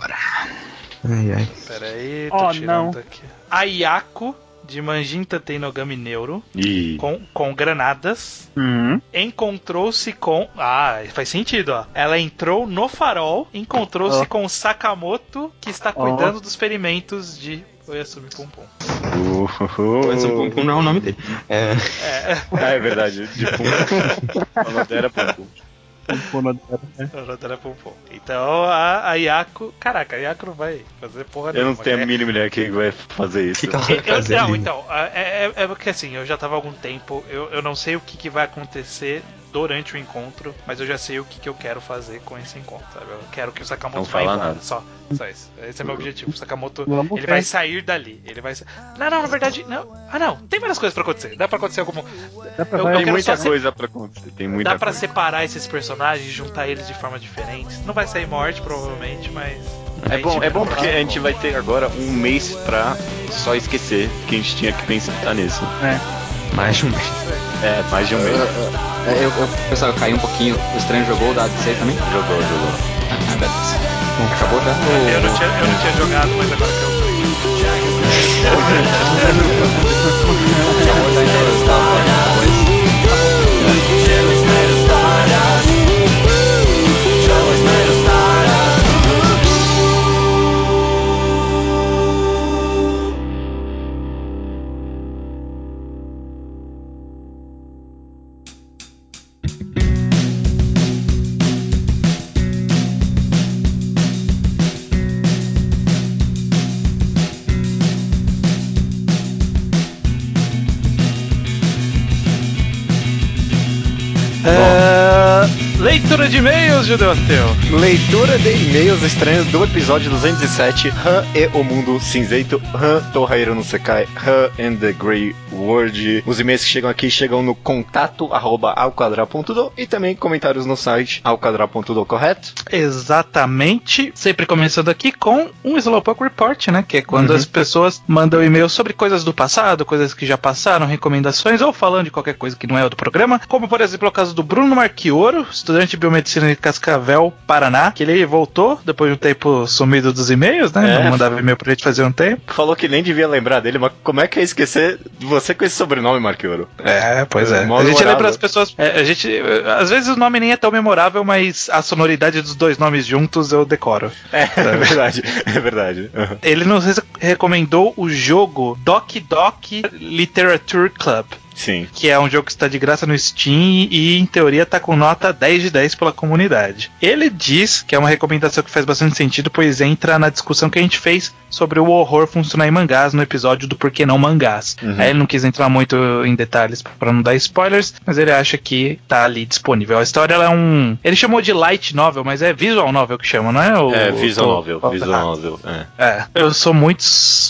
S3: Ai, ai.
S1: Pera aí, tô
S2: Oh,
S1: tirando
S2: não.
S1: aqui. A Yako, de Manjinta Teinogami Neuro,
S5: Ih.
S1: com, com granadas,
S2: Hum.
S1: encontrou-se com. Ah, faz sentido, ó. Ela entrou no farol, encontrou-se
S2: Oh.
S1: com Sakamoto, que está cuidando dos ferimentos de Oyasumi Pum Pum.
S3: Mas o Pum Pum não é o nome dele. É,
S1: É,
S5: Ah, é verdade. De pum. A nota era pum pum.
S1: a nota era Pum Pum. Então a, a Yako. Caraca, a Yako não vai fazer porra
S5: Eu não
S1: nenhuma.
S5: tenho a
S1: É-
S5: mínima ideia quem vai fazer isso.
S3: que, que vai
S1: Eu,
S3: fazer
S1: não,
S3: ali?
S1: então, é, é, é porque assim, eu já tava há algum tempo, eu, eu não sei o que, que vai acontecer durante o encontro, mas eu já sei o que, que eu quero fazer com esse encontro, sabe? Eu quero que o Sakamoto
S5: Não
S1: vá
S5: fala
S1: embora,
S5: nada.
S1: só, só isso. Esse é meu objetivo. O Sakamoto,
S2: Vamos
S1: ele
S2: ver.
S1: vai sair dali, ele vai sa- Não, não, na verdade, não. Ah, não, tem várias coisas pra acontecer. Dá pra acontecer algum
S2: Dá pra
S1: Eu- eu
S5: Tem muita coisa pra acontecer. Tem muita
S1: Dá pra
S5: coisa.
S1: separar esses personagens, juntar eles de forma diferente. Não vai sair morte, provavelmente, mas.
S5: É bom, é bom porque a gente vai ter agora um mês pra só esquecer que a gente tinha que pensar nisso.
S3: Mais um mês.
S5: É, mais de um mês.
S4: É, eu, eu, pessoal, eu caí um pouquinho. O estranho jogou o dado 6 também?
S5: Jogou, jogou.
S4: Ah, beleza. Acabou já?
S1: Eu não, tinha, eu não tinha jogado, mas agora que eu <laughs>
S4: Acabou já, então eu estava falando
S1: leitura de e-mails, Judeu Ateu.
S5: Leitura de e-mails estranhos do episódio 207, Han e o Mundo Cinzento, Han Torraeiro no Sekai, Han and the Grey World. Os e-mails que chegam aqui chegam no contato arroba alquadra.do e também comentários no site alquadra.do, correto?
S1: Exatamente. Sempre começando aqui com um Slowpoke Report, né? Que é quando as pessoas mandam e-mail sobre coisas do passado, coisas que já passaram, recomendações, ou falando de qualquer coisa que não é do programa. Como, por exemplo, o caso do Bruno Marchioro, estudante de biomedicina de Cascavel, Paraná, que ele voltou depois de um tempo sumido dos e-mails, né?
S5: É.
S1: Não mandava e-mail pra gente fazer um tempo.
S5: Falou que nem devia lembrar dele, mas como é que é esquecer você com esse sobrenome, Marquioro?
S1: É, pois é.
S5: Mó
S1: A gente lembra as pessoas. é, a gente. é, Às vezes o nome nem é tão memorável, mas a sonoridade dos dois nomes juntos eu decoro.
S5: É, é verdade, é verdade.
S1: Ele nos re- recomendou o jogo Doc Doc Literature Club.
S5: Sim.
S1: que é um jogo que está de graça no Steam e em teoria tá com nota 10 de 10 pela comunidade. Ele diz que é uma recomendação que faz bastante sentido, pois entra na discussão que a gente fez sobre o horror funcionar em mangás no episódio do Porquê Não Mangás.
S5: Uhum.
S1: Aí ele não quis entrar muito em detalhes para não dar spoilers, mas ele acha que tá ali disponível. A história é um. Ele chamou de light novel, mas é visual novel que chama, não é? O,
S5: É, visual
S1: o-
S5: novel, visual
S1: Ah,
S5: novel, é.
S1: é, eu sou muito,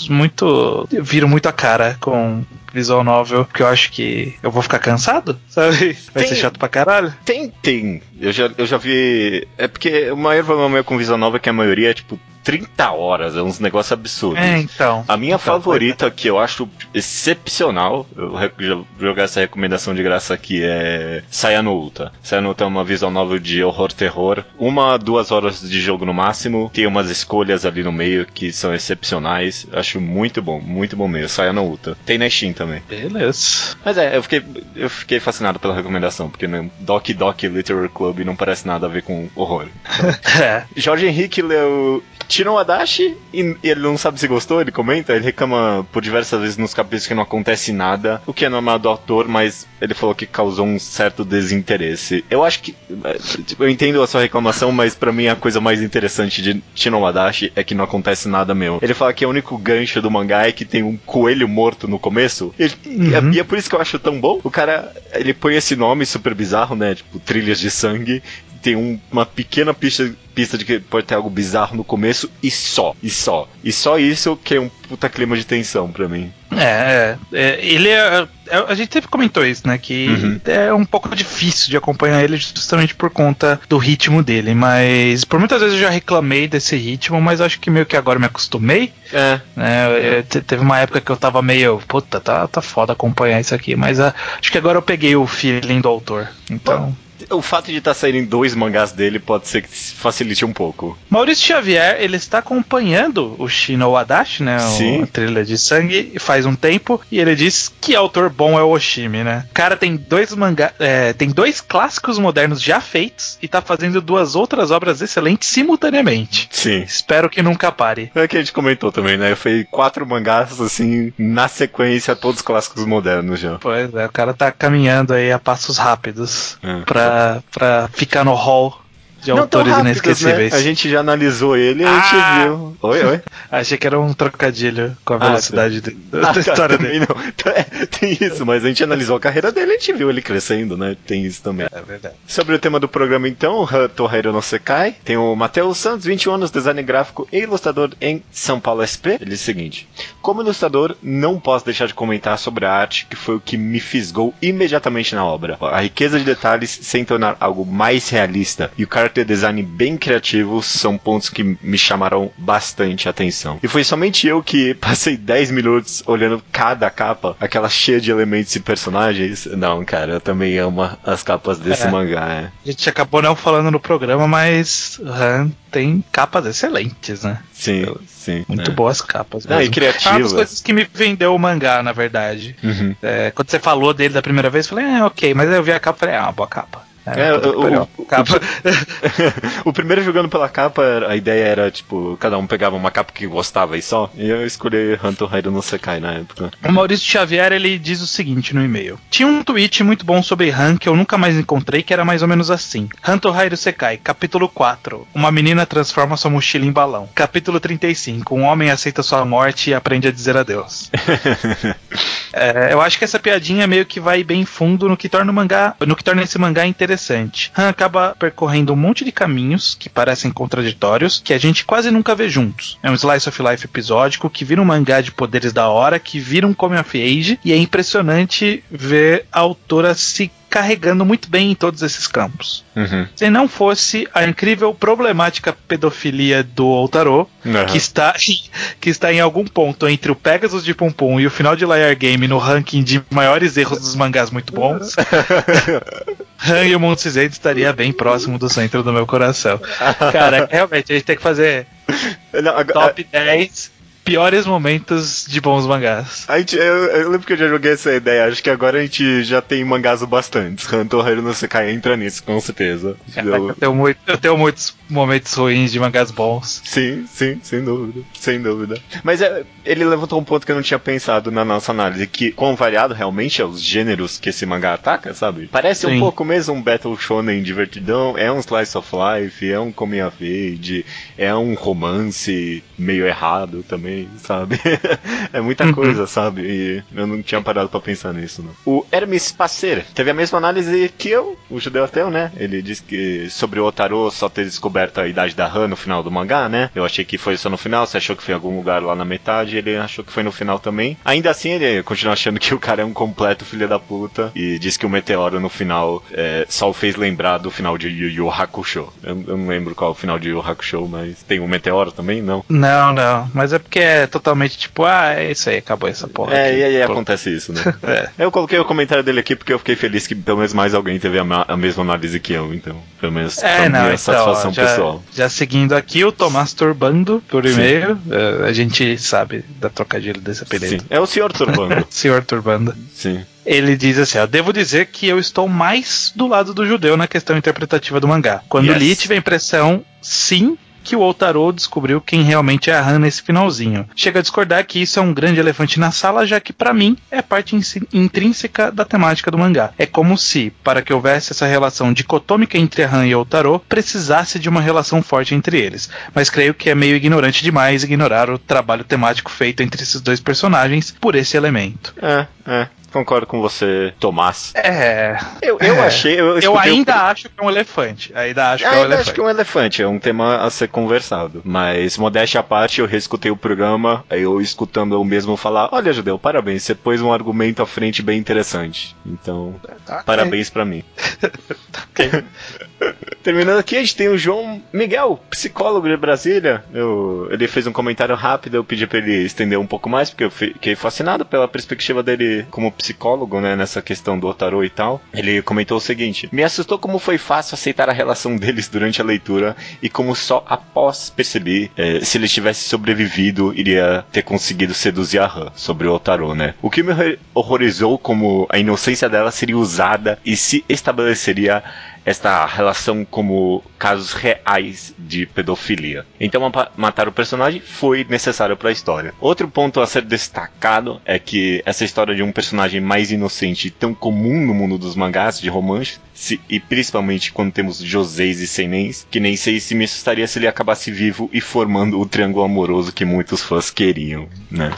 S1: muito, viro muito a cara com visual novel, porque eu acho que eu vou ficar cansado, sabe? Vai
S5: Tem-
S1: ser chato pra caralho.
S5: Tem, tem. Eu já, eu já vi. É porque o maior problema meu com visual novel é que a maioria é tipo 30 horas, é uns negócios absurdos.
S1: É, então.
S5: A minha
S1: Então,
S5: favorita, que eu acho excepcional, eu vou jogar essa recomendação de graça aqui, é Sayanouta. Sayanouta é uma visual novel de horror-terror. Uma, duas horas de jogo no máximo. Tem umas escolhas ali no meio que são excepcionais. Acho muito bom, muito bom mesmo. Sayanouta. Tem na Steam também.
S1: Beleza.
S5: Mas é, eu fiquei, eu fiquei fascinado pela recomendação, porque no Doc Doc Literary Club não parece nada a ver com horror. <laughs>
S1: É.
S5: Jorge Henrique leu Tino Adachi e ele não sabe se gostou, ele comenta, ele reclama por diversas vezes nos capítulos que não acontece nada, o que é normal do autor, mas ele falou que causou um certo desinteresse. Eu acho que. Eu entendo a sua reclamação, mas pra mim a coisa mais interessante de Tino Adachi é que não acontece nada meu. Ele fala que o único gancho do mangá é que tem um coelho morto no começo. Ele- e é-
S1: Uhum.
S5: E é por isso que eu acho tão bom. O cara, ele põe esse nome super bizarro, né? Tipo, trilhas de sangue tem um- uma pequena pista, pista de que pode ter algo bizarro no começo e só, e só. E só isso que é um puta clima de tensão pra mim.
S1: É, é, é, ele é, é- A gente sempre comentou isso, né? Que
S5: Uhum.
S1: é um pouco difícil de acompanhar ele justamente por conta do ritmo dele. Mas por muitas vezes eu já reclamei desse ritmo, mas acho que meio que agora me acostumei.
S5: É.
S1: né? Eu- te- teve uma época que eu tava meio. Puta, tá, tá foda acompanhar isso aqui. Mas ah, acho que agora eu peguei o feeling do autor. Então.
S5: O fato de estar saindo dois mangás dele pode ser que facilite um pouco.
S1: Maurício Xavier, ele está acompanhando o Shino Adachi, né?
S5: Sim.
S1: A trilha de sangue, faz um tempo, e ele diz que autor bom é o Oshimi, né? O cara tem dois mangá, é, tem dois clássicos modernos já feitos e tá fazendo duas outras obras excelentes simultaneamente.
S5: Sim.
S1: Espero que nunca pare.
S5: É que a gente comentou também, né? Foi quatro mangás, assim, na sequência, todos clássicos modernos já.
S1: Pois é, o cara tá caminhando aí a passos rápidos
S5: É.
S1: pra, pra ficar no hall de
S5: Não
S1: autores
S5: rápidos,
S1: inesquecíveis.
S5: Né? A gente já analisou ele e a gente
S1: Ah!
S5: viu. Oi, oi. <laughs>
S1: Achei que era um trocadilho com a
S5: Ah,
S1: velocidade de- da,
S5: Ah,
S1: da história
S5: também
S1: dele.
S5: não. <laughs> É, tem isso, mas a gente analisou a carreira dele e a gente viu ele crescendo, né? Tem isso também.
S1: É verdade.
S5: Sobre o tema do programa, então, Torreiro no Sekai, tem o Matheus Santos, 21 anos, design gráfico e ilustrador em São Paulo SP. Ele diz o seguinte: Como ilustrador, não posso deixar de comentar sobre a arte que foi o que me fisgou imediatamente na obra. A riqueza de detalhes sem tornar algo mais realista e o character design bem criativo são pontos que me chamaram bastante atenção. E foi somente eu que <laughs> passei 10 minutos olhando cada capa, aquela cheia de elementos e personagens. Não, cara, eu também amo as capas desse
S1: É.
S5: mangá. é.
S1: A gente acabou não falando no programa, mas Han tem capas excelentes, né?
S5: Sim, sim.
S1: Muito
S5: é.
S1: boas capas.
S5: Não, e
S1: mesmo. É uma das
S5: criativas.
S1: coisas que me vendeu o mangá, na verdade.
S5: Uhum.
S1: É, quando você falou dele da primeira vez, eu falei, é, ok, mas aí eu vi a capa e falei, ah, boa capa.
S5: É,
S1: que
S5: o-
S1: capa. <laughs>
S5: o primeiro jogando pela capa, a ideia era, tipo, cada um pegava uma capa que gostava e só. E eu escolhi Hunter Raider no Sekai na época.
S1: O Maurício Xavier ele diz o seguinte no e-mail: Tinha um tweet muito bom sobre Han que eu nunca mais encontrei, que era mais ou menos assim: Hanto Rairo Sekai, capítulo 4. Uma menina transforma sua mochila em balão. Capítulo 35. Um homem aceita sua morte e aprende a dizer adeus. <laughs> É, eu acho que essa piadinha meio que vai bem fundo no que torna o mangá, no que torna esse mangá interessante. Han acaba percorrendo um monte de caminhos que parecem contraditórios, que a gente quase nunca vê juntos. É um slice of life episódico que vira um mangá de poderes da hora, que vira um come of age, e é impressionante ver a autora se carregando muito bem em todos esses campos.
S5: Uhum.
S1: Se não fosse a incrível problemática pedofilia do Outaro,
S5: Aham.
S1: que está, <laughs> que está em algum ponto entre o Pegasus de Pum Pum e o final de Liar Game no ranking de maiores erros dos mangás muito bons, <laughs> Han e o Mundo Cinzento estaria bem próximo do centro do meu coração. Cara, <laughs> realmente, a gente tem que fazer
S5: Não, agora-
S1: top 10 piores momentos de bons mangás.
S5: A gente, eu, eu lembro que eu já joguei essa ideia. Acho que agora a gente já tem mangás bastante. Hunter Hero no Sekai entra nisso, com certeza.
S1: Caraca,
S5: Eu-
S1: tenho muito- eu tenho muitos momentos ruins de mangás bons.
S5: Sim, sim, sem dúvida. Sem dúvida. Mas é, ele levantou um ponto que eu não tinha pensado na nossa análise, que quão variado realmente é os gêneros que esse mangá ataca, sabe? Parece um
S1: Sim.
S5: pouco mesmo um Battle Shonen divertidão, é um Slice of Life, é um Coming of Age, é um romance meio errado também, sabe? <laughs> é muita
S1: Uhum.
S5: coisa, sabe? E eu não tinha parado pra pensar nisso, não. O Hermes Passer teve a mesma análise que eu, o judeu ateu, né? Ele disse que sobre o Otaro só ter descoberto a idade da Han no final do mangá, né? Eu achei que foi só no final, você achou que foi em algum lugar lá na metade, ele achou que foi no final também. Ainda assim, ele continua achando que o cara é um completo filho da puta e diz que o meteoro no final é, só o fez lembrar do final de Yu Yu Hakusho. Eu, eu não lembro qual é o final de Yu Yu Hakusho, mas tem um meteoro também? Não.
S1: Não, não. Mas é porque é totalmente tipo, ah, é isso aí, acabou essa porra.
S5: É,
S1: aqui.
S5: e aí
S1: Pô.
S5: acontece isso, né? <laughs>
S1: É.
S5: Eu coloquei o comentário dele aqui porque eu fiquei feliz que pelo menos mais alguém teve a, a mesma análise que eu, então. Pelo menos
S1: É, não,
S5: minha
S1: então,
S5: satisfação
S1: ó, já,
S5: pessoal.
S1: já seguindo aqui, o Tomás Turbando por e-mail. eh, a gente sabe da trocadilho desse
S5: Sim.
S1: apelido.
S5: É o senhor Turbando. <laughs>
S1: Senhor Turbando.
S5: Sim.
S1: Ele diz assim: ó, devo dizer que eu estou mais do lado do judeu na questão interpretativa do mangá. Quando
S5: Yes.
S1: li, tive a impressão, sim, que o Otaro descobriu quem realmente é a Han nesse finalzinho. Chega a discordar que isso é um grande elefante na sala, já que pra mim é parte intrínseca da temática do mangá. É como se, para que houvesse essa relação dicotômica entre a Han e o Otaro, precisasse de uma relação forte entre eles. Mas creio que é meio ignorante demais ignorar o trabalho temático feito entre esses dois personagens por esse elemento.
S5: É, é. Concordo com você, Tomás.
S1: É.
S5: Eu, eu
S1: É.
S5: achei. Eu,
S1: Eu
S5: o-
S1: ainda acho que é um elefante. Ainda acho que é um
S5: Ainda
S1: elefante.
S5: acho que é um elefante, é um tema a ser conversado. Mas, modéstia à parte, eu reescutei o programa, aí eu escutando eu mesmo falar: Olha, Judeu, parabéns, você pôs um argumento à frente bem interessante. Então,
S1: Tá,
S5: parabéns pra mim. <laughs>
S1: ok. <laughs>
S5: Terminando aqui, a gente tem o João Miguel, psicólogo de Brasília. Eu- ele fez um comentário rápido, eu pedi pra ele estender um pouco mais, porque eu fiquei fascinado pela perspectiva dele como psicólogo, né, nessa questão do Otarô e tal. Ele comentou o seguinte: Me assustou como foi fácil aceitar a relação <laughs> deles durante a leitura e como só após percebi eh, se ele tivesse sobrevivido, iria ter conseguido seduzir a Han sobre o Otarô, né? O que me horror- horrorizou como a inocência dela seria usada e se estabeleceria esta relação como casos reais de pedofilia. Então ma- matar o personagem foi necessário para a história. Outro ponto a ser destacado é que essa história de um personagem mais inocente tão comum no mundo dos mangás de romance se- e principalmente quando temos Joseis e Senens, que nem sei se me assustaria se ele acabasse vivo e formando o triângulo amoroso que muitos fãs queriam, né?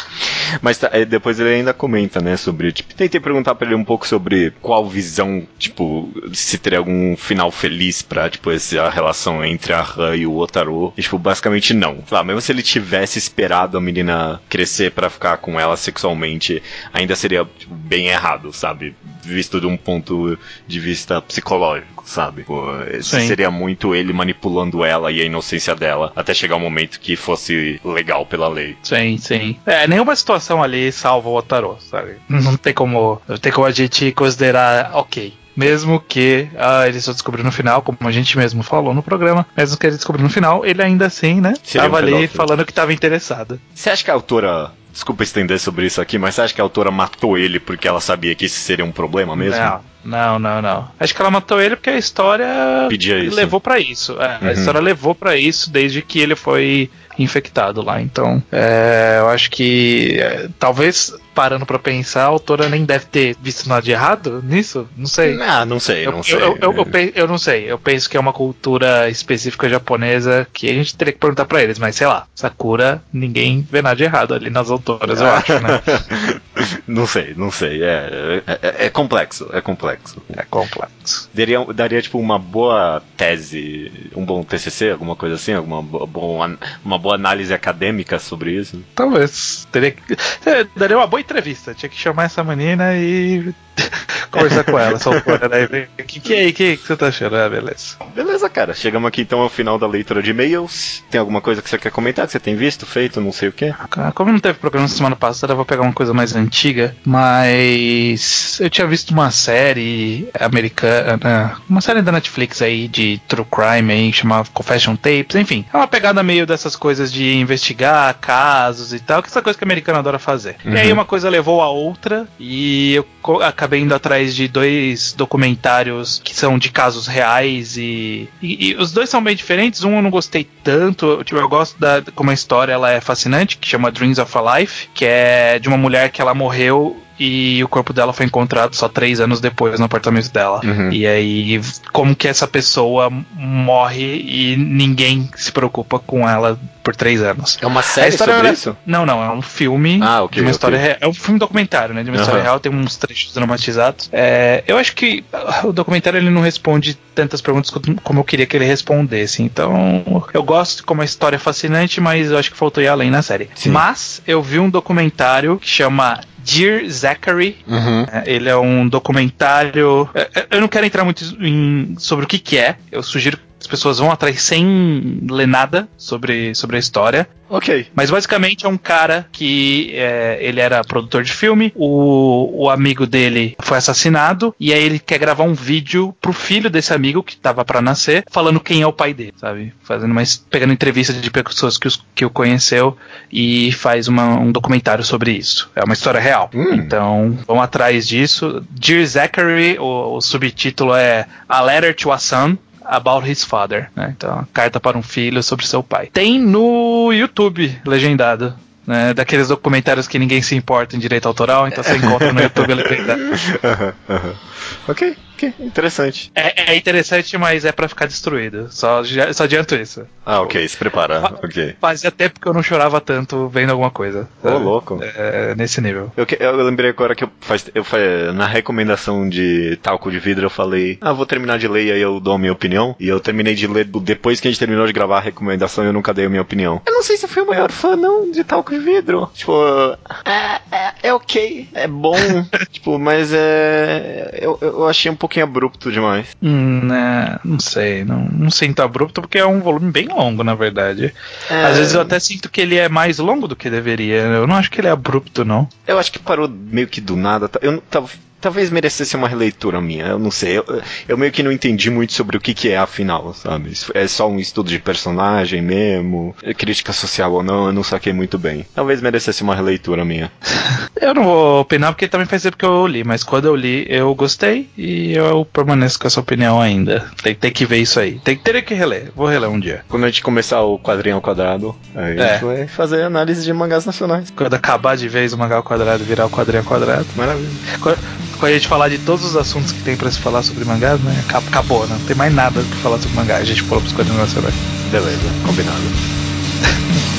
S5: Mas tá, é, depois ele ainda comenta, né, sobre, tipo, tentei perguntar pra ele um pouco sobre qual visão, tipo, se teria algum final feliz pra, tipo, essa relação entre a Han e o Otaru. E, tipo, basicamente não. Lá, mesmo se ele tivesse esperado a menina crescer pra ficar com ela sexualmente, ainda seria, tipo, bem errado, sabe? Visto de um ponto de vista psicológico, sabe? Pô, seria muito ele manipulando ela e a inocência dela até chegar um momento que fosse legal pela lei.
S1: Sim, sim. É, nenhuma situação ali salva o Otaro, sabe? <laughs> Não tem como, não tem como a gente considerar ok. Mesmo que ah, ele só descobriu no final, como a gente mesmo falou no programa, mesmo que ele descobriu no final, ele ainda assim, né?
S5: Seria um
S1: tava ali
S5: pedófilo.
S1: falando que tava interessado.
S5: Você acha que a autora. Desculpa estender sobre isso aqui, mas você acha que a autora matou ele porque ela sabia que isso seria um problema mesmo?
S1: Não, não, não, não. Acho que ela matou ele porque a história
S5: Pedia isso.
S1: levou pra isso. É,
S5: Uhum.
S1: A história levou pra isso desde que ele foi infectado lá. Então, é, eu acho que é, talvez parando pra pensar, a autora nem deve ter visto nada de errado nisso. Não sei.
S5: Ah, não sei,
S1: Eu,
S5: não sei.
S1: eu, eu, eu, eu não sei, eu penso que é uma cultura específica japonesa que a gente teria que perguntar pra eles, mas sei lá, Sakura, ninguém vê nada de errado ali nas autoras, eu acho, né? <laughs>
S5: não sei, não sei. É, é, é complexo, é complexo.
S1: É complexo.
S5: Daria, daria, tipo, uma boa tese, um bom TCC, alguma coisa assim? Alguma bo- bom, uma boa análise acadêmica sobre isso?
S1: Talvez. Teria é, Daria uma boa entrevista. Tinha que chamar essa menina e <laughs> conversar com ela, essa autora, né? O que, que é aí? Que, que você tá achando? Ah, beleza.
S5: Beleza, cara. Chegamos aqui então ao final da leitura de e-mails. Tem alguma coisa que você quer comentar, que você tem visto, feito, não sei o quê?
S1: Ah, Como não teve programa semana passada, eu vou pegar uma coisa mais antiga, mas eu tinha visto uma série americana, uma série da Netflix aí de true crime aí, chamada Confession Tapes, enfim, é uma pegada meio dessas coisas de investigar casos e tal, que é essa coisa que o americano adora fazer. E aí uma coisa levou a outra e eu acabei indo atrás de dois documentários que são de casos reais e, e- e os dois são bem diferentes. Um eu não gostei tanto, tipo, eu gosto da como a história ela é fascinante, que chama Dreams of a Life, que é de uma mulher que ela morreu e o corpo dela foi encontrado só três anos depois no apartamento dela.
S5: Uhum.
S1: E aí, como que essa pessoa morre e ninguém se preocupa com ela por três anos?
S5: É uma série
S1: história
S5: sobre
S1: era-
S5: isso?
S1: Não, não, é um filme
S5: Ah, ok,
S1: de uma história real. É um filme documentário, né? De uma história
S5: Aham.
S1: real, tem uns trechos dramatizados. É, eu acho que o documentário ele não responde tantas perguntas co- como eu queria que ele respondesse. Então, eu gosto como a história é fascinante, mas eu acho que faltou ir além na série.
S5: Sim.
S1: Mas eu vi um documentário que chama Dear Zachary,
S5: Uhum.
S1: é, Ele é um documentário. é, é, Eu não quero entrar muito em- sobre o que, que é. Eu sugiro as pessoas vão atrás sem ler nada sobre, sobre a história.
S5: Ok.
S1: Mas basicamente é um cara que é, ele era produtor de filme, o, o amigo dele foi assassinado, e aí ele quer gravar um vídeo pro filho desse amigo que tava pra nascer, falando quem é o pai dele, sabe? Fazendo uma, pegando entrevista de pessoas que, os, que o conheceu e faz uma- um documentário sobre isso. É uma história real.
S5: Hum.
S1: Então, vão atrás disso. Dear Zachary, o, o subtítulo é A Letter to a Son. About his father, né? Então, carta para um filho sobre seu pai. Tem no YouTube legendado. Né, daqueles documentários que ninguém se importa em direito autoral, então você <laughs> encontra no YouTube legendado.
S5: Ok, ok, interessante.
S1: É, é interessante, mas é pra ficar destruído. Só, só adianto isso.
S5: Ah, ok, se prepara. Ok.
S1: Fazia tempo que eu não chorava tanto vendo alguma coisa.
S5: Ô,
S1: sabe?
S5: louco.
S1: É, nesse nível.
S5: Eu, que- eu lembrei agora que eu, faz, eu na recomendação de talco de vidro eu falei, ah, vou terminar de ler e aí eu dou a minha opinião. E eu terminei de ler depois que a gente terminou de gravar a recomendação e eu nunca dei a minha opinião. Eu não sei se eu fui o maior fã não de talco de vidro. Tipo, é, é, é ok, é bom, <laughs> tipo, mas é. Eu, eu achei um pouquinho abrupto demais.
S1: Hum, né, não sei, não, não sinto abrupto porque é um volume bem longo, na verdade.
S5: É,
S1: Às vezes eu até sinto que ele é mais longo do que deveria. Eu não acho que ele é abrupto, não.
S5: Eu acho que parou meio que do nada. tá- Eu, não- tal- talvez merecesse uma releitura minha, eu não sei. Eu, eu meio que não entendi muito sobre o que, que é afinal, sabe? É só um estudo de personagem mesmo, é crítica social ou não, eu não saquei muito bem. Talvez merecesse uma releitura minha. <laughs>
S1: Eu não vou opinar porque também faz tempo que eu li, mas quando eu li eu gostei e eu permaneço com essa opinião ainda. Tem, tem que ver isso aí. Tem, teria que reler. Vou reler um dia.
S5: Quando a gente começar o quadrinho ao quadrado, aí a
S1: É.
S5: gente vai fazer análise de mangás nacionais.
S1: Quando acabar de vez o mangá ao quadrado virar o quadrinho ao quadrado.
S5: Maravilha.
S1: Quando, quando a gente falar de todos os assuntos que tem pra se falar sobre mangás, né? aca- Acabou, né? Não tem mais nada pra falar sobre mangá. A gente falou pros quadrinhos nacionais.
S5: Beleza, combinado. <laughs>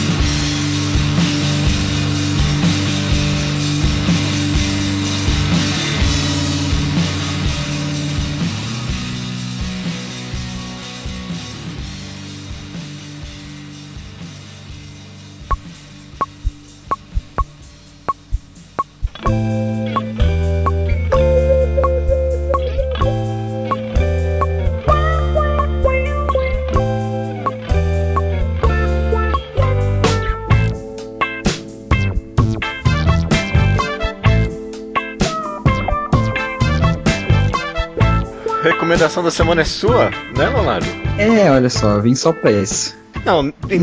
S5: semana é sua, né, Leonardo?
S4: É, olha só, eu vim só pra isso.
S5: Não, tem-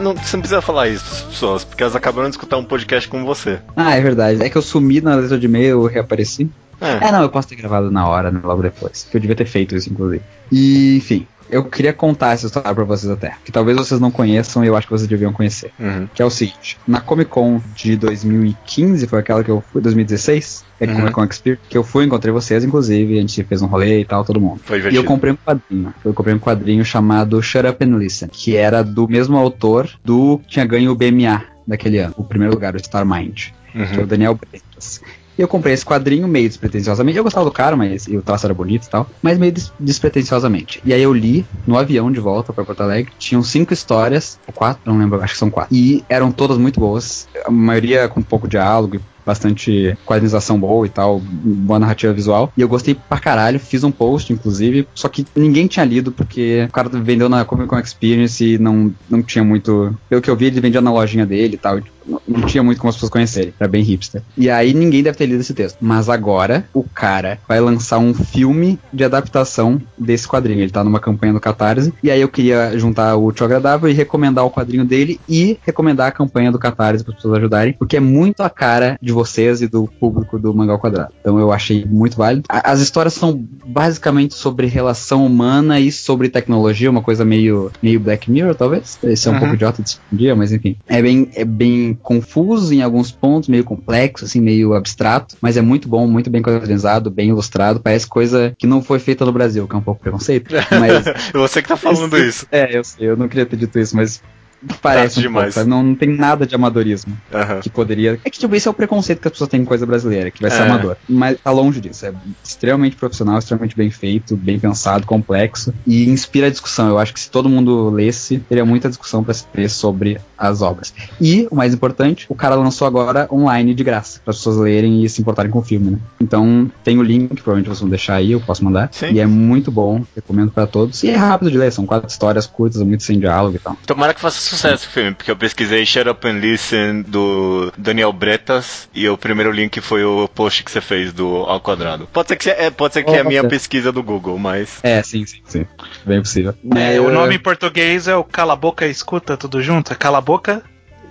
S5: não, você não precisa falar isso pras pessoas, porque elas acabaram de escutar um podcast com você.
S4: Ah, é verdade. É que eu sumi na letra de e-mail, eu reapareci.
S5: É.
S4: É, não, eu posso ter gravado na hora, né, logo depois. Que eu devia ter feito isso, inclusive. E, enfim, eu queria contar essa história pra vocês até. Que talvez vocês não conheçam e eu acho que vocês deviam conhecer.
S5: Uhum.
S4: Que é o seguinte: na Comic Con de 2015, foi aquela que eu fui, 2016, é
S5: Uhum.
S4: Comic Con Experience, que eu fui, encontrei vocês, inclusive, a gente fez um rolê e tal, todo mundo.
S5: Foi
S4: E eu comprei um quadrinho. Eu comprei um quadrinho chamado Shut Up and Listen, que era do mesmo autor do que tinha ganho o BMA daquele ano, o primeiro lugar, o Star Mind, que é o
S5: Uhum.
S4: Daniel Bretas. E eu comprei esse quadrinho meio despretensiosamente. Eu gostava do cara, mas e o traço era bonito e tal, mas meio des- despretensiosamente. E aí eu li no avião de volta pra Porto Alegre. Tinham cinco histórias, ou quatro, não lembro, acho que são quatro. E eram todas muito boas. A maioria com pouco diálogo e bastante quadrinização boa e tal, boa narrativa visual. E eu gostei pra caralho, fiz um post, inclusive, só que ninguém tinha lido, porque o cara vendeu na Comic Con Experience e não, não tinha muito. Pelo que eu vi, ele vendia na lojinha dele e tal. Tipo, não, tinha muito como as pessoas conhecerem. Era bem hipster. E aí ninguém deve ter lido esse texto. Mas agora, o cara vai lançar um filme de adaptação desse quadrinho. Ele tá numa campanha do Catarse. E aí eu queria juntar o útil agradável e recomendar o quadrinho dele e recomendar a campanha do Catarse para as pessoas ajudarem. Porque é muito a cara de vocês e do público do Mangal Quadrado. Então eu achei muito válido. A- as histórias são basicamente sobre relação humana e sobre tecnologia, uma coisa meio, meio Black Mirror, talvez. Esse é um
S1: Uhum.
S4: pouco idiota de um dia, mas enfim. É bem, é bem confuso em alguns pontos, meio complexo, assim, meio abstrato, mas é muito bom, muito bem quadrinizado, bem ilustrado. Parece coisa que não foi feita no Brasil, que é um pouco preconceito. <laughs> Mas
S5: Você que tá falando isso.
S4: é, eu sei, eu não queria ter dito isso, mas <laughs> parece um
S5: demais.
S4: pouco? Não, não tem nada de amadorismo
S5: Aham.
S4: que poderia. É que tipo, esse é o preconceito que as pessoas têm com coisa brasileira, que vai ser
S5: É.
S4: amador. Mas tá longe disso. É extremamente profissional, extremamente bem feito, bem pensado, complexo e inspira a discussão. Eu acho que se todo mundo lesse, teria muita discussão pra se ter sobre as obras. E, o mais importante, o cara lançou agora online de graça, para as pessoas lerem e se importarem com o filme, né? Então, tem o link, que provavelmente vocês vão deixar aí, eu posso mandar.
S5: Sim.
S4: E é muito bom, recomendo pra todos. E é rápido de ler, são quatro histórias curtas, muito sem diálogo e tal.
S5: Tomara que faça sucesso o filme, porque eu pesquisei Shut Up and Listen do Daniel Bretas e o primeiro link foi o post que você fez do Ao Quadrado. Pode ser que, é, pode ser que é a minha pesquisa do Google, mas.
S4: É, sim, sim, sim. Bem possível.
S1: É,
S4: É,
S1: o nome em português é o Cala a Boca Escuta, tudo junto. É Cala a Boca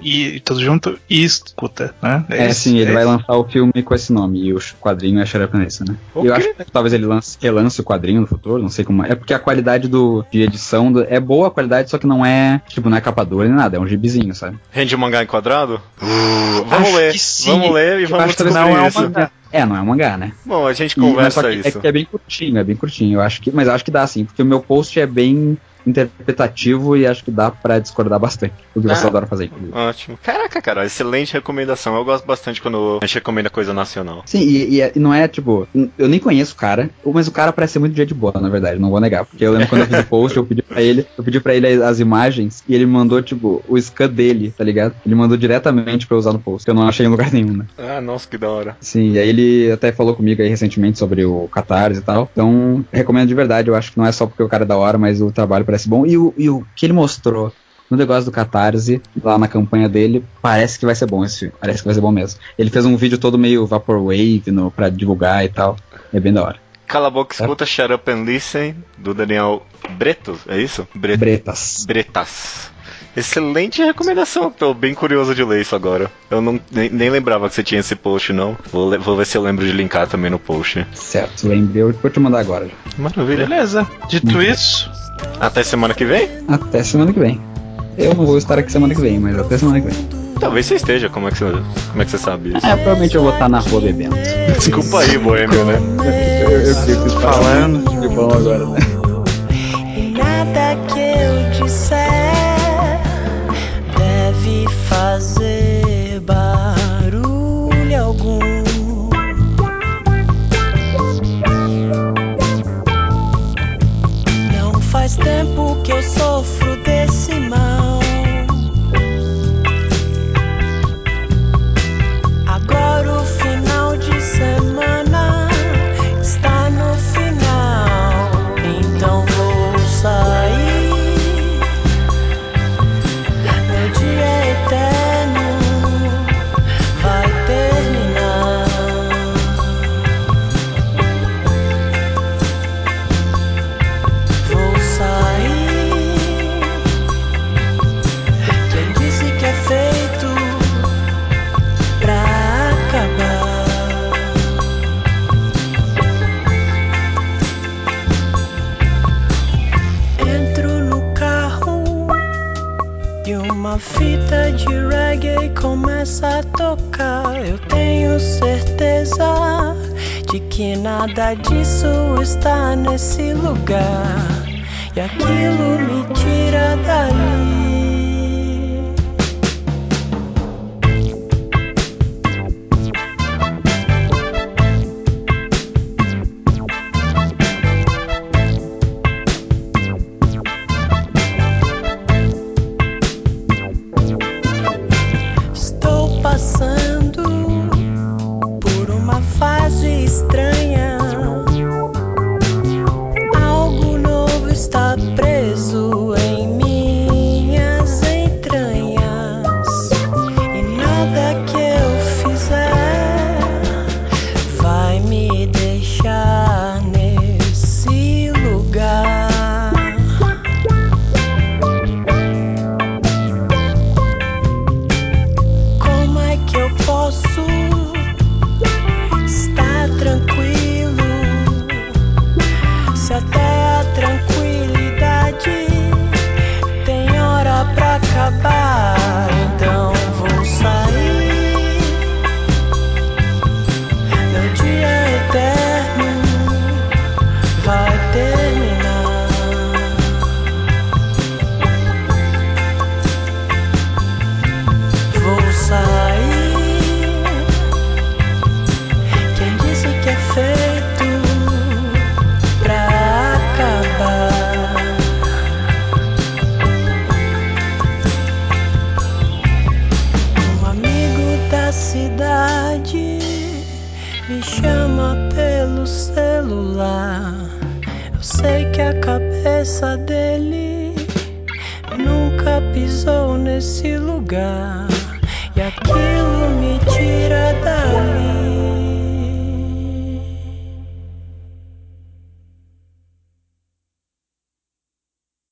S1: e tudo junto e escuta, né?
S4: É,
S1: isso,
S4: sim, ele
S1: é
S4: vai
S1: isso.
S4: lançar o filme com esse nome, e o quadrinho é Listen, né?
S1: Ok.
S4: Eu acho que talvez ele lance, relance o quadrinho no futuro, não sei como é. É porque a qualidade do, de edição do- é boa a qualidade, só que não é, tipo, não é capa dura nem nada, é um gibizinho, sabe?
S5: Rende o mangá enquadrado? Uh, vamos
S1: Acho
S5: ler. Vamos ler e
S4: Eu
S5: vamos descobrir
S1: não é um
S5: isso.
S1: mangá.
S4: É, não é um mangá, né?
S5: Bom, a gente
S4: E-
S5: conversa
S4: só que
S5: isso.
S4: É, que é bem curtinho, é bem curtinho. Eu acho que, mas acho que dá sim, porque o meu post é bem interpretativo e acho que dá pra discordar bastante. O que você
S5: Ah.
S4: adora fazer, inclusive.
S5: Ótimo. Caraca, cara, excelente recomendação. Eu gosto bastante quando a gente recomenda coisa nacional.
S4: Sim, e, e é- e não é tipo, eu nem conheço o cara, mas o cara parece ser muito dia de boa, na verdade, não vou negar. Porque eu lembro quando eu fiz o post, eu pedi pra ele, eu pedi pra ele as imagens e ele mandou, tipo, o scan dele, tá ligado? Ele mandou diretamente pra eu usar no post, que eu não achei em lugar nenhum, né?
S5: Ah, nossa, que da hora.
S4: Sim, e aí ele até falou comigo aí recentemente sobre o Catarse e tal. Então, recomendo de verdade, eu acho que não é só porque o cara é da hora, mas o trabalho parece bom. E o, e o que ele mostrou no negócio do Catarse, lá na campanha dele, parece que vai ser bom esse filme. Parece que vai ser bom mesmo. Ele fez um vídeo todo meio Vaporwave no, pra divulgar e tal. É bem da hora.
S5: Cala a boca, escuta Shut Up and Listen, do Daniel Bretos, é isso? Bre-
S4: Bretas.
S5: Bretas. Excelente recomendação, tô bem curioso de ler isso agora. Eu não, nem, nem lembrava que você tinha esse post, não. Vou, vou ver se eu lembro de linkar também no post.
S4: Certo, lembrei. Eu vou te mandar agora.
S5: Maravilha.
S1: Beleza. Dito isso,
S5: Até semana que vem?
S4: Até semana que vem. Eu não vou estar aqui semana que vem, mas até semana que vem.
S5: Talvez você esteja, como é que você, como é que você sabe isso?
S4: É, provavelmente eu vou estar na rua bebendo.
S5: Desculpa aí, boêmio, né?
S4: Eu, eu queria que vocês
S1: Falando.
S4: De bom agora, né?
S7: E nada que